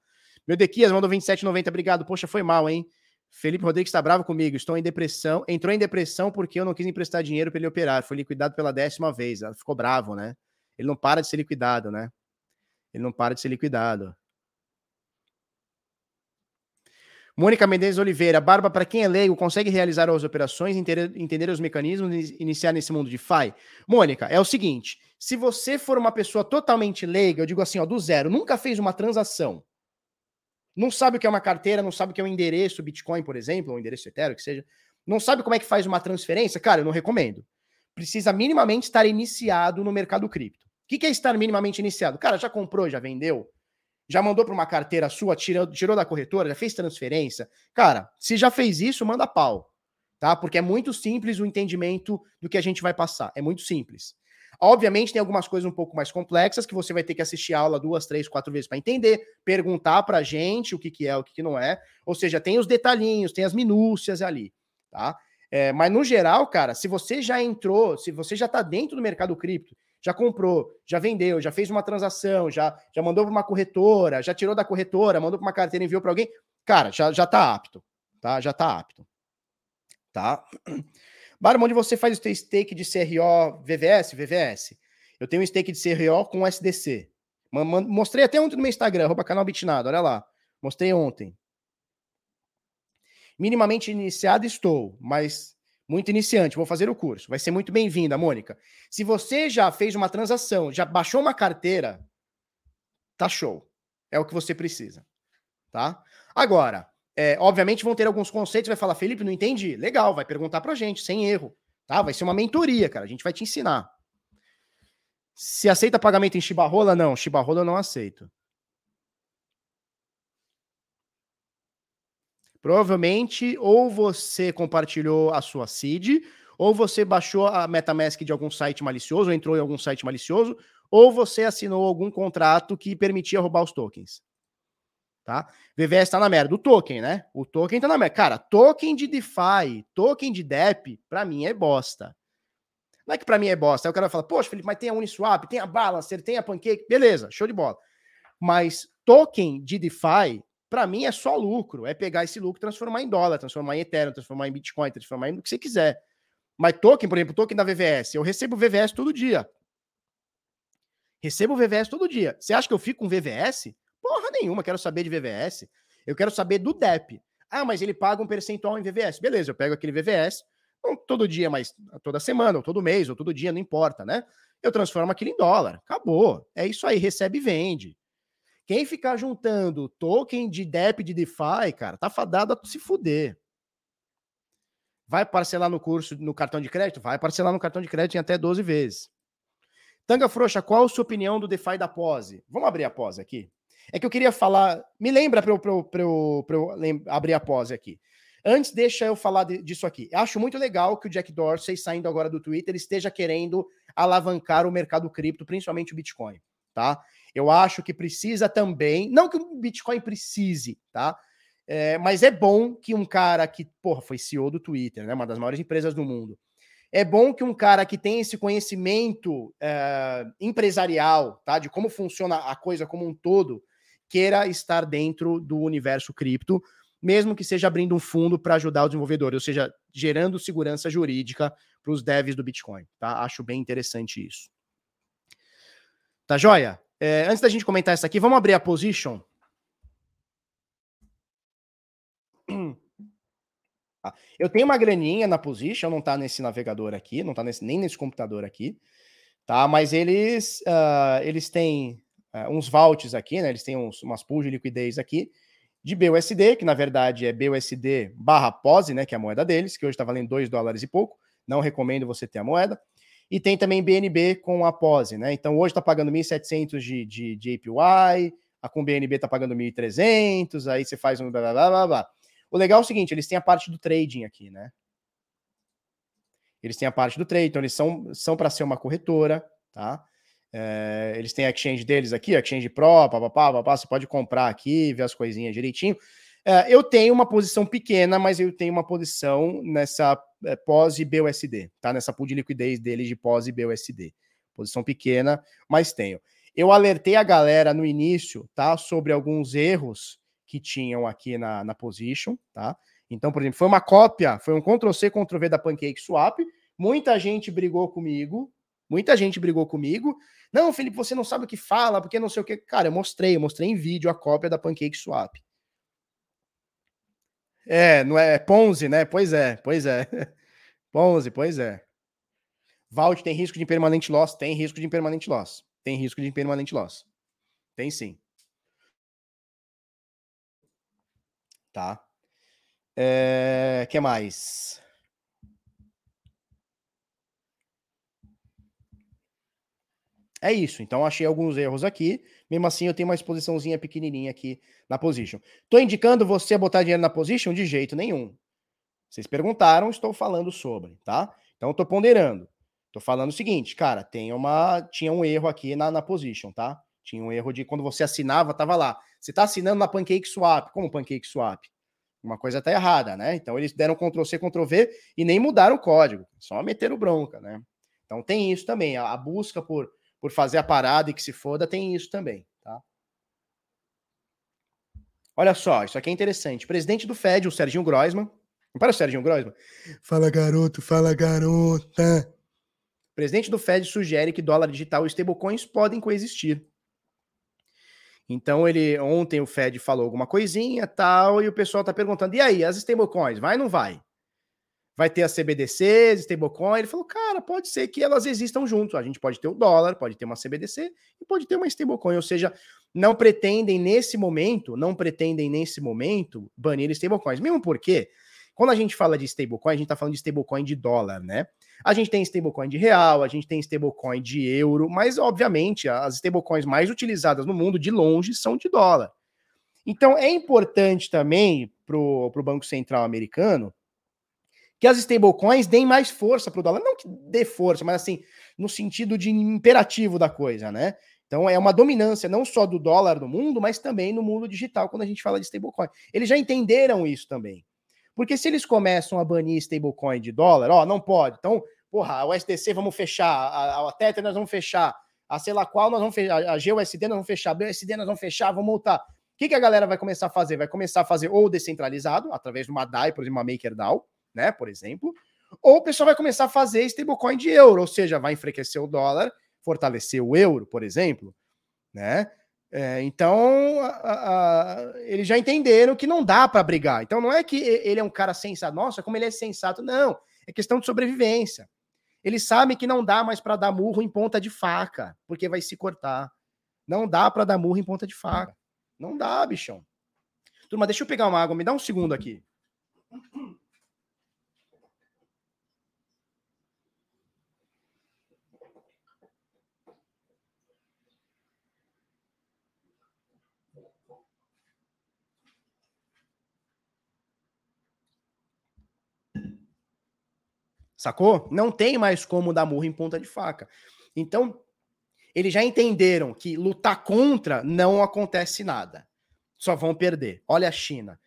Meu Dequias mandou 27,90, obrigado. Poxa, foi mal, hein? Felipe Rodrigues está bravo comigo. Estou em depressão. Entrou em depressão porque eu não quis emprestar dinheiro para ele operar. Foi liquidado pela décima vez. Ficou bravo, né? Ele não para de ser liquidado, né? Ele não para de ser liquidado. Mônica Mendes Oliveira, Barba, para quem é leigo, consegue realizar as operações, entender, os mecanismos e iniciar nesse mundo de FI? Mônica, é o seguinte: se você for uma pessoa totalmente leiga, eu digo assim, ó, do zero, nunca fez uma transação, não sabe o que é uma carteira, não sabe o que é um endereço Bitcoin, por exemplo, ou um endereço Ethereum, que seja, não sabe como é que faz uma transferência, cara, eu não recomendo. Precisa minimamente estar iniciado no mercado cripto. O que é estar minimamente iniciado? Cara, já comprou, já vendeu? Já mandou para uma carteira sua, tirou, tirou da corretora, já fez transferência? Cara, se já fez isso, manda pau, tá? Porque é muito simples o entendimento do que a gente vai passar. É muito simples. Obviamente, tem algumas coisas um pouco mais complexas que você vai ter que assistir a aula duas, três, quatro vezes para entender, perguntar para a gente o que, que é, o que, que não é. Ou seja, tem os detalhinhos, tem as minúcias ali, tá? É, mas no geral, cara, se você já entrou, se você já está dentro do mercado cripto, já comprou, já vendeu, já fez uma transação, já, já mandou para uma corretora, já tirou da corretora, mandou para uma carteira, enviou para alguém, cara, já, já tá apto, tá? Já tá apto, tá? (clears throat) Barman, onde você faz o seu stake de CRO VVS, VVS? Eu tenho um stake de CRO com SDC. Mostrei até ontem no meu Instagram, arroba canal Bitnado, olha lá. Mostrei ontem. Minimamente iniciado estou, mas muito iniciante. Vou fazer o curso. Vai ser muito bem-vinda, Mônica. Se você já fez uma transação, já baixou uma carteira, tá show. É o que você precisa. Tá? Agora, é, obviamente vão ter alguns conceitos, vai falar, Felipe, não entendi. Legal, vai perguntar pra gente, sem erro. Tá? Vai ser uma mentoria, cara. A gente vai te ensinar. Se aceita pagamento em chibarrola, não. Chibarrola eu não aceito. Provavelmente, ou você compartilhou a sua seed, ou você baixou a MetaMask de algum site malicioso, ou entrou em algum site malicioso, ou você assinou algum contrato que permitia roubar os tokens. Tá? VVS tá na merda. O token, né? O token tá na merda. Cara, token de DeFi, token de DEP, para mim é bosta. Não é que para mim é bosta. Aí o cara fala, poxa, Felipe, mas tem a Uniswap, tem a Balancer, tem a Pancake. Beleza, show de bola. Mas token de DeFi, para mim é só lucro. É pegar esse lucro, transformar em dólar, transformar em Ethereum, transformar em Bitcoin, transformar em o que você quiser. Mas token, por exemplo, token da VVS, eu recebo VVS todo dia. Recebo VVS todo dia. Você acha que eu fico com VVS? Porra nenhuma, quero saber de VVS. Eu quero saber do DEP. Ah, mas ele paga um percentual em VVS. Beleza, eu pego aquele VVS, não todo dia, mas toda semana, ou todo mês, ou todo dia, não importa, né? Eu transformo aquilo em dólar. Acabou. É isso aí, recebe e vende. Quem ficar juntando token de DEP de DeFi, cara, tá fadado a se fuder. Vai parcelar no curso, no cartão de crédito? Vai parcelar no cartão de crédito em até 12 vezes. Tanga Frouxa, qual a sua opinião do DeFi da pose? Vamos abrir a pose aqui? É que eu queria falar. Me lembra para eu, eu, eu, eu abrir a pose aqui. Antes, deixa eu falar de, disso aqui. Acho muito legal que o Jack Dorsey, saindo agora do Twitter, esteja querendo alavancar o mercado cripto, principalmente o Bitcoin, tá? Eu acho que precisa também, não que o Bitcoin precise, tá? É, mas é bom que um cara que, porra, foi CEO do Twitter, né? Uma das maiores empresas do mundo. É bom que um cara que tem esse conhecimento é, empresarial, tá? De como funciona a coisa como um todo, queira estar dentro do universo cripto, mesmo que seja abrindo um fundo para ajudar o desenvolvedor, ou seja, gerando segurança jurídica para os devs do Bitcoin, tá? Acho bem interessante isso. Tá joia? É, antes da gente comentar isso aqui, vamos abrir a position. Ah, eu tenho uma graninha na position, não está nesse navegador aqui, não está nem nesse computador aqui, tá? Mas eles, uh, eles têm uh, uns vaults aqui, né? Eles têm uns, umas pools de liquidez aqui de BUSD, que na verdade é BUSD barra POSE, né? Que é a moeda deles, que hoje está valendo 2 dólares e pouco. Não recomendo você ter a moeda. E tem também BNB com a POSE, né? Então hoje está pagando 1.700 de, de, de APY, a com BNB está pagando 1.300, aí você faz um blá blá blá blá. O legal é o seguinte, eles têm a parte do trading aqui, né? Eles têm a parte do trade, então eles são, são para ser uma corretora, tá? É, eles têm a exchange deles aqui, a exchange pro, papapá, papá, você pode comprar aqui, ver as coisinhas direitinho. É, eu tenho uma posição pequena, mas eu tenho uma posição nessa é, pós e BUSD, tá? Nessa pool de liquidez deles de pós e BUSD. Posição pequena, mas tenho. Eu alertei a galera no início, tá? Sobre alguns erros que tinham aqui na, na position, tá? Então, por exemplo, foi uma cópia, foi um Ctrl-C, Ctrl-V da Pancake Swap. Muita gente brigou comigo, muita gente brigou comigo. Não, Felipe, você não sabe o que fala, porque não sei o que. Cara, eu mostrei, eu mostrei em vídeo a cópia da Pancake Swap. É, não é, é Ponzi, né? Pois é, pois é. (laughs) Ponzi, pois é. Vault tem risco de impermanente loss? Tem risco de impermanente loss. Tem risco de impermanente loss. Tem sim. Tá. É, que mais? É isso. Então achei alguns erros aqui. Mesmo assim, eu tenho uma exposiçãozinha pequenininha aqui na position. Tô indicando você a botar dinheiro na position de jeito nenhum. Vocês perguntaram, estou falando sobre, tá? Então tô ponderando. Tô falando o seguinte, cara, tem uma tinha um erro aqui na, na position, tá? Tinha um erro de quando você assinava, tava lá. Você está assinando na Pancake Swap. Como Pancake Swap? Uma coisa está errada, né? Então eles deram Ctrl C, Ctrl V e nem mudaram o código, só meteram bronca, né? Então tem isso também. A, busca por, por fazer a parada e que se foda tem isso também, tá? Olha só, isso aqui é interessante. Presidente do Fed, o Serginho Groisman. Para o Serginho Groisman. Fala, garoto, fala, garota. Presidente do Fed sugere que dólar digital e stablecoins podem coexistir. Então ele ontem o Fed falou alguma coisinha, tal, e o pessoal tá perguntando: "E aí, as stablecoins, vai ou não vai?" Vai ter as CBDCs, stablecoin. Ele falou: "Cara, pode ser que elas existam juntos. A gente pode ter o dólar, pode ter uma CBDC e pode ter uma stablecoin, ou seja, não pretendem nesse momento, não pretendem nesse momento banir stablecoins, mesmo porque quando a gente fala de stablecoin, a gente está falando de stablecoin de dólar, né? A gente tem stablecoin de real, a gente tem stablecoin de euro, mas obviamente as stablecoins mais utilizadas no mundo de longe são de dólar. Então é importante também para o Banco Central americano que as stablecoins deem mais força para o dólar. Não que dê força, mas assim, no sentido de imperativo da coisa, né? Então é uma dominância não só do dólar no mundo, mas também no mundo digital quando a gente fala de stablecoin. Eles já entenderam isso também. Porque se eles começam a banir stablecoin de dólar, ó, não pode. Então, porra, o SDC vamos fechar, a, a Tether nós vamos fechar, a sei lá qual nós vamos fechar, a GUSD nós vamos fechar, a BUSD nós vamos fechar, vamos multar. O que, que a galera vai começar a fazer? Vai começar a fazer ou descentralizado, através de uma DAI, por exemplo, uma MakerDAO, né, por exemplo, ou o pessoal vai começar a fazer stablecoin de euro, ou seja, vai enfraquecer o dólar, fortalecer o euro, por exemplo, né? É, então, a, a, eles já entenderam que não dá para brigar. Então, não é que ele é um cara sensato, nossa, como ele é sensato, não. É questão de sobrevivência. Eles sabem que não dá mais para dar murro em ponta de faca, porque vai se cortar. Não dá para dar murro em ponta de faca. Não dá, bichão. Turma, deixa eu pegar uma água, me dá um segundo aqui. Sacou? Não tem mais como dar murro em ponta de faca. Então, eles já entenderam que lutar contra não acontece nada. Só vão perder. Olha a China.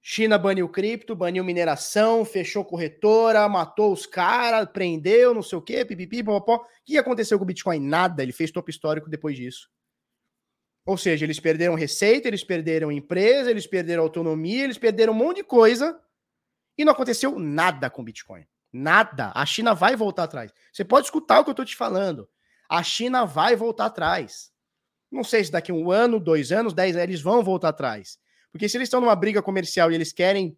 China baniu cripto, baniu mineração, fechou corretora, matou os caras, prendeu, não sei o quê, pipipi, popopó. O que aconteceu com o Bitcoin? Nada. Ele fez topo histórico depois disso. Ou seja, eles perderam receita, eles perderam empresa, eles perderam autonomia, eles perderam um monte de coisa e não aconteceu nada com o Bitcoin. Nada. A China vai voltar atrás. Você pode escutar o que eu estou te falando. A China vai voltar atrás. Não sei se daqui um ano, dois anos, dez eles vão voltar atrás. Porque se eles estão numa briga comercial e eles querem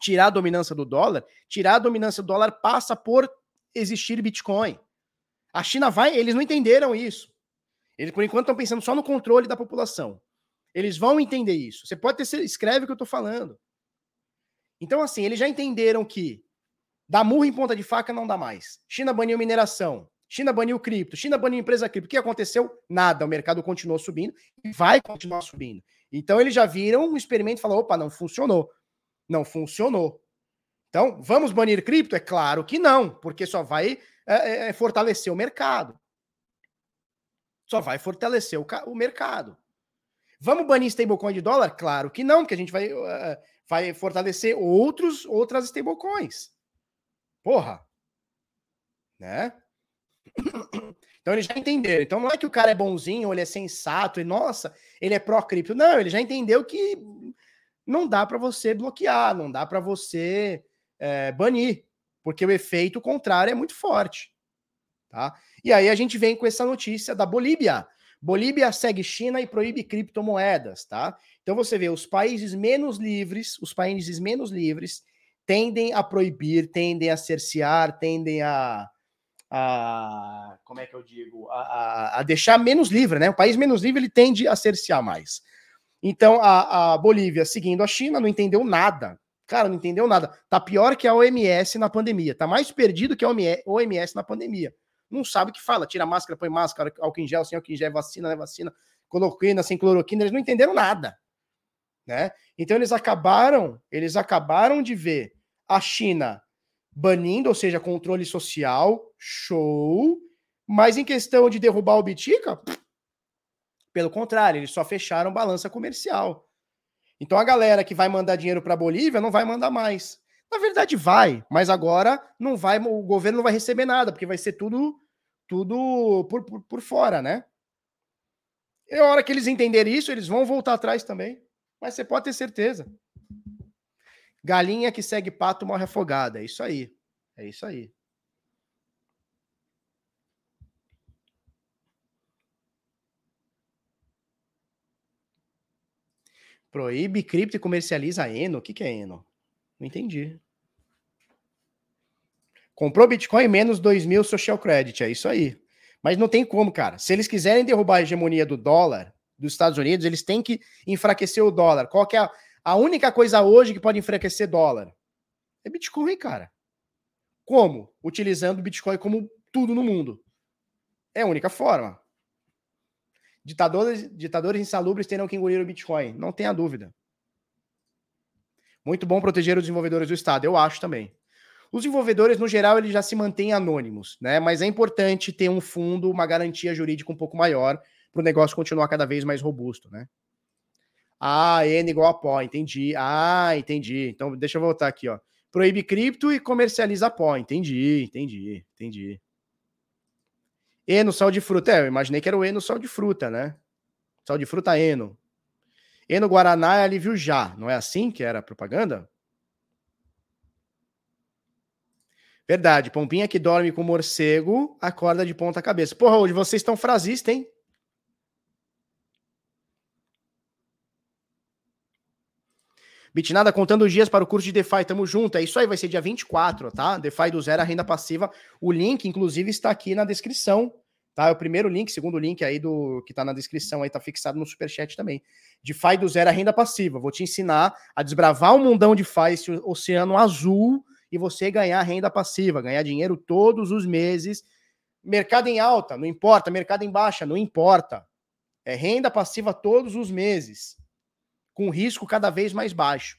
tirar a dominância do dólar, tirar a dominância do dólar passa por existir Bitcoin. A China vai, eles não entenderam isso. Eles, por enquanto, estão pensando só no controle da população. Eles vão entender isso. Você pode ter, escreve o que eu estou falando. Então, assim, eles já entenderam que Dá murro em ponta de faca não dá mais. China baniu mineração. China baniu cripto. China baniu empresa cripto. O que aconteceu? Nada. O mercado continuou subindo e vai continuar subindo. Então eles já viram um experimento e falaram: opa, não funcionou. Não funcionou. Então, vamos banir cripto? É claro que não, porque só vai é, é, é fortalecer o mercado. Só vai fortalecer o, o, mercado. Vamos banir stablecoin de dólar? Claro que não, porque a gente vai, uh, vai fortalecer outros, outras stablecoins. Porra! Né? Então eles já entenderam. Então não é que o cara é bonzinho, ele é sensato, e nossa, ele é pró-cripto. Não, ele já entendeu que não dá para você bloquear, não dá para você é, banir, porque o efeito contrário é muito forte. Tá? E aí a gente vem com essa notícia da Bolívia. Bolívia segue China e proíbe criptomoedas, tá? Então você vê os países menos livres, os países menos livres tendem a proibir, tendem a cercear, tendem a, a como é que eu digo, a, a, a, deixar menos livre, né? O país menos livre ele tende a cercear mais. Então a, a Bolívia, seguindo a China, não entendeu nada. Cara, não entendeu nada. Tá pior que a OMS na pandemia. Tá mais perdido que a OMS na pandemia. Não sabe o que fala. Tira máscara, põe máscara, álcool em gel, sem álcool em gel, vacina, né? Vacina, cloroquina, sem cloroquina. Eles não entenderam nada. Né? Então eles acabaram, eles acabaram de ver a China banindo, ou seja, controle social, show, mas em questão de derrubar o Bitica, pelo contrário, eles só fecharam balança comercial. Então a galera que vai mandar dinheiro para a Bolívia não vai mandar mais. Na verdade vai, mas agora não vai, o governo não vai receber nada, porque vai ser tudo tudo por, por, por fora, né? E a hora que eles entenderem isso, eles vão voltar atrás também. Mas você pode ter certeza. Galinha que segue pato morre afogada. É isso aí. É isso aí. Proíbe cripto e comercializa Eno. O que, que é Eno? Não entendi. Comprou Bitcoin menos 2 mil social credit. É isso aí. Mas não tem como, cara. Se eles quiserem derrubar a hegemonia do dólar, dos Estados Unidos, eles têm que enfraquecer o dólar. Qual é a, a única coisa hoje que pode enfraquecer dólar? É Bitcoin, cara. Como? Utilizando Bitcoin como tudo no mundo. É a única forma. Ditadores, ditadores insalubres terão que engolir o Bitcoin. Não tenha dúvida. Muito bom proteger os desenvolvedores do Estado, eu acho também. Os desenvolvedores, no geral, eles já se mantêm anônimos, né? Mas é importante ter um fundo, uma garantia jurídica um pouco maior para o negócio continuar cada vez mais robusto, né? Ah, N igual a pó, entendi. Ah, entendi. Então, deixa eu voltar aqui, ó. Proíbe cripto e comercializa pó. Entendi, entendi, entendi. Eno, sal de fruta. É, eu imaginei que era o Eno, sal de fruta, né? Sal de fruta Eno. Eno Guaraná é alívio já. Não é assim que era a propaganda? Verdade. Pompinha que dorme com morcego, acorda de ponta cabeça. Porra, hoje vocês estão frasistas, hein? Bitnada contando os dias para o curso de DeFi, tamo junto. É isso aí, vai ser dia 24, tá? DeFi do zero, a renda passiva. O link, inclusive, está aqui na descrição, tá? É o primeiro link, segundo link aí do que tá na descrição aí, tá fixado no superchat também. DeFi do zero, a renda passiva. Vou te ensinar a desbravar um mundão de DeFi, esse oceano azul, e você ganhar renda passiva, ganhar dinheiro todos os meses. Mercado em alta, não importa. Mercado em baixa, não importa. É renda passiva todos os meses com risco cada vez mais baixo.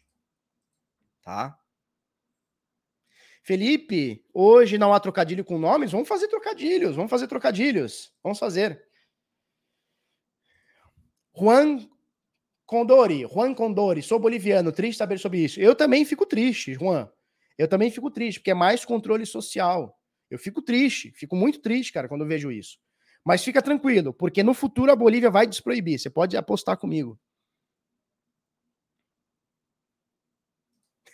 Tá? Felipe, hoje não há trocadilho com nomes? Vamos fazer trocadilhos, vamos fazer trocadilhos. Vamos fazer. Juan Condori, Juan Condori, sou boliviano, triste saber sobre isso. Eu também fico triste, Juan. Eu também fico triste, porque é mais controle social. Eu fico triste, fico muito triste, cara, quando eu vejo isso. Mas fica tranquilo, porque no futuro a Bolívia vai desproibir. Você pode apostar comigo.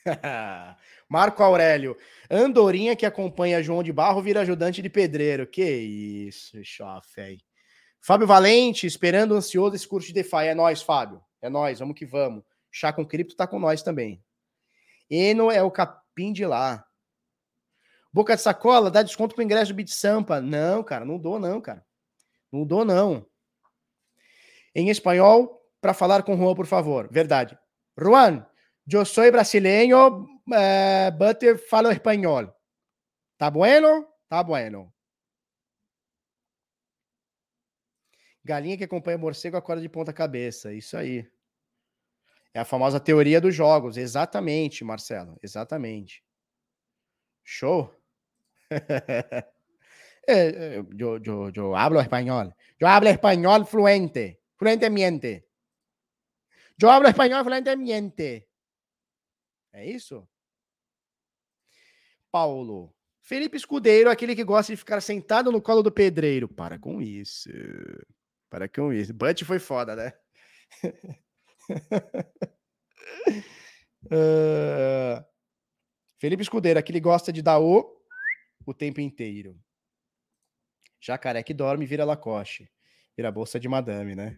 (laughs) Marco Aurélio, Andorinha que acompanha João de Barro vira ajudante de pedreiro. Que isso, chofé. Fábio Valente, esperando ansioso esse curso de DeFi. É nós, Fábio. É nós, vamos que vamos. Chá com cripto tá com nós também. Eno é o capim de lá. Boca de sacola, dá desconto pro ingresso do Bit Sampa. Não, cara, não dou não, cara. Não dou não. Em espanhol, para falar com Juan, por favor. Verdade. Juan, Eu soy brasileño, uh, but falo espanhol. Tá bueno? Tá bueno. Galinha que acompanha morcego acorda de ponta cabeça. Isso aí. É a famosa teoria dos jogos. Exatamente, Marcelo. Exatamente. Show. (laughs) yo, yo, yo hablo español. Yo hablo español fluente. Fluentemente. Yo hablo español fluentemente. É isso? Paulo. Felipe Escudeiro, aquele que gosta de ficar sentado no colo do pedreiro. Para com isso. Para com isso. Butch foi foda, né? uh... (laughs) Felipe Escudeiro, aquele que gosta de dar o o tempo inteiro. Jacaré que dorme vira Lacoste. Vira bolsa de madame, né?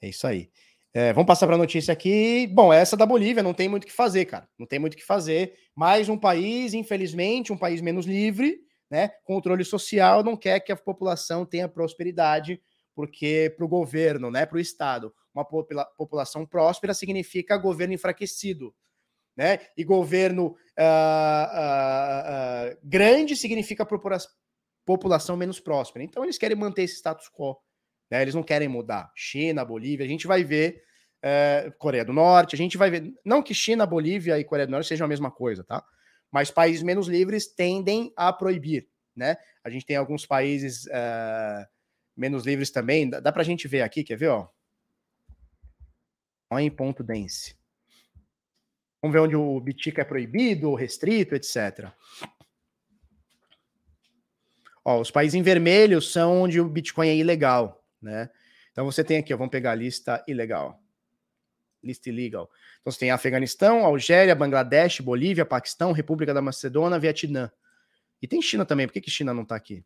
É isso aí. É, vamos passar para a notícia aqui. Bom, essa da Bolívia não tem muito o que fazer, cara. Não tem muito o que fazer. Mais um país, infelizmente, um país menos livre, né? Controle social não quer que a população tenha prosperidade, porque para o governo, né? Para o Estado, uma popula população próspera significa governo enfraquecido, né? E governo uh, uh, uh, grande significa população menos próspera. Então eles querem manter esse status quo. Né? Eles não querem mudar. China, Bolívia, a gente vai ver é, Coreia do Norte, a gente vai ver. Não que China, Bolívia e Coreia do Norte sejam a mesma coisa, tá? Mas países menos livres tendem a proibir, né? A gente tem alguns países é, menos livres também. Dá, dá pra gente ver aqui, quer ver, ó? Em ponto dense. Vamos ver onde o Bitica é proibido, restrito, etc. Ó, os países em vermelho são onde o Bitcoin é ilegal né? Então você tem aqui, ó, vamos pegar a lista ilegal. Lista illegal. Então você tem Afeganistão, Algéria, Bangladesh, Bolívia, Paquistão, República da Macedônia, Vietnã. E tem China também. Por que, que China não está aqui?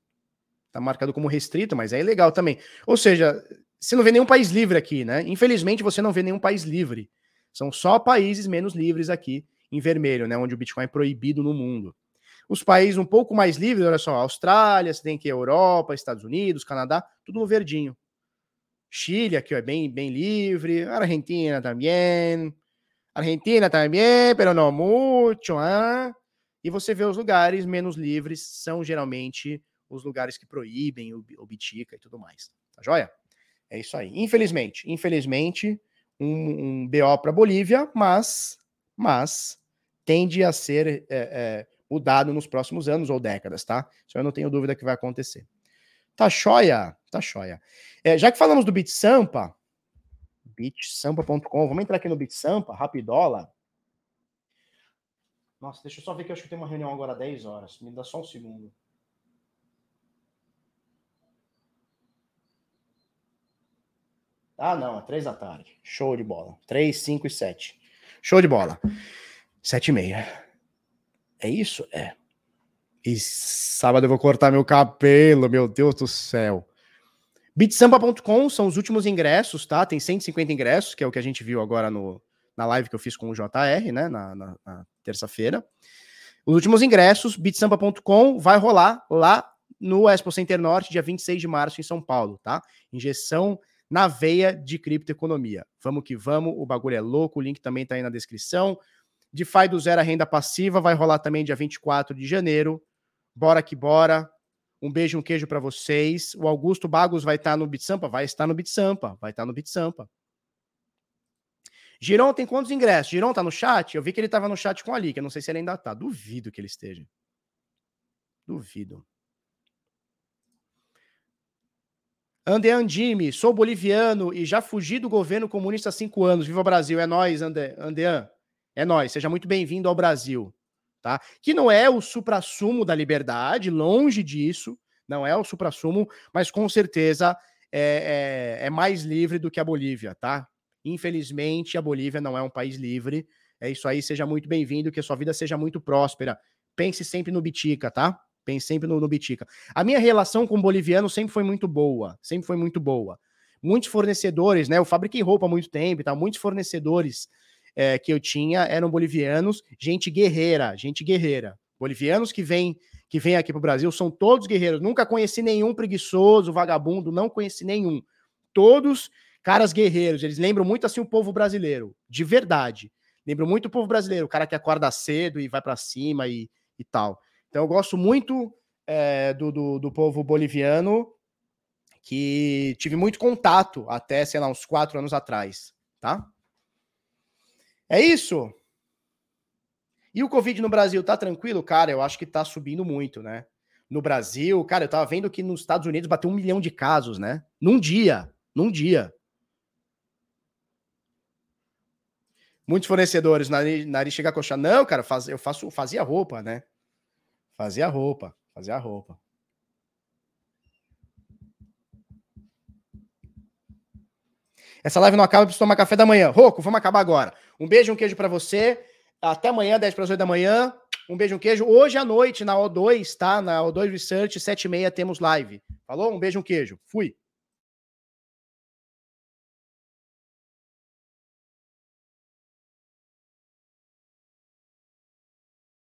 Está marcado como restrito, mas é ilegal também. Ou seja, você não vê nenhum país livre aqui, né? Infelizmente, você não vê nenhum país livre. São só países menos livres aqui, em vermelho, né? Onde o Bitcoin é proibido no mundo. Os países um pouco mais livres, olha só, Austrália, você tem aqui Europa, Estados Unidos, Canadá, tudo no verdinho. Chile aqui é bem, bem livre, Argentina também, Argentina também, pero não muito, hein? E você vê os lugares menos livres, são geralmente os lugares que proíbem o, o bitica e tudo mais. Tá joia? É isso aí. Infelizmente, infelizmente, um, um BO para Bolívia, mas, mas tende a ser é, é, mudado nos próximos anos ou décadas, tá? Isso eu não tenho dúvida que vai acontecer. Tá choia, tá choia. É, já que falamos do BitSampa, bitsampa.com, vamos entrar aqui no BitSampa, rapidola. Nossa, deixa eu só ver que eu acho que tem uma reunião agora às 10 horas. Me dá só um segundo. Ah, não, é 3 da tarde. Show de bola. 3, 5 e 7. Show de bola. 7 e meia. É isso? É. E sábado eu vou cortar meu cabelo, meu Deus do céu. Bitsamba.com são os últimos ingressos, tá? Tem 150 ingressos, que é o que a gente viu agora no, na live que eu fiz com o JR, né? Na, na, na terça-feira. Os últimos ingressos, bitsamba.com, vai rolar lá no Expo Center Norte, dia 26 de março, em São Paulo, tá? Injeção na veia de criptoeconomia. Vamos que vamos, o bagulho é louco, o link também tá aí na descrição. DeFi do zero a renda passiva vai rolar também dia 24 de janeiro. Bora que bora. Um beijo, um queijo para vocês. O Augusto Bagos vai estar tá no BitSampa? Vai estar no BitSampa. Vai estar tá no BitSampa. Giron tem quantos ingressos? Giron tá no chat? Eu vi que ele tava no chat com a Lick. Eu não sei se ele ainda tá. Duvido que ele esteja. Duvido. Andean Jimmy, sou boliviano e já fugi do governo comunista há cinco anos. Viva o Brasil, é nós, Andean. É nós. Seja muito bem-vindo ao Brasil, tá? Que não é o suprassumo da liberdade, longe disso, não é o suprassumo, mas com certeza é, é, é mais livre do que a Bolívia, tá? Infelizmente, a Bolívia não é um país livre. É isso aí, seja muito bem-vindo, que a sua vida seja muito próspera. Pense sempre no Bitica, tá? Pense sempre no, no Bitica. A minha relação com o boliviano sempre foi muito boa, sempre foi muito boa. Muitos fornecedores, né? Eu fabriquei roupa há muito tempo e tá? Muitos fornecedores é, que eu tinha eram bolivianos, gente guerreira, gente guerreira. Bolivianos que vêm que vem aqui para o Brasil são todos guerreiros. Nunca conheci nenhum preguiçoso, vagabundo, não conheci nenhum. Todos caras guerreiros. Eles lembram muito assim o povo brasileiro, de verdade. Lembram muito o povo brasileiro, o cara que acorda cedo e vai para cima e, e tal. Então eu gosto muito é, do, do, do povo boliviano, que tive muito contato até, sei lá, uns quatro anos atrás, tá? É isso. E o Covid no Brasil tá tranquilo? Cara, eu acho que tá subindo muito, né? No Brasil, cara, eu tava vendo que nos Estados Unidos bateu um milhão de casos, né? Num dia. Num dia. Muitos fornecedores, nariz, nariz chega a coxar. Não, cara, faz, eu faço, fazia roupa, né? Fazia roupa, fazia roupa. Essa live não acaba, preciso tomar café da manhã. Roco, vamos acabar agora. Um beijo, um queijo para você. Até amanhã, 10 para as 8 da manhã. Um beijo, um queijo. Hoje à noite, na O2, tá? Na O2 Research, 7 e meia, temos live. Falou? Um beijo, um queijo. Fui.